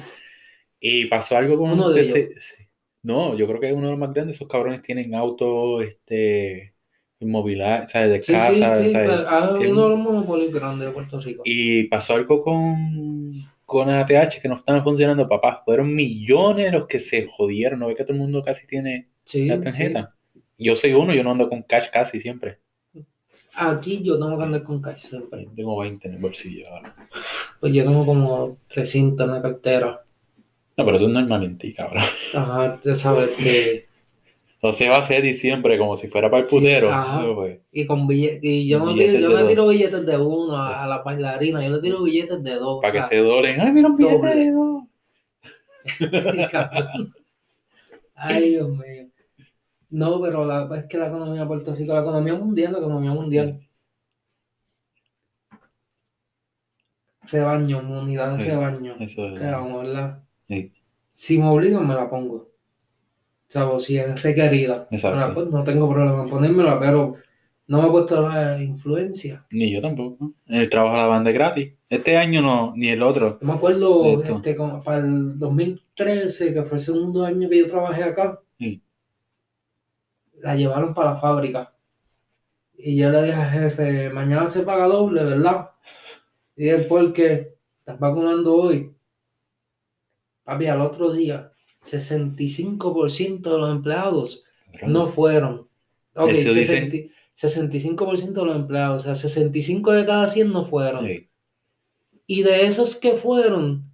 Speaker 2: Y pasó algo con...
Speaker 1: Uno de
Speaker 2: se-
Speaker 1: ellos.
Speaker 2: No, yo creo que es uno de los más grandes. Esos cabrones tienen auto, este, inmobiliario, ¿sabes? De
Speaker 1: Sí, sí,
Speaker 2: casa,
Speaker 1: sí,
Speaker 2: ¿sabes?
Speaker 1: ah,
Speaker 2: Que-
Speaker 1: uno de los monopolios grandes de Puerto Rico.
Speaker 2: Y pasó algo con, con ATH que no estaban funcionando, papá. Fueron millones los que se jodieron. ¿No ve que todo el mundo casi tiene
Speaker 1: Sí,
Speaker 2: la
Speaker 1: sí.
Speaker 2: tarjeta? Yo soy uno, yo no ando con cash casi siempre.
Speaker 1: Aquí yo tengo que andar con cash siempre.
Speaker 2: Tengo 20 en el bolsillo ahora.
Speaker 1: Pues yo tengo como 300 en la cartera.
Speaker 2: No, pero eso es normal en ti, cabrón.
Speaker 1: Ajá, tú sabes que.
Speaker 2: Entonces va ready siempre como si fuera para el
Speaker 1: Sí,
Speaker 2: putero.
Speaker 1: ajá.
Speaker 2: No, pues.
Speaker 1: Y con billetes. Y yo no, tiro, yo no tiro billetes de uno a, a las bailarinas, yo le tiro billetes de dos.
Speaker 2: Para que se dolen. Ay, mira un billete
Speaker 1: doble.
Speaker 2: de dos.
Speaker 1: Ay, Dios mío. No, pero la, es que la economía de Puerto Rico, la economía mundial, la economía mundial. Rebaño, unidad de
Speaker 2: Sí.
Speaker 1: rebaño.
Speaker 2: Eso es.
Speaker 1: Que vamos, ¿verdad?
Speaker 2: Sí.
Speaker 1: Si me obligan, me la pongo. O sea, o si es requerida.
Speaker 2: Exacto.
Speaker 1: Pues, no tengo problema en ponérmela, pero no me he puesto la influencia.
Speaker 2: Ni yo tampoco. En el trabajo la banda gratis. Este año no, ni el otro.
Speaker 1: Yo me acuerdo este, como para el 2013, que fue el segundo año que yo trabajé acá,
Speaker 2: Sí.
Speaker 1: la llevaron para la fábrica. Y yo le dije al jefe, mañana se paga doble, ¿verdad? Y él, ¿por qué? ¿Estás vacunando hoy? Papi, al otro día, 65% de los empleados no fueron. Ok,
Speaker 2: Eso dicen.
Speaker 1: 60 65% de los empleados, o sea, 65 de cada 100 no fueron.
Speaker 2: Sí.
Speaker 1: Y de esos que fueron,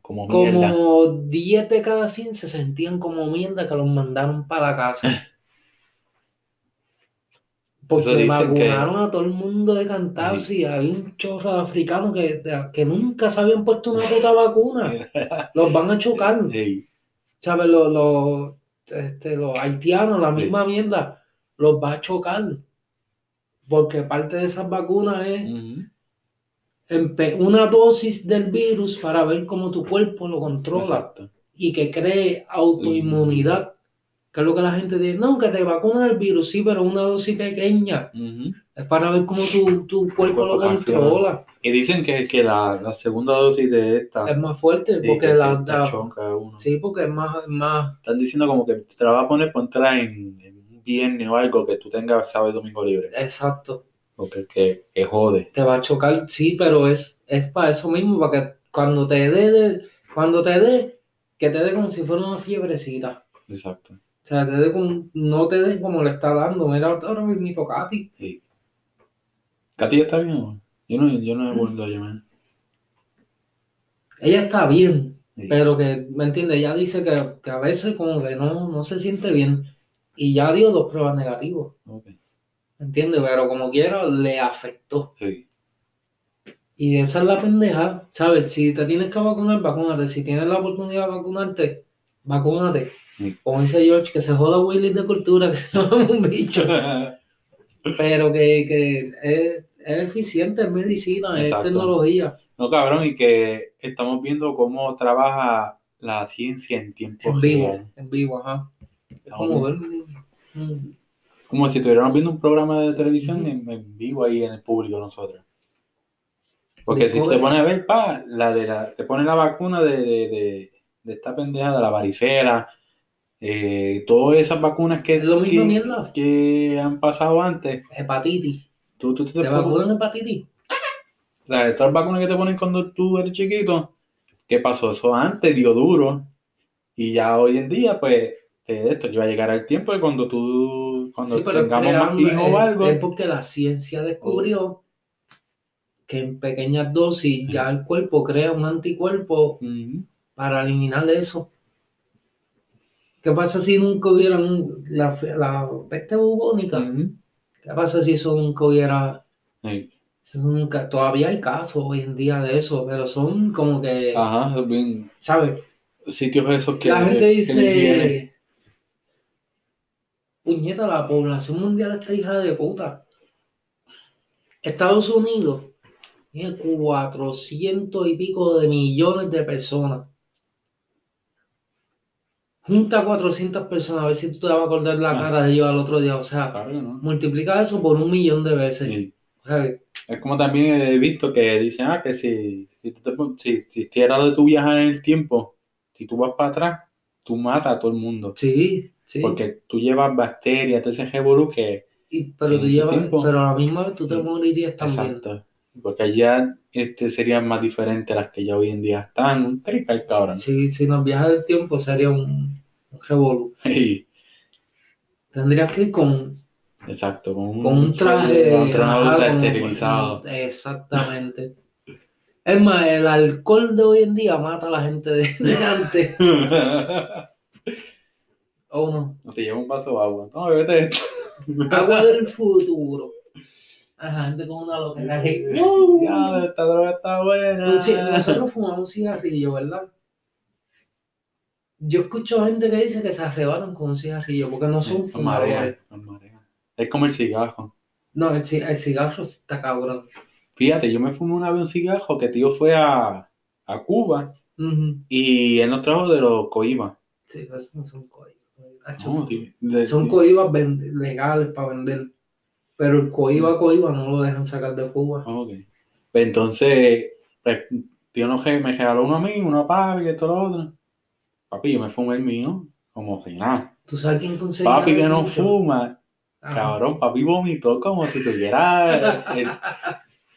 Speaker 2: Como
Speaker 1: como 10 de cada 100 se sentían como mierda que los mandaron para la casa. Porque vacunaron a todo el mundo de cantazo y había un chorro de africanos que, que nunca se habían puesto una puta vacuna. Los van a chocar.
Speaker 2: Sí.
Speaker 1: ¿Sabes? Los, los, este, los haitianos, la misma mierda, los va a chocar. Porque parte de esas vacunas es una dosis del virus para ver cómo tu cuerpo lo controla
Speaker 2: Exacto.
Speaker 1: y que cree autoinmunidad. Que es lo que la gente dice, no, que te vacunas el virus, sí, pero una dosis pequeña. Es para ver cómo tu, tu cuerpo lo
Speaker 2: cuerpo
Speaker 1: controla.
Speaker 2: Y dicen que, que la, la segunda dosis de esta.
Speaker 1: Es más fuerte,
Speaker 2: sí,
Speaker 1: porque
Speaker 2: que-
Speaker 1: la, la-
Speaker 2: chonca uno.
Speaker 1: sí, porque es más, es más,
Speaker 2: Están diciendo como que te la vas a poner, póntela en, en un viernes o algo que tú tengas sábado y domingo libre.
Speaker 1: exacto.
Speaker 2: Porque que, que jode.
Speaker 1: Te va a chocar, sí, pero es, es para eso mismo, para que cuando te dé, cuando te dé, que te dé como si fuera una fiebrecita.
Speaker 2: Exacto.
Speaker 1: O sea, te dé como, no te dé como le está dando. Mira, ahora mismo Katy.
Speaker 2: Sí. ¿Katy está bien? Yo no, yo no he vuelto a llamar.
Speaker 1: Ella está bien,
Speaker 2: Sí.
Speaker 1: pero que, ¿me entiendes? Ella dice que, que a veces como que no, no se siente bien. Y ya dio dos pruebas negativas,
Speaker 2: Ok.
Speaker 1: ¿me entiendes? Pero como quiera, le afectó.
Speaker 2: Sí.
Speaker 1: Y esa es la pendeja, ¿sabes? Si te tienes que vacunar, vacúnate. Si tienes la oportunidad de vacunarte, vacúnate. Como dice George, que se joda Willy de cultura, que se llama un bicho. Pero que, que es, es eficiente, es medicina, es tecnología.
Speaker 2: No, cabrón, y que estamos viendo cómo trabaja la ciencia en tiempo
Speaker 1: En vivo,
Speaker 2: real.
Speaker 1: en vivo, ajá. Es como ver
Speaker 2: Como si estuviéramos viendo un programa de televisión en, en vivo ahí en el público nosotros. Porque si te pones a ver, pa, la de la, te ponen la vacuna de, de, de, de esta pendeja de la varicela, eh, todas esas vacunas que,
Speaker 1: Es lo mismo
Speaker 2: que, han pasado antes,
Speaker 1: hepatitis.
Speaker 2: tú, tú, tú te
Speaker 1: ¿Te vacunan hepatitis?
Speaker 2: las, todas las vacunas que te ponen cuando tú eres chiquito, ¿qué pasó? Eso antes dio duro y ya hoy en día, pues, esto ya va a llegar el tiempo de cuando tú, cuando
Speaker 1: Sí,
Speaker 2: tengamos más hijos o algo,
Speaker 1: Es porque la ciencia descubrió que en pequeñas dosis ya el cuerpo crea un anticuerpo para eliminar eso. ¿Qué pasa si nunca hubiera la, la peste bubónica? ¿Qué pasa si eso nunca hubiera... nunca, todavía hay casos hoy en día de eso, pero son como que...
Speaker 2: Ajá, bien...
Speaker 1: ¿Sabes?
Speaker 2: Sitios esos que...
Speaker 1: La gente dice... Puñeta, la población mundial está hija de puta. Estados Unidos tiene 400 y pico de millones de personas. Junta 400 personas, a ver si tú te vas a acordar la ah. cara de ellos al otro día. O sea, multiplica eso por un millón de veces.
Speaker 2: es como también he visto que dicen, ah, que si, si, si, si lo de tu viajar en el tiempo, si tú vas para atrás, tú matas a todo el mundo.
Speaker 1: Sí, sí.
Speaker 2: Porque tú llevas bacterias, te ese revolú que...
Speaker 1: pero tú llevas, pero a la misma vez tú te morirías también.
Speaker 2: Exacto. Porque allá este, serían más diferentes las que ya hoy en día están. Un trical, cabrón.
Speaker 1: Sí, si nos viaja el tiempo sería un, un revolú. Sí. Tendrías que ir con.
Speaker 2: Exacto, con
Speaker 1: un, con un traje.
Speaker 2: esterilizado.
Speaker 1: exactamente. Es más, el alcohol de hoy en día mata a la gente de, antes. ¿O no?
Speaker 2: No te lleva un vaso de agua. No, bebete esto.
Speaker 1: agua del futuro. Ajá, gente con una loquera
Speaker 2: que. Ya, esta droga está buena.
Speaker 1: nosotros fumamos un cigarrillo, ¿verdad? Yo escucho gente que dice que se arrebatan con un cigarrillo porque no son fumadores.
Speaker 2: Es como el cigarro.
Speaker 1: No, el, el, cigarro está cabrón.
Speaker 2: Fíjate, yo me fumé una vez un cigarro que tío fue a, a Cuba y él nos trajo de los coibas.
Speaker 1: Sí, esos no son coibas. son coibas legales para vender. Pero el coiba coiba no lo dejan sacar de Cuba.
Speaker 2: Ok. Pues entonces, pues, tío no, me regaló uno a mí, uno papi, y esto lo otro. Papi, yo me fumé el mío como si nada.
Speaker 1: ¿Tú sabes quién conseguía
Speaker 2: Papi que no fuma. Cabrón, papi vomitó como si tuviera.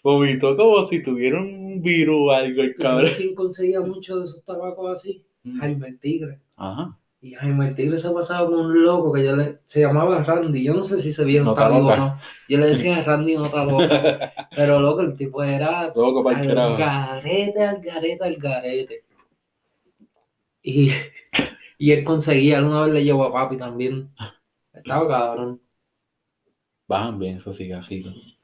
Speaker 2: vomitó como si tuviera un virus o algo, el cabrón.
Speaker 1: ¿Sabes quién conseguía mucho de esos tabacos así? Mm. Jaime el Tigre.
Speaker 2: Ajá.
Speaker 1: Y Jaime el Tigre se ha pasado con un loco que yo le, se llamaba Randy. Yo no sé si se viejo está vivo o no. Yo le decía Randy no está loco. Pero loco, el tipo era
Speaker 2: loco para
Speaker 1: al garete, al garete, al garete. Y, y él conseguía, una vez le llevó a papi también. Estaba cabrón.
Speaker 2: Bajan bien esos cigarritos.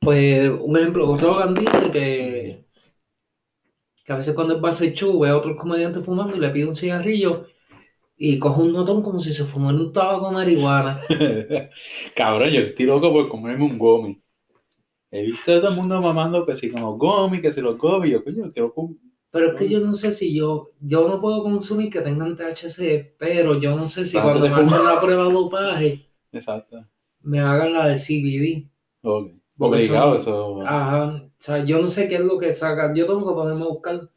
Speaker 1: Pues un ejemplo, Rogan dice que que a veces cuando él va a hacer show ve a otros comediantes fumando y le pide un cigarrillo y coge un notón como si se fumara un tabaco de marihuana.
Speaker 2: Cabrón, yo estoy loco por comerme un gomi. He visto a todo el mundo mamando que si como gomi, que si los gomi, yo coño, quiero
Speaker 1: Pero es que yo no sé si yo, yo no puedo consumir que tengan THC, pero yo no sé si cuando me hacen la prueba de dopaje,
Speaker 2: Exacto.
Speaker 1: me hagan la de CBD.
Speaker 2: Ok. Obligado, eso.
Speaker 1: Ajá. O sea, yo no sé qué es lo que saca. Yo tengo que ponerme a buscar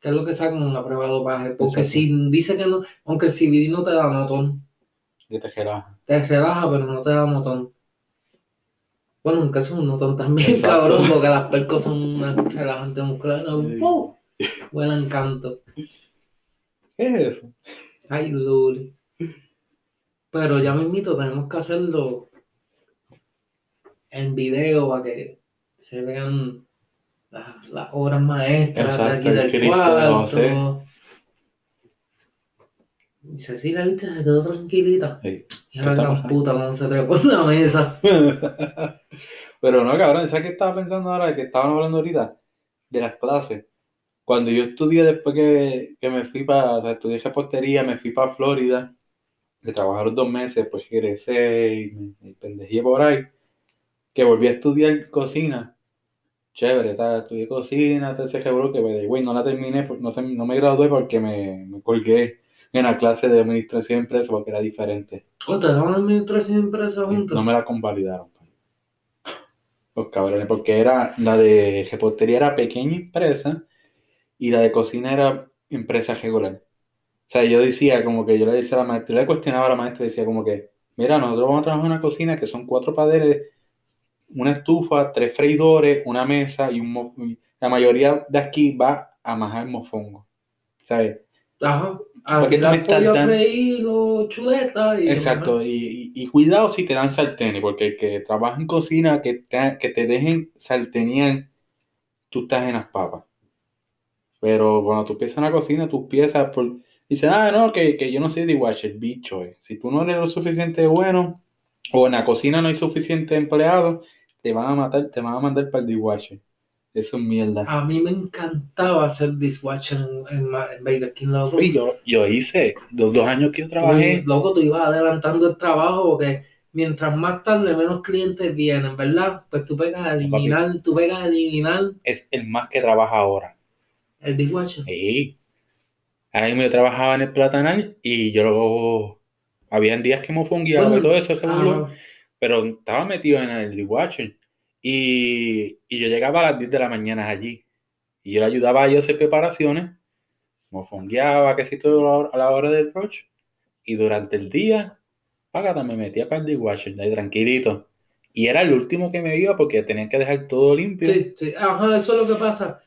Speaker 1: qué es lo que sacan en la prueba de dopaje. Porque si dice que no, aunque el CBD no te da notón.
Speaker 2: Y te relaja.
Speaker 1: Te relaja, pero no te da notón. Bueno, aunque es un notón también, cabrón, porque las percos son una relajante muscular. ¡Uh! Buen encanto.
Speaker 2: ¿Qué es eso?
Speaker 1: Ay, Luli. Pero ya mismito tenemos que hacerlo en video para que se vean las, obras maestras de aquí del cuarto. Y Cecilia, viste, se quedó tranquilita. Y ahora gran puta cuando se trepó en la mesa.
Speaker 2: Pero no, cabrón, ¿sabes qué estaba pensando ahora? Que estaban hablando ahorita de las clases. Cuando yo estudié después que, que me fui para, o sea, estudié reportería, me fui para Florida, de trabajar dos meses, pues regresé y me, me pendejé por ahí que volví a estudiar cocina. Chévere, estudié cocina, te que güey, no la terminé, no, no me gradué porque me, me, colgué en la clase de administración de empresas porque era diferente.
Speaker 1: ¿O te daban administración de empresas juntos?
Speaker 2: No me la convalidaron. Los cabrones, porque era la de reportería era pequeña empresa y la de cocina era empresa regular. O sea, yo decía como que yo le decía a la maestra, le cuestionaba a la maestra, decía como que, mira, nosotros vamos a trabajar en una cocina que son cuatro padeles una estufa, tres freidores, una mesa y un La mayoría de aquí va a majar mofongo. ¿Sabes?
Speaker 1: Ajá. A Porque no freír chuletas.
Speaker 2: Y Exacto. Y, y, cuidado si te dan sartenes, porque el que trabaja en cocina, que te, que te dejen sartenear, tú estás en las papas. Pero cuando tú empiezas en la cocina, tú piezas por Dice, ah, no, que, que yo no soy de watcher, bicho. Eh. Si tú no eres lo suficiente bueno, o en la cocina no hay suficiente empleado, te van a matar, te van a mandar para el dishwasher. Eso es mierda.
Speaker 1: A mí me encantaba hacer dishwasher en, en, en Baker King, loco.
Speaker 2: Y yo, yo hice los dos años que yo trabajé.
Speaker 1: loco, tú ibas adelantando el trabajo porque mientras más tarde menos clientes vienen, ¿verdad? Pues tú pegas a eliminar, tú pegas a eliminar.
Speaker 2: Es el más que trabaja ahora.
Speaker 1: ¿El dishwasher?
Speaker 2: Sí. Ahora mismo yo trabajaba en el Platanal y yo luego... Habían días que me fungueaba y todo eso, pero estaba metido en el dishwasher. Y, y, yo llegaba a las 10 de la mañana allí. Y yo le ayudaba a ellos a hacer preparaciones. Me fongueaba, que si todo a la hora del brunch. Y durante el día, págata, me metía para el dishwasher, ahí tranquilito. Y era el último que me iba porque tenían que dejar todo limpio.
Speaker 1: Sí, sí, ajá, eso es lo que pasa.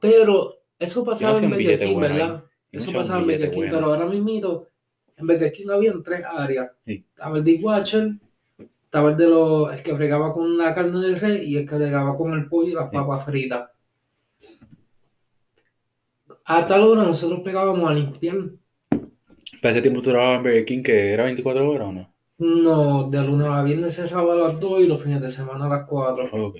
Speaker 1: Pero eso pasaba en Burger King, ¿verdad? Eso pasaba en Burger King, pero ahora mismo en Burger King había tres áreas. Estaba el dishwasher, estaba el de los, el que bregaba con la carne del rey y el que bregaba con el pollo y las papas fritas. A tal hora nosotros pegábamos a limpiar.
Speaker 2: ¿Para ese tiempo tú trabajabas en Burger King que era 24 horas o no?
Speaker 1: No, de lunes a viernes cerraba a las 2 y los fines de semana a las 4.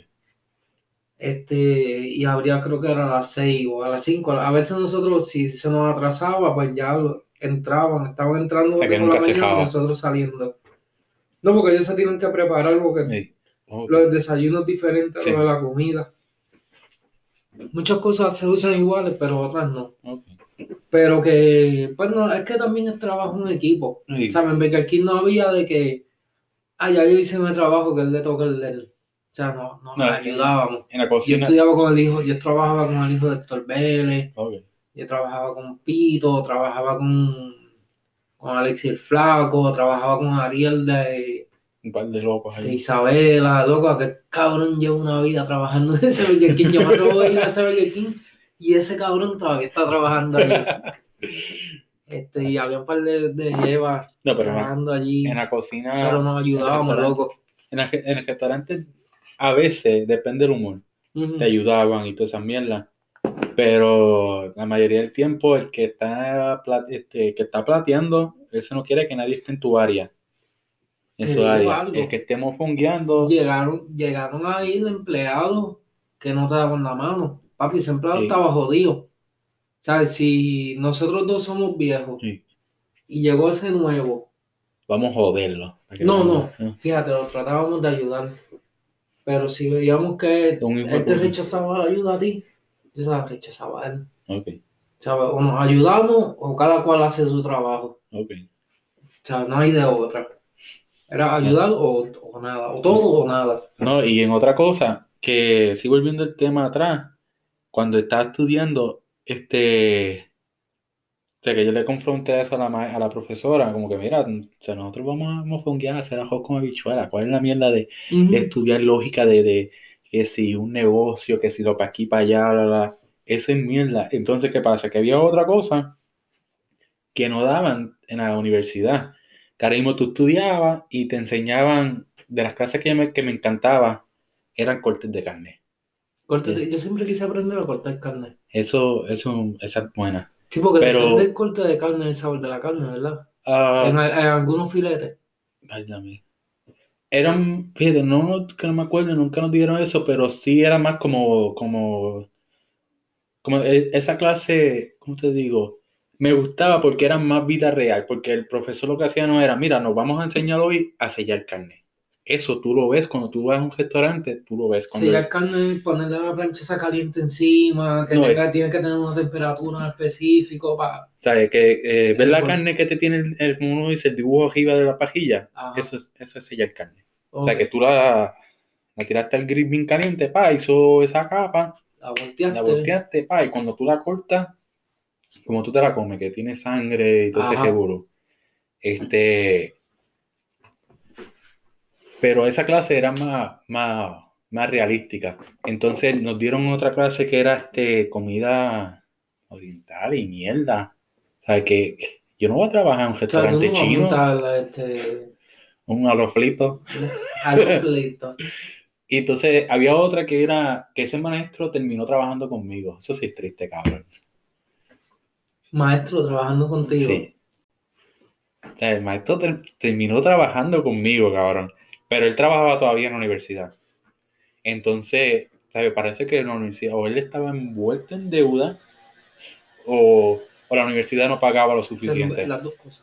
Speaker 1: Este, y habría creo que era a las 6 o a las 5. A veces nosotros, si se nos atrasaba, pues ya entraban, estaban entrando
Speaker 2: o la mañana
Speaker 1: y nosotros saliendo. No, porque ellos se tienen que preparar porque los desayunos diferentes a los de la comida. Muchas cosas se usan iguales, pero otras no. Pero que, pues no, es que también es trabajo en equipo. ¿Saben? Porque aquí no había de que, ah, ya yo hice mi trabajo, que él le toca el de O sea, no, no, nos ayudábamos.
Speaker 2: En la
Speaker 1: Yo estudiaba con el hijo, yo trabajaba con el hijo de Héctor Vélez. Yo trabajaba con Pito, trabajaba con con Alexis el Flaco, trabajaba con Ariel de.
Speaker 2: Un par de locos ahí.
Speaker 1: Isabela, loco, que cabrón lleva una vida trabajando en ese Burger King. Yo me atrevo a ir a ese Burger King y ese cabrón todavía está trabajando ahí. Este, y había un par de, de jevas trabajando allí.
Speaker 2: En la cocina.
Speaker 1: Pero nos ayudábamos, loco.
Speaker 2: En, el restaurante, a veces, depende del humor, te ayudaban y todas esas mierdas. Pero la mayoría del tiempo el que está, este, que está plateando, ese no quiere que nadie esté en tu área. En su área. El que estemos fungueando.
Speaker 1: Llegaron, llegaron ahí los empleados que no te daban la mano. Papi, ese empleado estaba jodido. ¿Sabes? Si nosotros dos somos viejos y llegó ese nuevo.
Speaker 2: Vamos a joderlo.
Speaker 1: No, no. Fíjate, lo tratábamos de ayudar. Pero si veíamos que él te rechazaba la ayuda a ti, yo se la rechazaba a él. O nos ayudamos o cada cual hace su trabajo. O sea, no hay de otra. Era ayudar o, nada, o todo o nada.
Speaker 2: No, y en otra cosa, que sigo volviendo el tema atrás, cuando estaba estudiando, este, o sea, que yo le confronté eso a la, a la profesora, como que mira, o sea, nosotros vamos a fonguear a hacer arroz con habichuela. ¿Cuál es la mierda de, estudiar lógica de, que si un negocio, que si lo para aquí, para allá, bla, bla. Eso es mierda. Entonces, ¿qué pasa? Que había otra cosa que no daban en la universidad. Que ahora mismo tú estudiabas y te enseñaban, de las clases que me, que me encantaba, eran cortes de carne.
Speaker 1: Cortes yo siempre quise aprender a cortar carne.
Speaker 2: Eso, eso, esa es buena.
Speaker 1: Sí, porque Pero, depende del corte de carne, el sabor de la carne, ¿verdad? Ah. en, algunos filetes.
Speaker 2: Válgame eran, fíjate, no, que no me acuerdo, nunca nos dieron eso, pero sí era más como, como, como e, esa clase, ¿cómo te digo? Me gustaba porque era más vida real, porque el profesor lo que hacía no era, mira, nos vamos a enseñar hoy a sellar carne. Eso tú lo ves cuando tú vas a un restaurante, tú lo ves.
Speaker 1: Cuando sellar carne, ponerle la plancha caliente encima, que tiene que tener una temperatura específica para...
Speaker 2: ¿Sabes? Que eh, ver la carne que te tiene, el, el, uno dice, el dibujo arriba de la pajilla, eso es, eso es sellar carne. O sea, que tú la, la tiraste al grill bien caliente, pa, hizo esa capa,
Speaker 1: la volteaste,
Speaker 2: la volteaste, pa, y cuando tú la cortas, como tú te la comes, que tiene sangre y todo ese seguro, este... Pero esa clase era más, más, más realística. Entonces nos dieron otra clase que era este, comida oriental y mierda. O sea, que yo no voy a trabajar en un restaurante chino.
Speaker 1: este,
Speaker 2: un arroz frito. y entonces había otra que era que ese maestro terminó trabajando conmigo. Eso sí es triste, cabrón.
Speaker 1: Maestro trabajando contigo. Sí.
Speaker 2: O sea, el maestro terminó trabajando conmigo, cabrón. Pero él trabajaba todavía en la universidad. Entonces, ¿sabes? Parece que en la universidad o él estaba envuelto en deuda o, la universidad no pagaba lo suficiente.
Speaker 1: las dos cosas.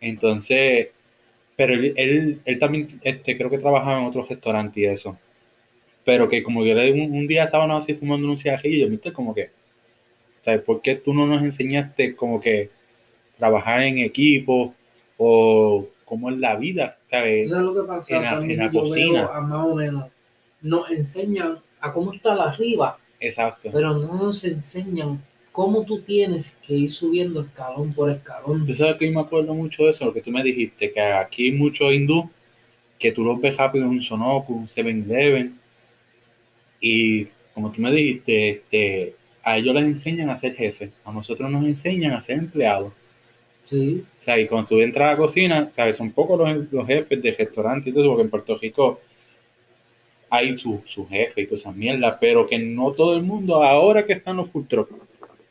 Speaker 2: Entonces, pero él, él, también este, creo que trabajaba en otro restaurante y eso. Pero que como que un, un día estábamos así fumando un cigarrillo y yo, viste, como que, ¿sabes? ¿Por qué tú no nos enseñaste como que trabajar en equipo o cómo es la vida, ¿sabes?
Speaker 1: Lo que pasa en la, cocina. más o menos, nos enseñan a cómo está la arriba.
Speaker 2: Exacto.
Speaker 1: Pero no nos enseñan cómo tú tienes que ir subiendo escalón por escalón.
Speaker 2: Tú sabes que yo me acuerdo mucho de eso, lo que tú me dijiste, que aquí hay muchos hindú que tú los ves rápido en un Sonoku, un 7-Eleven, y como tú me dijiste, este, a ellos les enseñan a ser jefes, a nosotros nos enseñan a ser empleados.
Speaker 1: Sí.
Speaker 2: O sea, y cuando tú entras a la cocina, ¿sabes? Son pocos los, los jefes de restaurantes y todo, porque en Puerto Rico hay su, su jefe y cosas mierdas, pero que no todo el mundo, ahora que están los food trucks,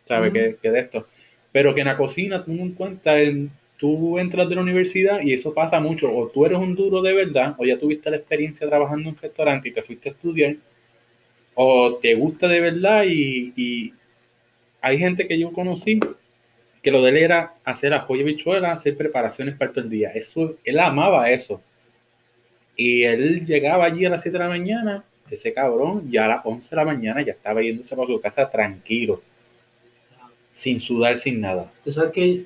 Speaker 2: ¿sabes? que, de esto. Pero que en la cocina tú no encuentras, en, tú entras de la universidad y eso pasa mucho. O tú eres un duro de verdad, o ya tuviste la experiencia trabajando en un restaurante y te fuiste a estudiar, o te gusta de verdad y, hay gente que yo conocí que lo de él era hacer ajo y bichuela, hacer preparaciones para todo el día. Eso, él amaba eso. Y él llegaba allí a las 7 de la mañana, ese cabrón, ya a las 11 de la mañana ya estaba yéndose para su casa tranquilo sin sudar, sin nada.
Speaker 1: Tú sabes que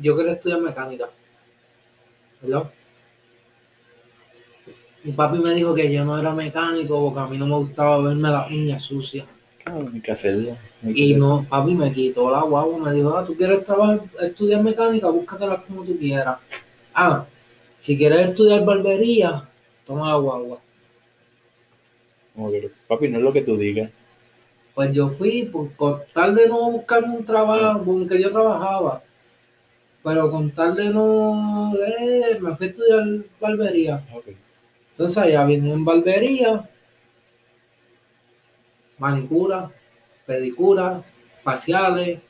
Speaker 1: yo quería estudiar mecánica, ¿verdad? Mi papi me dijo que yo no era mecánico porque a mí no me gustaba verme las uñas sucias.
Speaker 2: Claro, hay que hacerlo.
Speaker 1: y no, papi me quitó la guagua, me dijo, ah, tú quieres trabajar, estudiar mecánica, búscatela como tú quieras. Ah, si quieres estudiar barbería, toma la guagua.
Speaker 2: papi, no es lo que tú digas.
Speaker 1: Pues yo fui, pues, por tal de no buscarme un trabajo, porque yo trabajaba, pero con tal de no, eh, me fui a estudiar barbería. Entonces allá vine en barbería, manicura, pedicura, faciales,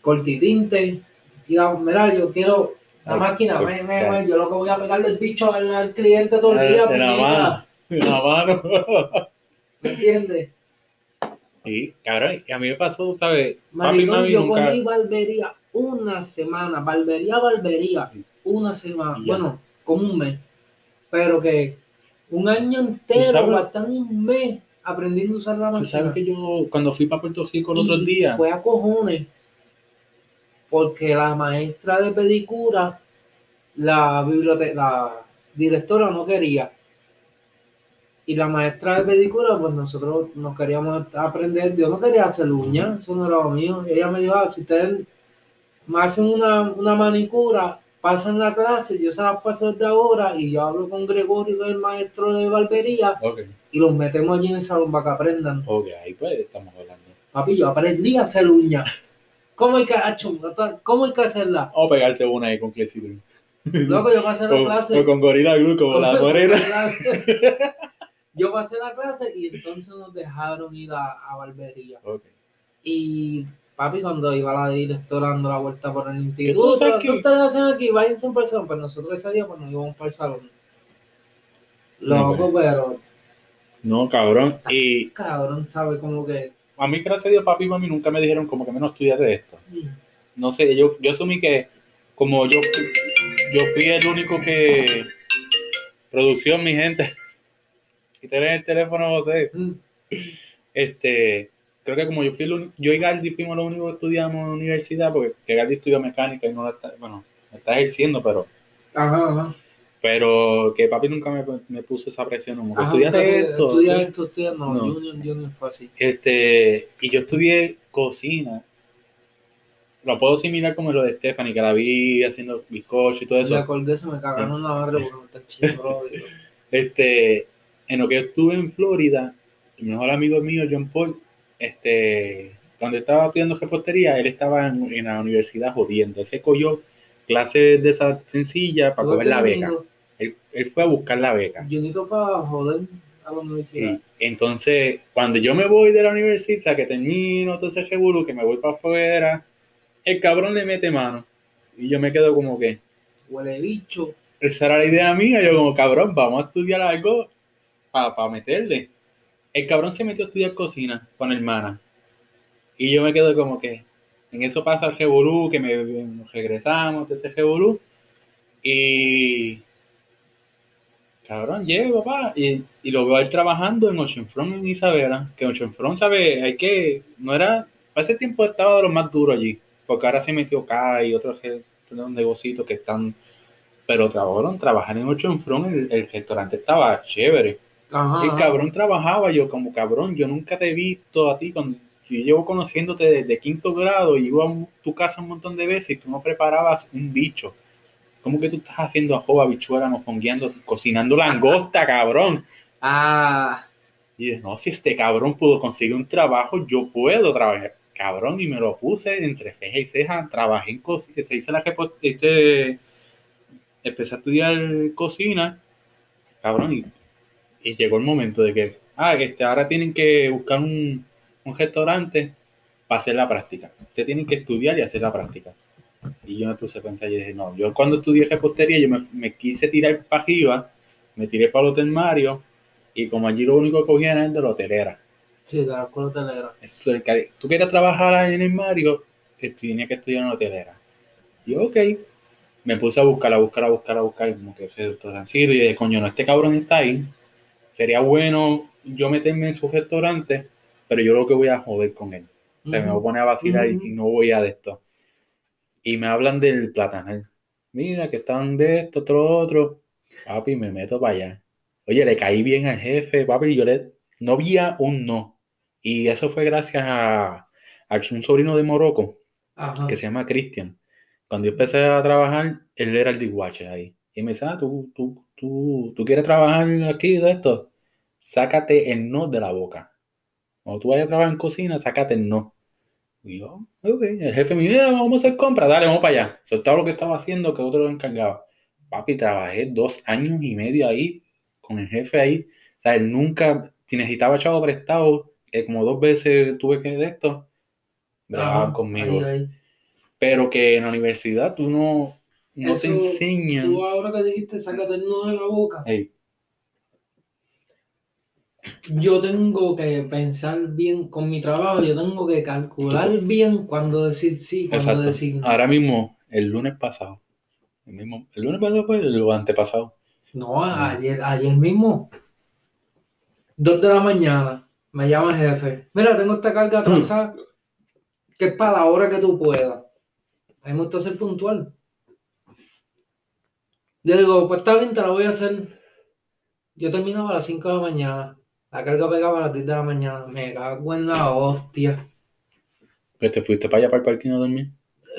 Speaker 1: cortitinte. Y mira, yo quiero la máquina, yo lo que voy a pegarle el bicho al, cliente todo el día.
Speaker 2: De la mano, de la mano.
Speaker 1: ¿Me entiendes?
Speaker 2: Sí, cabrón, y a mí me pasó, ¿sabes?
Speaker 1: Papi, mami, yo nunca... cogí barbería una semana, barbería, barbería, una semana, bueno, como un mes, pero que un año entero, bastante un mes aprendiendo a usar la máquina.
Speaker 2: sabes que yo, cuando fui para Puerto Rico el otro día...
Speaker 1: Fue a cojones, porque la maestra de pedicura, la biblioteca, la directora no quería y la maestra de pedicura, pues nosotros nos queríamos aprender. Yo no quería hacer uñas, eso no era lo mío. Ella me dijo, ah, si ustedes me hacen una, manicura, pasan la clase, yo se las paso desde ahora y yo hablo con Gregorio, el maestro de barbería, y los metemos allí en el salón para que aprendan.
Speaker 2: Ok, ahí pues estamos hablando.
Speaker 1: Papi, yo aprendí a hacer uñas. ¿Cómo hay que, ¿cómo hay que hacerla?
Speaker 2: O pegarte una ahí con Clecitin.
Speaker 1: Loco, yo pasé la clase.
Speaker 2: O con Gorila Glue, como la morena.
Speaker 1: Yo pasé la clase y entonces nos dejaron ir a, barbería. Y papi, cuando iba la directora dando la vuelta por el instituto, ¿qué ustedes hacen aquí? Váyanse por el salón. Pues nosotros ese día pues nos íbamos para el salón. Loco, pero...
Speaker 2: No, cabrón. Y...
Speaker 1: Cabrón, ¿sabe? Como que...
Speaker 2: A mí, gracias a Dios, papi y mami nunca me dijeron como que menos estudiar de esto. Mm. No sé, yo, yo asumí que como yo, yo fui el único que... Producción, mi gente el teléfono, José. Mm. Este, creo que como yo fui, yo y Galdi fuimos los únicos que estudiamos en la universidad, porque Galdi estudió mecánica y no la está, bueno, está ejerciendo, pero.
Speaker 1: Ajá, ajá.
Speaker 2: Pero que papi nunca me, me puso esa presión, como
Speaker 1: estudiaste esto. Estudia esto, estudia, no, no. Junior, junior fue así.
Speaker 2: Este, y yo estudié cocina. Lo puedo asimilar como lo de Stephanie, que la vi haciendo bizcocho y todo eso.
Speaker 1: La colgué se me cagaron la madre porque me está chido,
Speaker 2: Este, en lo que yo estuve en Florida, mi mejor amigo mío, John Paul, este, cuando estaba estudiando reportería, él estaba en, la universidad jodiendo. Ese cogió clases de esa sencilla para coger la beca. Él, fue a buscar la beca.
Speaker 1: Junito para joder a la universidad.
Speaker 2: Entonces, cuando yo me voy de la universidad, que termino todo ese revuelo, que me voy para afuera, El cabrón le mete mano. Y yo me quedo como que.
Speaker 1: Huele bicho.
Speaker 2: Esa era la idea mía. Yo, como cabrón, vamos a estudiar algo para meterle. El cabrón se metió a estudiar cocina con hermana. Y yo me quedo como que. En eso pasa el revolú, que me, nos regresamos de ese revolú. Y Cabrón, llego, papá, y, y, lo veo a él trabajando en Ocean Front en Isabela, que Ocean Front, ¿sabe? Hay que, no era, para ese tiempo estaba de los más duros allí, porque ahora se metió acá y otros negocios que están, pero cabrón, trabajar en Ocean Front, el, el restaurante estaba chévere. Ajá. El cabrón trabajaba, yo como cabrón, yo nunca te he visto a ti, cuando yo llevo conociéndote desde quinto grado, y iba a tu casa un montón de veces y tú no preparabas un bicho ¿Cómo que tú estás haciendo ajo, habichuela, mofongueando, cocinando langosta, cabrón? Ah. Y no, si este cabrón pudo conseguir un trabajo, yo puedo trabajar. Cabrón, y me lo puse entre ceja y ceja, trabajé en cocina, se hizo la este, empecé a estudiar cocina, cabrón, y, y, llegó el momento de que, ah, este, ahora tienen que buscar un, un restaurante para hacer la práctica. Ustedes tienen que estudiar y hacer la práctica. Y yo me puse a pensar y dije, no, yo cuando estudié repostería, yo me, me quise tirar para arriba, me tiré para el Hotel Mario, y como allí lo único que cogía era el de la hotelera.
Speaker 1: Sí, de la hotelera.
Speaker 2: El que, tú quieres trabajar en el Mario, tenía que estudiar en la hotelera. Y yo, ok, me puse a buscar, a buscar, a buscar, a buscar, como que ese restaurancito, y dije, coño, no, este cabrón está ahí, sería bueno yo meterme en su restaurante, pero yo lo que voy a joder con él. O sea, me voy a poner a vacilar y no voy a de esto y me hablan del platanal. Mira, que están de esto, otro, otro. Papi, me meto para allá. Oye, le caí bien al jefe, papi, yo le... No había un no. Y eso fue gracias a, a un sobrino de Morocco, que se llama Cristian. Cuando yo empecé a trabajar, él era el dishwasher ahí. Y me dice, ah, ¿tú, tú, tú, tú quieres trabajar aquí de esto? Sácate el no de la boca. Cuando tú vayas a trabajar en cocina, sácate el no. Y yo, ok, el jefe me dijo, vamos a hacer compra, dale, vamos para allá. Soltaba lo que estaba haciendo, que otro lo encargaba. Papi, trabajé dos años y medio ahí, con el jefe ahí. O sea, él nunca, si necesitaba chavo prestado, que como dos veces tuve que de esto, grababan conmigo. Pero que en la universidad tú no, no te enseñas.
Speaker 1: Tú ahora que dijiste, sácate el nudo de la boca yo tengo que pensar bien con mi trabajo, yo tengo que calcular bien cuando decir sí, cuando decir
Speaker 2: no. Ahora mismo, el lunes pasado, el, mismo, el lunes pasado fue el antepasado.
Speaker 1: No, ah. ayer, ayer mismo, dos de la mañana, me llama el jefe. Mira, tengo esta carga atrasada, que es para la hora que tú puedas. A mí me gusta ser puntual. Yo digo, pues está bien, te la voy a hacer. Yo terminaba a las 5 de la mañana. La carga pegaba a las 10 de la mañana. Me cago en la hostia.
Speaker 2: ¿Pero te fuiste para allá para el parking a dormir?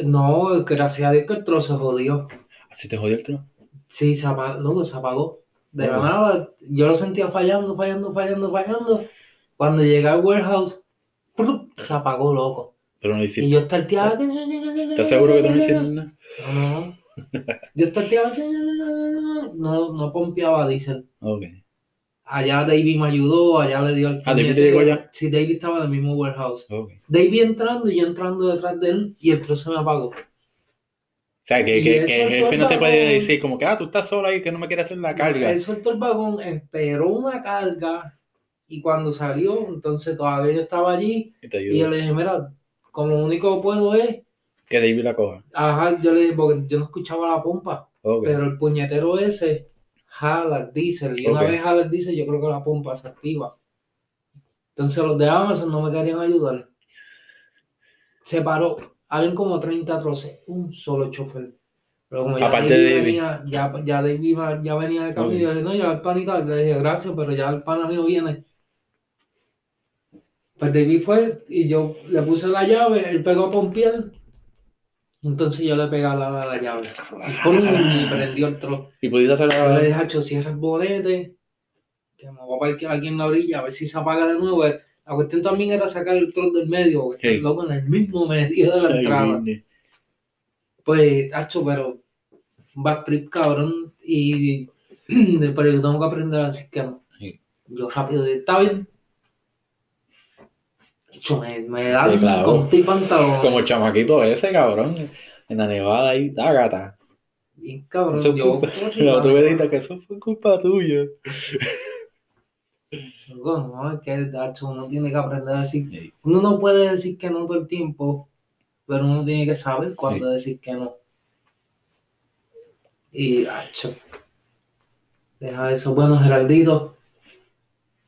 Speaker 1: No, gracias a Dios que el trozo se jodió.
Speaker 2: ¿Así te jodió el trozo?
Speaker 1: Sí, se apagó. No, se apagó. De la nada, yo lo sentía fallando, fallando, fallando, fallando. Cuando llegué al warehouse, se apagó loco.
Speaker 2: Pero no hiciste.
Speaker 1: Y yo estarteaba.
Speaker 2: ¿Estás seguro que tú no hiciste nada?
Speaker 1: No. Yo estarteaba. No, no pompeaba diésel.
Speaker 2: Ok.
Speaker 1: Allá David me ayudó, allá le dio al
Speaker 2: Ah, David llegó allá.
Speaker 1: Sí, David estaba en el mismo warehouse. David entrando y yo entrando detrás de él y el trozo se me apagó. O
Speaker 2: sea, que, que, que el jefe no te puede decir como que, ah, tú estás solo ahí, que no me quieres hacer la carga.
Speaker 1: Él soltó el vagón, esperó una carga y cuando salió, entonces todavía yo estaba allí y, yo le dije, mira, como único que puedo es...
Speaker 2: Que David la coja.
Speaker 1: Ajá, yo le dije, porque yo no escuchaba la pompa, pero el puñetero ese jala el diésel. Y una vez jala el diésel, yo creo que la pompa se activa. Entonces los de Amazon no me querían ayudar. Se paró. Habían como 30 troces, un solo chofer. Pero como ya Aparte David de venía, ya, ya David ya venía de camino, y yo dije, no, ya el panita, le dije, gracias, pero ya el pan mío viene. Pues David fue y yo le puse la llave, él pegó a pompear entonces yo le pegué a la, la llave. Y, prendió el trozo.
Speaker 2: ¿Y pudiste hacer
Speaker 1: la... Yo le dije, Hacho, cierra el bonete, que me voy a parquear aquí en la orilla, a ver si se apaga de nuevo. La cuestión también era sacar el trozo del medio, porque está loco en el mismo medio de la entrada. Pues, Hacho, pero un bad trip, cabrón. Y, pero yo tengo que aprender a decir que no. Yo rápido, está bien. Me, me dan con ti pantalón.
Speaker 2: Como el chamaquito ese, cabrón. En la nevada ahí, gata.
Speaker 1: Y cabrón, eso yo.
Speaker 2: La otra que eso fue culpa tuya.
Speaker 1: No, es que uno tiene que aprender a decir. Uno no puede decir que no todo el tiempo, pero uno tiene que saber cuándo decir que no. Y, hacho. Deja eso. Bueno, Geraldito.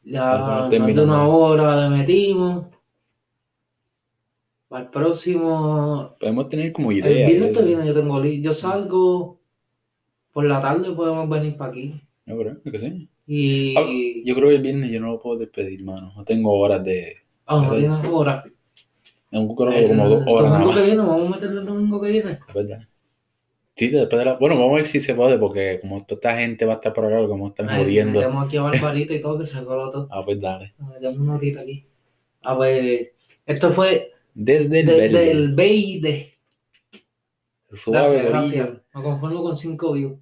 Speaker 1: Ya más de una hora le metimos. Para el próximo.
Speaker 2: Podemos tener como idea.
Speaker 1: El viernes que viene yo tengo Yo salgo por la tarde, podemos venir para aquí.
Speaker 2: No, pero es que sí.
Speaker 1: Y...
Speaker 2: Ah, yo creo que el viernes yo no lo puedo despedir, mano. No tengo horas de.
Speaker 1: Ah, no tienes horas.
Speaker 2: Tengo como dos horas.
Speaker 1: El domingo que viene, vamos a meterle el domingo que viene.
Speaker 2: Es verdad. Sí, después de la... Bueno, vamos a ver si se puede, porque como toda esta gente va a estar por acá, como están jodiendo.
Speaker 1: Tenemos aquí a Barbarita y todo, que se todo.
Speaker 2: Ah, pues dale.
Speaker 1: Metemos una horita aquí. A ver, esto fue
Speaker 2: desde el
Speaker 1: Desde el BID. Gracias, gracias. Me conformo con 5 views.